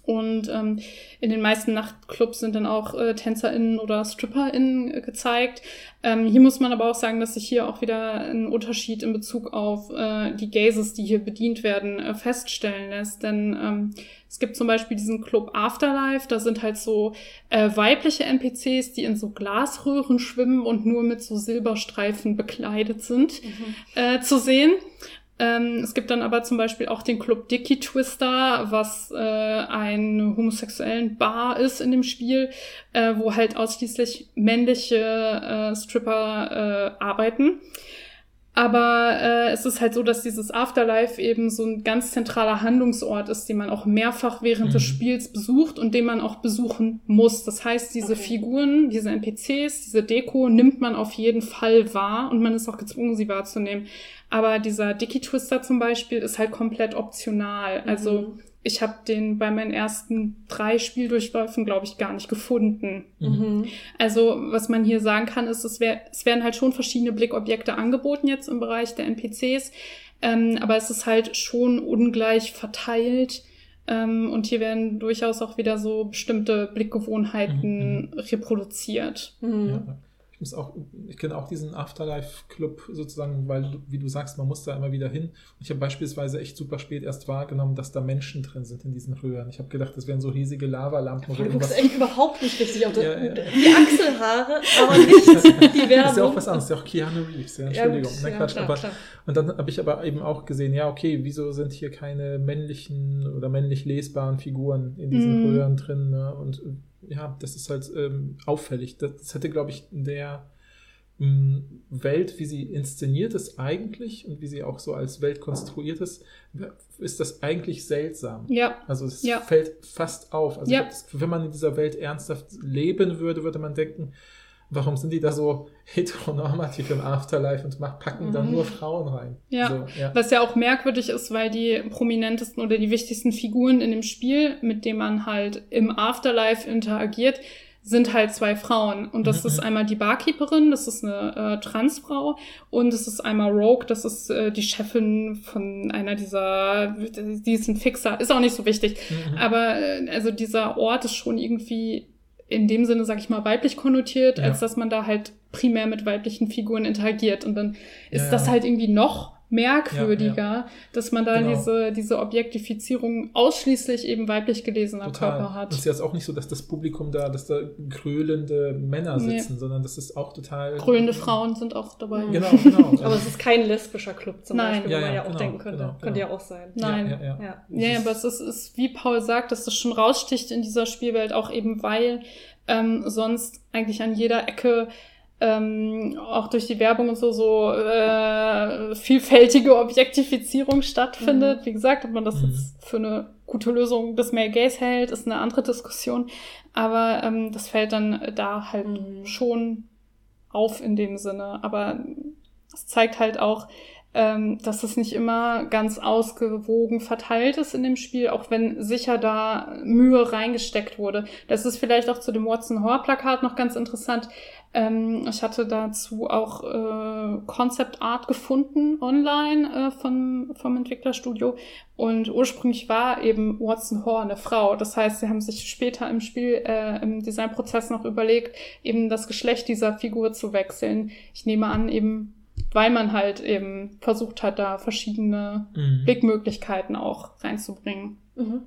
und ähm, in den meisten Nachtclubs sind dann auch äh, TänzerInnen oder StripperInnen äh, gezeigt. Ähm, hier muss man aber auch sagen, dass sich hier auch wieder ein Unterschied in Bezug auf äh, die Gazes, die hier bedient werden, äh, feststellen lässt. Denn ähm, es gibt zum Beispiel diesen Club Afterlife, da sind halt so äh, weibliche NPCs, die in so Glasröhren schwimmen und nur mit so Silberstreifen bekleidet sind, mhm. äh, zu sehen. Ähm, es gibt dann aber zum Beispiel auch den Club Dicky Twister, was äh, ein homosexuellen Bar ist in dem Spiel, äh, wo halt ausschließlich männliche äh, Stripper äh, arbeiten. Aber äh, es ist halt so, dass dieses Afterlife eben so ein ganz zentraler Handlungsort ist, den man auch mehrfach während mhm. des Spiels besucht und den man auch besuchen muss. Das heißt, diese okay. Figuren, diese NPCs, diese Deko nimmt man auf jeden Fall wahr und man ist auch gezwungen, sie wahrzunehmen. Aber dieser Dicky Twister zum Beispiel ist halt komplett optional. Also mhm. Ich habe den bei meinen ersten drei Spieldurchläufen, glaube ich, gar nicht gefunden. Mhm. Also was man hier sagen kann, ist, es, wär, es werden halt schon verschiedene Blickobjekte angeboten jetzt im Bereich der NPCs, ähm, aber es ist halt schon ungleich verteilt. Ähm, und hier werden durchaus auch wieder so bestimmte Blickgewohnheiten mhm. reproduziert. Mhm. Ja. Ich muss auch, ich kenne auch diesen Afterlife-Club sozusagen, weil, wie du sagst, man muss da immer wieder hin. Und ich habe beispielsweise echt super spät erst wahrgenommen, dass da Menschen drin sind in diesen Röhren. Ich habe gedacht, das wären so riesige Lavalampen. Du guckst echt überhaupt nicht richtig auf das, ja, ja. die Achselhaare, aber nicht die Werbung. Das ist ja auch was anderes, ist ja auch Keanu Reeves, ja, Entschuldigung. Ja, Nein, Quatsch, klar, aber, klar. Und dann habe ich aber eben auch gesehen, ja, okay, wieso sind hier keine männlichen oder männlich lesbaren Figuren in diesen mm. Röhren drin? Ne? Und ja, das ist halt ähm, auffällig. Das, das hätte, glaube ich, in der ähm, Welt, wie sie inszeniert ist eigentlich und wie sie auch so als Welt konstruiert ist, ist das eigentlich seltsam. Ja. Also es ja. fällt fast auf. Also ja. wenn man in dieser Welt ernsthaft leben würde, würde man denken, warum sind die da so heteronormativ im Afterlife und packen dann nur mhm. Frauen rein? Ja. So, ja. was ja auch merkwürdig ist, weil die prominentesten oder die wichtigsten Figuren in dem Spiel, mit denen man halt im Afterlife interagiert, sind halt zwei Frauen. Und das mhm. ist einmal die Barkeeperin, das ist eine äh, Transfrau. Und es ist einmal Rogue, das ist äh, die Chefin von einer dieser, die ist ein Fixer, ist auch nicht so wichtig. Mhm. Aber äh, also dieser Ort ist schon irgendwie in dem Sinne, sag ich mal, weiblich konnotiert, ja. als dass man da halt primär mit weiblichen Figuren interagiert. Und dann ist ja, das halt irgendwie noch merkwürdiger, ja, dass man da genau. diese, diese Objektifizierung ausschließlich eben weiblich gelesener Total. Körper hat. Es ist jetzt auch nicht so, dass das Publikum da, dass da gröhlende Männer sitzen, nee. sondern das ist auch total. Gröhlende Frauen sind auch dabei. Genau, genau. aber es ist kein lesbischer Club zum Nein. Beispiel, wo man ja auch genau, denken könnte. Genau, könnte ja auch sein. Nein. Ja, ja, ja. ja. aber es ist, ist, wie Paul sagt, dass das schon raussticht in dieser Spielwelt, auch eben weil ähm, sonst eigentlich an jeder Ecke ähm, auch durch die Werbung und so so äh, vielfältige Objektifizierung stattfindet. Mhm. Wie gesagt, ob man das mhm. jetzt für eine gute Lösung des Male Gays hält, ist eine andere Diskussion. Aber ähm, das fällt dann da halt mhm. schon auf in dem Sinne. Aber es zeigt halt auch, ähm, dass es nicht immer ganz ausgewogen verteilt ist in dem Spiel, auch wenn sicher da Mühe reingesteckt wurde. Das ist vielleicht auch zu dem Watson Horror Plakat noch ganz interessant. Ähm, ich hatte dazu auch äh, Concept Art gefunden online äh, von, vom Entwicklerstudio und ursprünglich war eben Watson Horror eine Frau. Das heißt, sie haben sich später im Spiel, äh, im Designprozess noch überlegt, eben das Geschlecht dieser Figur zu wechseln. Ich nehme an, eben weil man halt eben versucht hat, da verschiedene mhm. Blickmöglichkeiten auch reinzubringen. Mhm.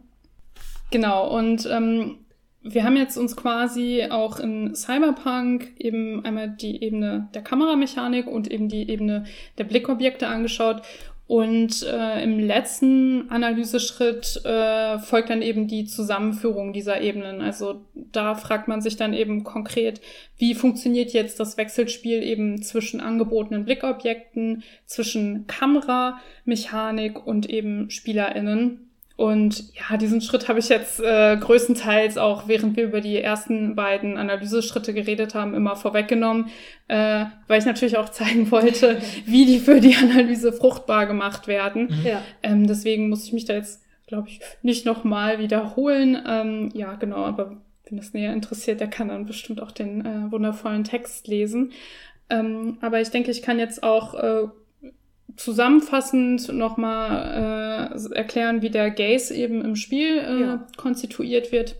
Genau, und ähm, wir haben jetzt uns quasi auch in Cyberpunk eben einmal die Ebene der Kameramechanik und eben die Ebene der Blickobjekte angeschaut. Und äh, im letzten Analyseschritt äh, folgt dann eben die Zusammenführung dieser Ebenen. Also da fragt man sich dann eben konkret, wie funktioniert jetzt das Wechselspiel eben zwischen angebotenen Blickobjekten, zwischen Kameramechanik und eben SpielerInnen. Und ja, diesen Schritt habe ich jetzt äh, größtenteils auch, während wir über die ersten beiden Analyseschritte geredet haben, immer vorweggenommen, äh, weil ich natürlich auch zeigen wollte, wie die für die Analyse fruchtbar gemacht werden. Mhm. Ja. Ähm, deswegen muss ich mich da jetzt, glaube ich, nicht nochmal wiederholen. Ähm, ja, genau, aber wen das näher interessiert, der kann dann bestimmt auch den äh, wundervollen Text lesen. Ähm, aber ich denke, ich kann jetzt auch äh, zusammenfassend nochmal äh, erklären, wie der Gaze eben im Spiel äh, Ja. konstituiert wird.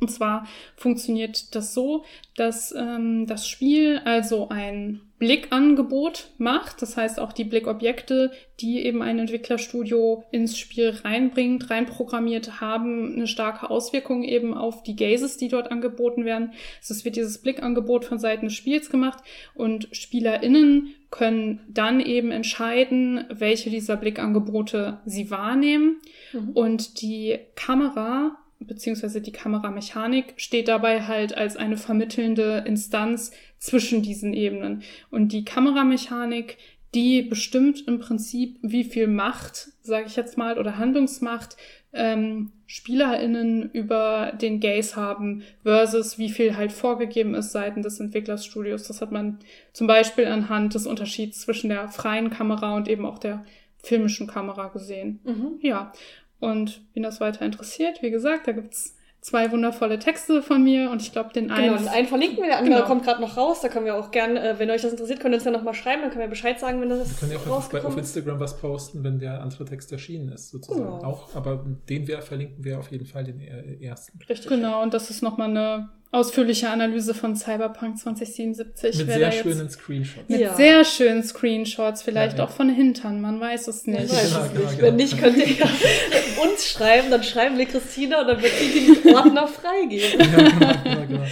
Und zwar funktioniert das so, dass ähm, das Spiel also ein Blickangebot macht. Das heißt auch die Blickobjekte, die eben ein Entwicklerstudio ins Spiel reinbringt, reinprogrammiert haben, eine starke Auswirkung eben auf die Gazes, die dort angeboten werden. Also Es wird dieses Blickangebot von Seiten des Spiels gemacht und SpielerInnen können dann eben entscheiden, welche dieser Blickangebote sie wahrnehmen. Mhm. Und die Kamera beziehungsweise die Kameramechanik steht dabei halt als eine vermittelnde Instanz zwischen diesen Ebenen. Und die Kameramechanik, die bestimmt im Prinzip, wie viel Macht, sage ich jetzt mal, oder Handlungsmacht ähm, SpielerInnen über den Gaze haben, versus wie viel halt vorgegeben ist seitens des Entwicklerstudios. Das hat man zum Beispiel anhand des Unterschieds zwischen der freien Kamera und eben auch der filmischen Kamera gesehen. Mhm. Ja, und wen das weiter interessiert, wie gesagt, da gibt's zwei wundervolle Texte von mir und ich glaube, den Genau, einen. den einen verlinken wir, der andere Genau. kommt gerade noch raus. Da können wir auch gerne, äh, wenn euch das interessiert, könnt ihr uns ja nochmal schreiben, dann können wir Bescheid sagen, wenn Wir das können ja auch auf ist. Instagram was posten, wenn der andere Text erschienen ist, sozusagen. Genau. Auch, aber den wir verlinken wir auf jeden Fall den äh, ersten. Richtig. Genau, und das ist nochmal eine ausführliche Analyse von Cyberpunk 2077. Mit sehr schönen Screenshots. Mit Ja. sehr schönen Screenshots, vielleicht Ja, ja. auch von Hintern, man weiß es Ich nicht. weiß Genau, es genau, nicht. genau. Wenn nicht, könnt ihr ja uns schreiben, dann schreiben wir Christina und dann wird sie den Ordner freigeben. ja, genau, genau, genau.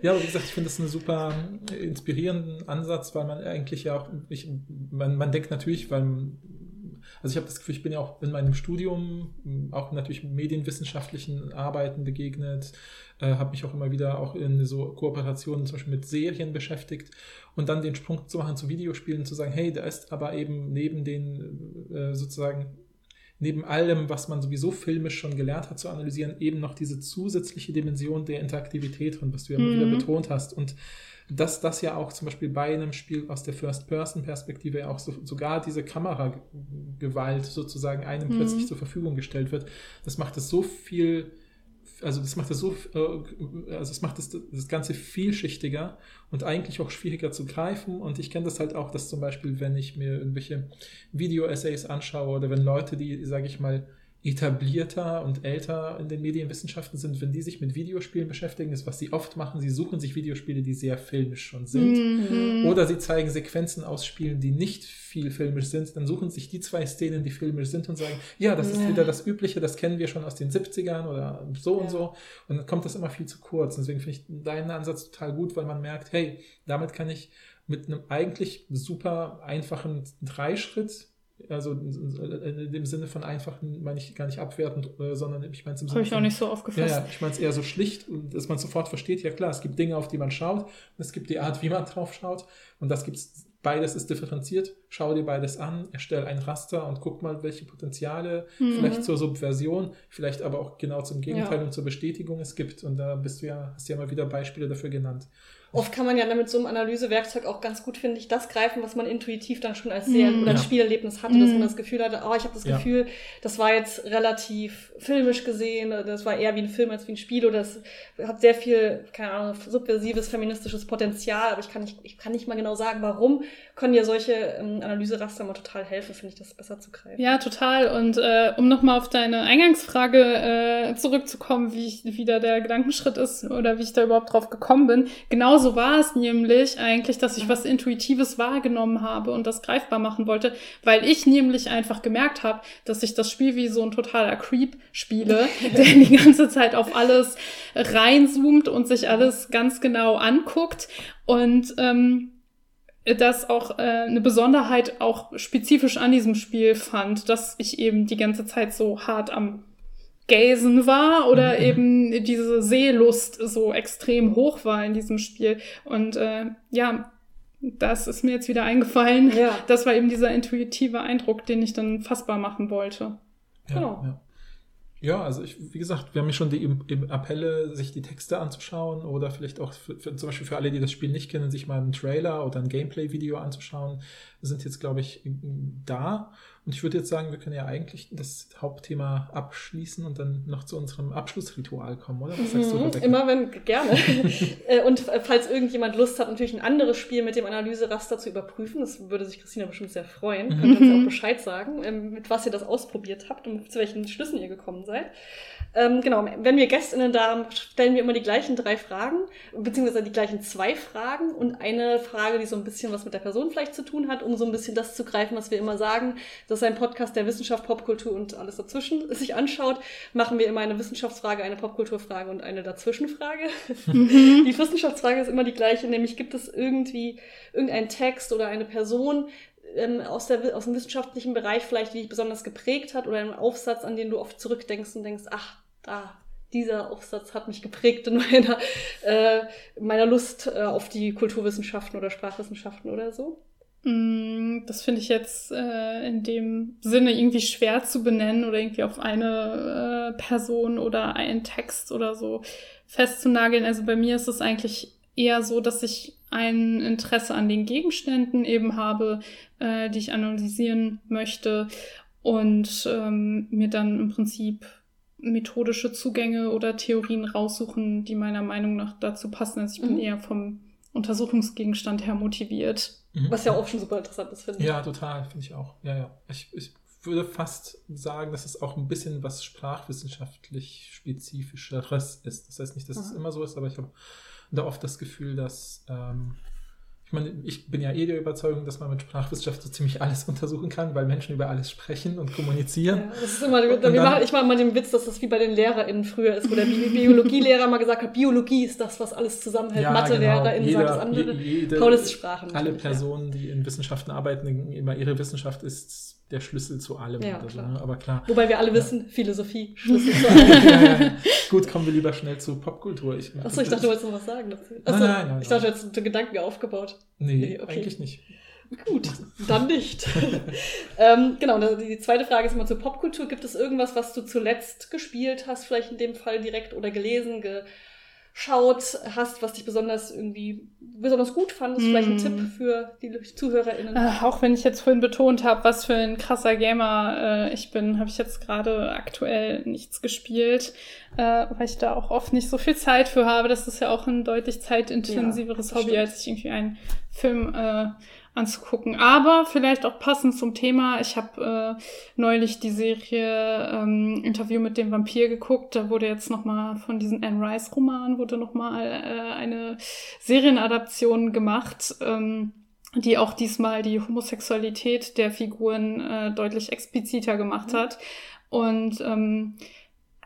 ja, aber wie gesagt, ich finde das einen super inspirierenden Ansatz, weil man eigentlich ja auch, ich, man, man denkt natürlich, weil, also ich habe das Gefühl, ich bin ja auch in meinem Studium auch natürlich medienwissenschaftlichen Arbeiten begegnet, äh, habe mich auch immer wieder auch in so Kooperationen zum Beispiel mit Serien beschäftigt und dann den Sprung zu machen zu Videospielen, zu sagen, hey, da ist aber eben neben den äh, sozusagen neben allem, was man sowieso filmisch schon gelernt hat zu analysieren, eben noch diese zusätzliche Dimension der Interaktivität und was du ja immer Mhm. wieder betont hast. Und dass das ja auch zum Beispiel bei einem Spiel aus der First-Person-Perspektive ja auch so, sogar diese Kameragewalt sozusagen einem Mhm. plötzlich zur Verfügung gestellt wird, das macht es so viel, also das macht es so, äh, also es macht das, das Ganze vielschichtiger und eigentlich auch schwieriger zu greifen. Und ich kenne das halt auch, dass zum Beispiel, wenn ich mir irgendwelche Video-Essays anschaue oder wenn Leute, die, sage ich mal, etablierter und älter in den Medienwissenschaften sind, wenn die sich mit Videospielen beschäftigen, ist, was sie oft machen, sie suchen sich Videospiele, die sehr filmisch schon sind. Mhm. Oder sie zeigen Sequenzen aus Spielen, die nicht viel filmisch sind. Dann suchen sich die zwei Szenen, die filmisch sind und sagen, ja, das ist Ja. wieder das Übliche, das kennen wir schon aus den 70ern oder so und Ja. so. Und dann kommt das immer viel zu kurz. Deswegen finde ich deinen Ansatz total gut, weil man merkt, hey, damit kann ich mit einem eigentlich super einfachen Dreischritt also in dem Sinne von einfachen meine ich gar nicht abwertend, äh, sondern ich meine es im Sinne habe ich auch nicht so ja, aufgefasst. ja, ich meine es eher so schlicht und dass man sofort versteht, ja klar, es gibt Dinge, auf die man schaut, und es gibt die Art, wie man drauf schaut und das gibt's, beides ist differenziert, schau dir beides an, erstell ein Raster und guck mal, welche Potenziale Mhm. vielleicht zur Subversion, vielleicht aber auch genau zum Gegenteil Ja. und zur Bestätigung es gibt und da bist du ja, hast ja mal wieder Beispiele dafür genannt. Oft kann man ja mit so einem Analysewerkzeug auch ganz gut, finde ich, das greifen, was man intuitiv dann schon als Seher- Mm. oder Ja. Spielerlebnis hatte, dass Mm. man das Gefühl hatte, oh, ich habe das Ja. Gefühl, das war jetzt relativ filmisch gesehen, das war eher wie ein Film als wie ein Spiel oder das hat sehr viel, keine Ahnung, subversives, feministisches Potenzial, aber ich kann nicht, ich kann nicht mal genau sagen, warum können ja solche ähm, Analyseraster mal total helfen, finde ich, das besser zu greifen. Ja, total. Und äh, um nochmal auf deine Eingangsfrage äh, zurückzukommen, wie ich, wie da der Gedankenschritt ist oder wie ich da überhaupt drauf gekommen bin. Genauso war es nämlich eigentlich, dass ich was Intuitives wahrgenommen habe und das greifbar machen wollte, weil ich nämlich einfach gemerkt habe, dass ich das Spiel wie so ein totaler Creep spiele, der die ganze Zeit auf alles reinzoomt und sich alles ganz genau anguckt. Und ähm, das auch äh, eine Besonderheit auch spezifisch an diesem Spiel fand, dass ich eben die ganze Zeit so hart am Gazen war oder Mhm. eben diese Seelust so extrem hoch war in diesem Spiel. Und äh, ja, das ist mir jetzt wieder eingefallen. Ja. Das war eben dieser intuitive Eindruck, den ich dann fassbar machen wollte. Ja, Genau. ja. Ja, also ich, wie gesagt, wir haben ja schon die im Appelle, sich die Texte anzuschauen oder vielleicht auch für, für, zum Beispiel für alle, die das Spiel nicht kennen, sich mal einen Trailer oder ein Gameplay-Video anzuschauen, sind jetzt, glaube ich, da. Und ich würde jetzt sagen, wir können ja eigentlich das Hauptthema abschließen und dann noch zu unserem Abschlussritual kommen, oder? Was sagst du, mhm, Rebecca? Immer wenn, gerne. Äh, und falls irgendjemand Lust hat, natürlich ein anderes Spiel mit dem Analyseraster zu überprüfen, das würde sich Christina bestimmt sehr freuen, mhm. könnt ihr uns auch Bescheid sagen, ähm, mit was ihr das ausprobiert habt und zu welchen Schlüssen ihr gekommen seid. Ähm, genau, wenn wir GästInnen da haben, stellen wir immer die gleichen drei Fragen, beziehungsweise die gleichen zwei Fragen und eine Frage, die so ein bisschen was mit der Person vielleicht zu tun hat, um so ein bisschen das zu greifen, was wir immer sagen. Das ist ein Podcast der Wissenschaft, Popkultur und alles dazwischen sich anschaut. Machen wir immer eine Wissenschaftsfrage, eine Popkulturfrage und eine Dazwischenfrage. Mhm. Die Wissenschaftsfrage ist immer die gleiche, nämlich gibt es irgendwie irgendeinen Text oder eine Person, ähm, aus, der, aus dem wissenschaftlichen Bereich vielleicht, die dich besonders geprägt hat oder einen Aufsatz, an den du oft zurückdenkst und denkst, ach, da, dieser Aufsatz hat mich geprägt in meiner, äh, meiner Lust äh, auf die Kulturwissenschaften oder Sprachwissenschaften oder so? Mm, das finde ich jetzt äh, in dem Sinne irgendwie schwer zu benennen oder irgendwie auf eine äh, Person oder einen Text oder so festzunageln. Also bei mir ist es eigentlich eher so, dass ich ein Interesse an den Gegenständen eben habe, äh, die ich analysieren möchte und ähm, mir dann im Prinzip methodische Zugänge oder Theorien raussuchen, die meiner Meinung nach dazu passen. Also ich bin mhm. eher vom Untersuchungsgegenstand her motiviert. Mhm. Was ja auch schon super interessant ist, finde ich. Ja, total, finde ich auch. Ja, ja. Ich, ich würde fast sagen, dass es auch ein bisschen was sprachwissenschaftlich Spezifischeres ist. Das heißt nicht, dass mhm. es immer so ist, aber ich habe da oft das Gefühl, dass ähm, ich meine, ich bin ja eh der Überzeugung, dass man mit Sprachwissenschaft so ziemlich alles untersuchen kann, weil Menschen über alles sprechen und kommunizieren. Ja, das ist immer, dann, machen, ich mache immer den Witz, dass das wie bei den LehrerInnen früher ist, wo der Bi Biologielehrer mal gesagt hat, Biologie ist das, was alles zusammenhält. Ja, MathelehrerInnen genau. sagen das andere. Jede, Paul ist Sprachen. Alle Personen, die in Wissenschaften arbeiten, immer ihre Wissenschaft ist der Schlüssel zu allem. Ja, so, ne? Aber klar. Wobei wir alle ja. wissen, Philosophie, Schlüssel zu allem. ja, Gut, kommen wir lieber schnell zu Popkultur. Ich, Achso, ich dachte, du wolltest noch was sagen dazu. Achso, nein, nein, nein, ich dachte, du hättest Gedanken aufgebaut. Nee, nee okay. eigentlich nicht. Gut, dann nicht. ähm, genau, die zweite Frage ist immer zur Popkultur. Gibt es irgendwas, was du zuletzt gespielt hast, vielleicht in dem Fall direkt oder gelesen, ge schaut hast, was dich besonders irgendwie besonders gut fandest, mm. vielleicht ein Tipp für die ZuhörerInnen. Äh, auch wenn ich jetzt vorhin betont habe, was für ein krasser Gamer äh, ich bin, habe ich jetzt gerade aktuell nichts gespielt, äh, weil ich da auch oft nicht so viel Zeit für habe. Das ist ja auch ein deutlich zeitintensiveres ja, Hobby, stimmt. als ich irgendwie einen Film äh, anzugucken. Aber vielleicht auch passend zum Thema. Ich habe äh, neulich die Serie ähm, Interview mit dem Vampir geguckt. Da wurde jetzt noch mal von diesem Anne Rice Roman wurde noch mal äh, eine Serienadaption gemacht. Ähm, die auch diesmal die Homosexualität der Figuren äh, deutlich expliziter gemacht mhm. hat. Und ähm,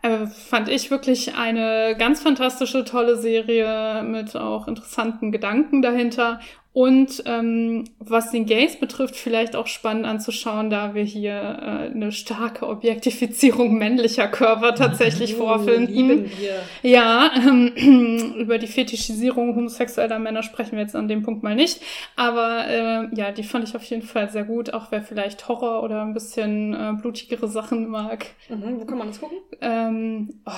äh, fand ich wirklich eine ganz fantastische, tolle Serie mit auch interessanten Gedanken dahinter und ähm, was den Gays betrifft, vielleicht auch spannend anzuschauen, da wir hier äh, eine starke Objektifizierung männlicher Körper tatsächlich oh, vorfinden. Ja, ähm, über die Fetischisierung homosexueller Männer sprechen wir jetzt an dem Punkt mal nicht. Aber äh, ja, die fand ich auf jeden Fall sehr gut, auch wer vielleicht Horror oder ein bisschen äh, blutigere Sachen mag. Mhm, wo kann man das gucken? Ähm, oh,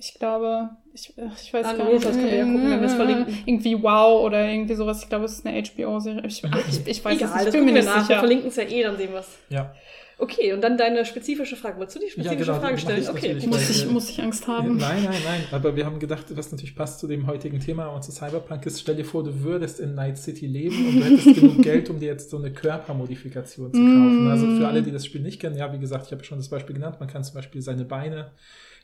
ich glaube, ich, ich weiß ah, gar nicht. Das können wir ja gucken, wenn wir es verlinken. Irgendwie Wow oder irgendwie sowas. Ich glaube, es ist eine HBO-Serie. Ich, ich, ich, weiß Egal, es nicht. Ich bin mir nicht sicher. Wir verlinken es ja eh, dann sehen wir es. Ja. Okay, und dann deine spezifische Frage. Wolltest du die spezifische ja, genau, Frage stellen? Okay. Muss ich, muss ich Angst haben? Nein, nein, nein. Aber wir haben gedacht, was natürlich passt zu dem heutigen Thema und zu Cyberpunk ist, stell dir vor, du würdest in Night City leben und du hättest genug Geld, um dir jetzt so eine Körpermodifikation zu kaufen. Also für alle, die das Spiel nicht kennen, ja, wie gesagt, ich habe schon das Beispiel genannt, man kann zum Beispiel seine Beine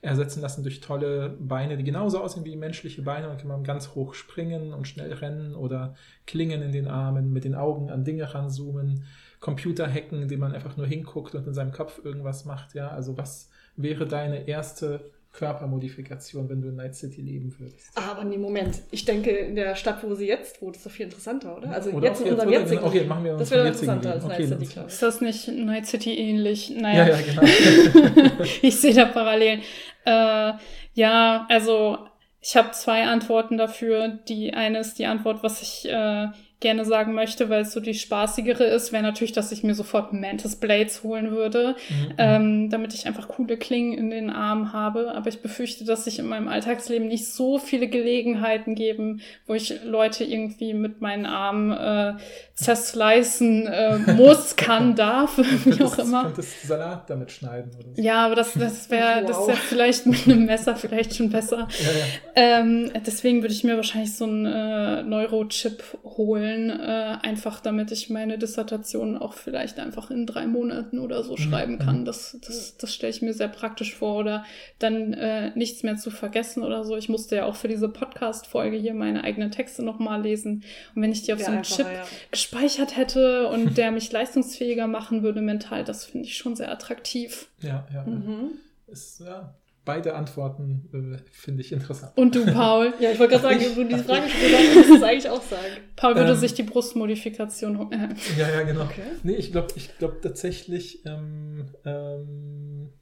ersetzen lassen durch tolle Beine, die genauso aussehen wie menschliche Beine. Dann kann man ganz hoch springen und schnell rennen oder Klingen in den Armen, mit den Augen an Dinge ranzoomen, Computer hacken, indem man einfach nur hinguckt und in seinem Kopf irgendwas macht. Ja, also was wäre deine erste Körpermodifikation, wenn du in Night City leben würdest. Aber nee, Moment. Ich denke, in der Stadt, wo sie jetzt wohnt, ist das viel interessanter, oder? Also oder jetzt in unserem jetzigen Okay, machen wir Das wäre interessanter als okay, Night City, glaube Ist das nicht Night City ähnlich? Naja. Ja, ja, genau. ich sehe da Parallelen. Äh, ja, also ich habe zwei Antworten dafür. Die eine ist die Antwort, was ich äh, gerne sagen möchte, weil es so die spaßigere ist, wäre natürlich, dass ich mir sofort Mantis Blades holen würde, Mhm. ähm, damit ich einfach coole Klingen in den Armen habe. Aber ich befürchte, dass sich in meinem Alltagsleben nicht so viele Gelegenheiten geben, wo ich Leute irgendwie mit meinen Armen äh, zerslicen äh, muss, kann, darf, wie auch immer. könntest Salat damit schneiden oder so. Ja, aber das, das wäre das Wow. wär vielleicht mit einem Messer vielleicht schon besser. Ja, ja. Ähm, deswegen würde ich mir wahrscheinlich so einen äh, Neurochip holen, äh, einfach damit ich meine Dissertation auch vielleicht einfach in drei Monaten oder so schreiben kann. Das, das, das stelle ich mir sehr praktisch vor. Oder dann äh, nichts mehr zu vergessen oder so. Ich musste ja auch für diese Podcast-Folge hier meine eigenen Texte nochmal lesen. Und wenn ich die auf Wär so einem Chip ja. gespeichert hätte und der mich leistungsfähiger machen würde mental, das finde ich schon sehr attraktiv. ja, ja. Mhm. Ist, ja. Beide Antworten äh, finde ich interessant. Und du, Paul? Ja, ich wollte gerade sagen, du diese Frage schon musst du es eigentlich auch sagen. Paul würde Ähm. sich die Brustmodifikation holen. Äh, Ja, ja, genau. Okay. Nee, ich glaube ich glaub tatsächlich, ähm, ähm,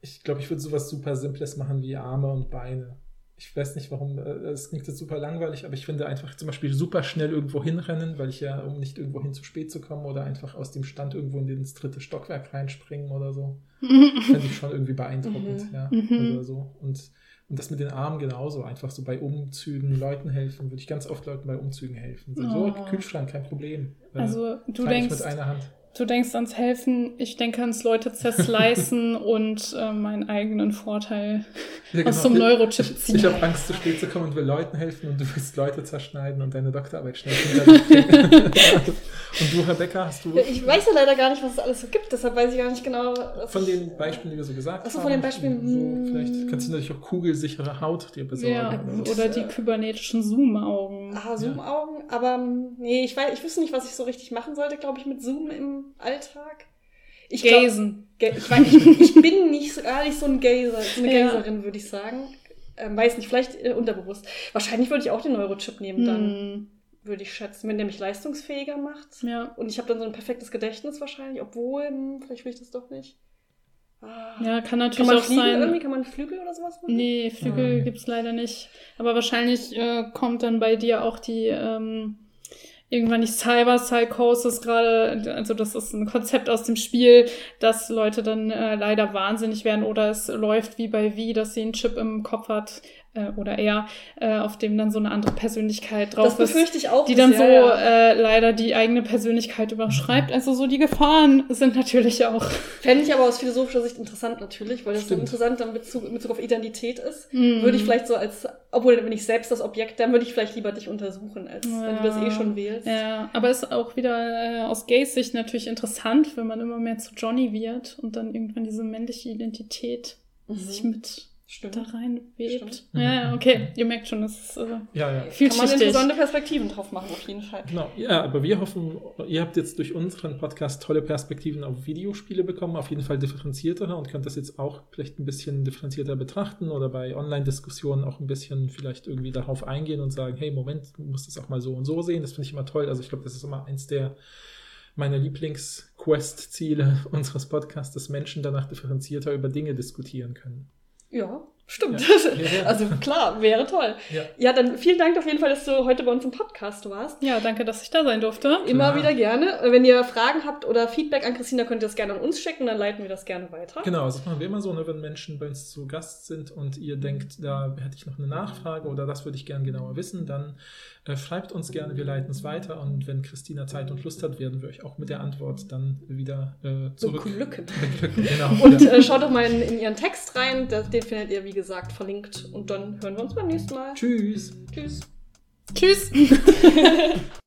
ich glaube, ich würde sowas super Simples machen wie Arme und Beine. Ich weiß nicht warum, äh, es klingt jetzt super langweilig, aber ich finde einfach zum Beispiel super schnell irgendwo hinrennen, weil ich ja, um nicht irgendwo hin zu spät zu kommen oder einfach aus dem Stand irgendwo in ins dritte Stockwerk reinspringen oder so. Finde ich schon irgendwie beeindruckend, Mhm. ja. Mhm. Oder so. Und, und das mit den Armen genauso, einfach so bei Umzügen Leuten helfen, würde ich ganz oft Leuten bei Umzügen helfen. So, so Oh. Kühlschrank, kein Problem. Äh, Also du ich denkst, mit einer Hand. Du denkst ans Helfen, ich denke ans Leute zerslicen und äh, meinen eigenen Vorteil Ja, aus so einem genau. Neurochip ziehen. Ich habe Angst, zu spät zu kommen und will Leuten helfen und du willst Leute zerschneiden und deine Doktorarbeit schnell hinterlegen. Und du, Rebecca, hast du Ja, Ich weiß ja leider gar nicht, was es alles so gibt, deshalb weiß ich gar nicht genau. Was von den Beispielen, die wir so gesagt haben, von den Beispielen, so, hm. vielleicht kannst du natürlich auch kugelsichere Haut dir besorgen. ja, oder? oder die kybernetischen Zoom-Augen. Ah, Zoom-Augen, aber ähm, nee, ich weiß, ich wüsste nicht, was ich so richtig machen sollte, glaube ich, mit Zoom im Alltag. Ich glaub- Gazen. Ga- ich, weiß, ich, ich bin nicht so, gar nicht so ein Gazer, so eine Ja. Gazerin, würde ich sagen. Ähm, weiß nicht, vielleicht äh, unterbewusst. Wahrscheinlich würde ich auch den Neurochip nehmen, dann Hm, würde ich schätzen, wenn der mich leistungsfähiger macht. ja. Und ich habe dann so ein perfektes Gedächtnis wahrscheinlich, obwohl, hm, vielleicht will ich das doch nicht. Ah. ja, kann Kann natürlich man auch fliegen sein. irgendwie? Kann man Flügel oder sowas machen? Nee, Flügel Ah. gibt's leider nicht. Aber wahrscheinlich äh, kommt dann bei dir auch die ähm, irgendwann die Cyber Psychosis gerade, also das ist ein Konzept aus dem Spiel, dass Leute dann äh, leider wahnsinnig werden oder es läuft wie bei Wie, dass sie einen Chip im Kopf hat äh, oder er, äh, auf dem dann so eine andere Persönlichkeit drauf Das ist. befürchte ich auch. Die dann so ja. äh, leider die eigene Persönlichkeit überschreibt. Also so die Gefahren sind natürlich auch. Fände ich aber aus philosophischer Sicht interessant natürlich, weil das so Stimmt. interessant dann in Bezug, in Bezug auf Identität ist. Mhm. Würde ich vielleicht so als, obwohl wenn ich selbst das Objekt, dann würde ich vielleicht lieber dich untersuchen, als wenn du das eh schon wählst. Ja, aber ist auch wieder äh, aus Gays Sicht natürlich interessant, wenn man immer mehr zu Johnny wird und dann irgendwann diese männliche Identität sich Mhm. mit Stimmt. da rein webt. Stimmt. Ja, ja, okay. Ihr merkt schon, das ist äh, Ja, ja. Kann man interessante Perspektiven drauf machen, auf jeden Fall. Genau, ja, aber wir hoffen, ihr habt jetzt durch unseren Podcast tolle Perspektiven auf Videospiele bekommen, auf jeden Fall differenziertere und könnt das jetzt auch vielleicht ein bisschen differenzierter betrachten oder bei Online-Diskussionen auch ein bisschen vielleicht irgendwie darauf eingehen und sagen, hey, Moment, du musst es auch mal so und so sehen. Das finde ich immer toll. Also ich glaube, das ist immer eins der meiner Lieblings-Quest-Ziele unseres Podcasts, dass Menschen danach differenzierter über Dinge diskutieren können. Ja, stimmt. Ja. Ja, ja. Also klar, wäre toll. Ja. Ja, dann vielen Dank auf jeden Fall, dass du heute bei uns im Podcast warst. ja, danke, dass ich da sein durfte. Immer Klar. wieder gerne. Wenn ihr Fragen habt oder Feedback an Christina, könnt ihr das gerne an uns schicken, dann leiten wir das gerne weiter. Genau, also das machen wir immer so, ne, wenn Menschen bei uns zu Gast sind und ihr denkt, da hätte ich noch eine Nachfrage oder das würde ich gerne genauer wissen, dann äh, schreibt uns gerne, wir leiten es weiter und wenn Christina Zeit und Lust hat, werden wir euch auch mit der Antwort dann wieder äh, zurück Beglücken. beglücken. Genau. Und äh, schaut doch mal in, in ihren Text rein, das, den findet ihr, wie gesagt, verlinkt. Und dann hören wir uns beim nächsten Mal. Tschüss. Tschüss. Tschüss.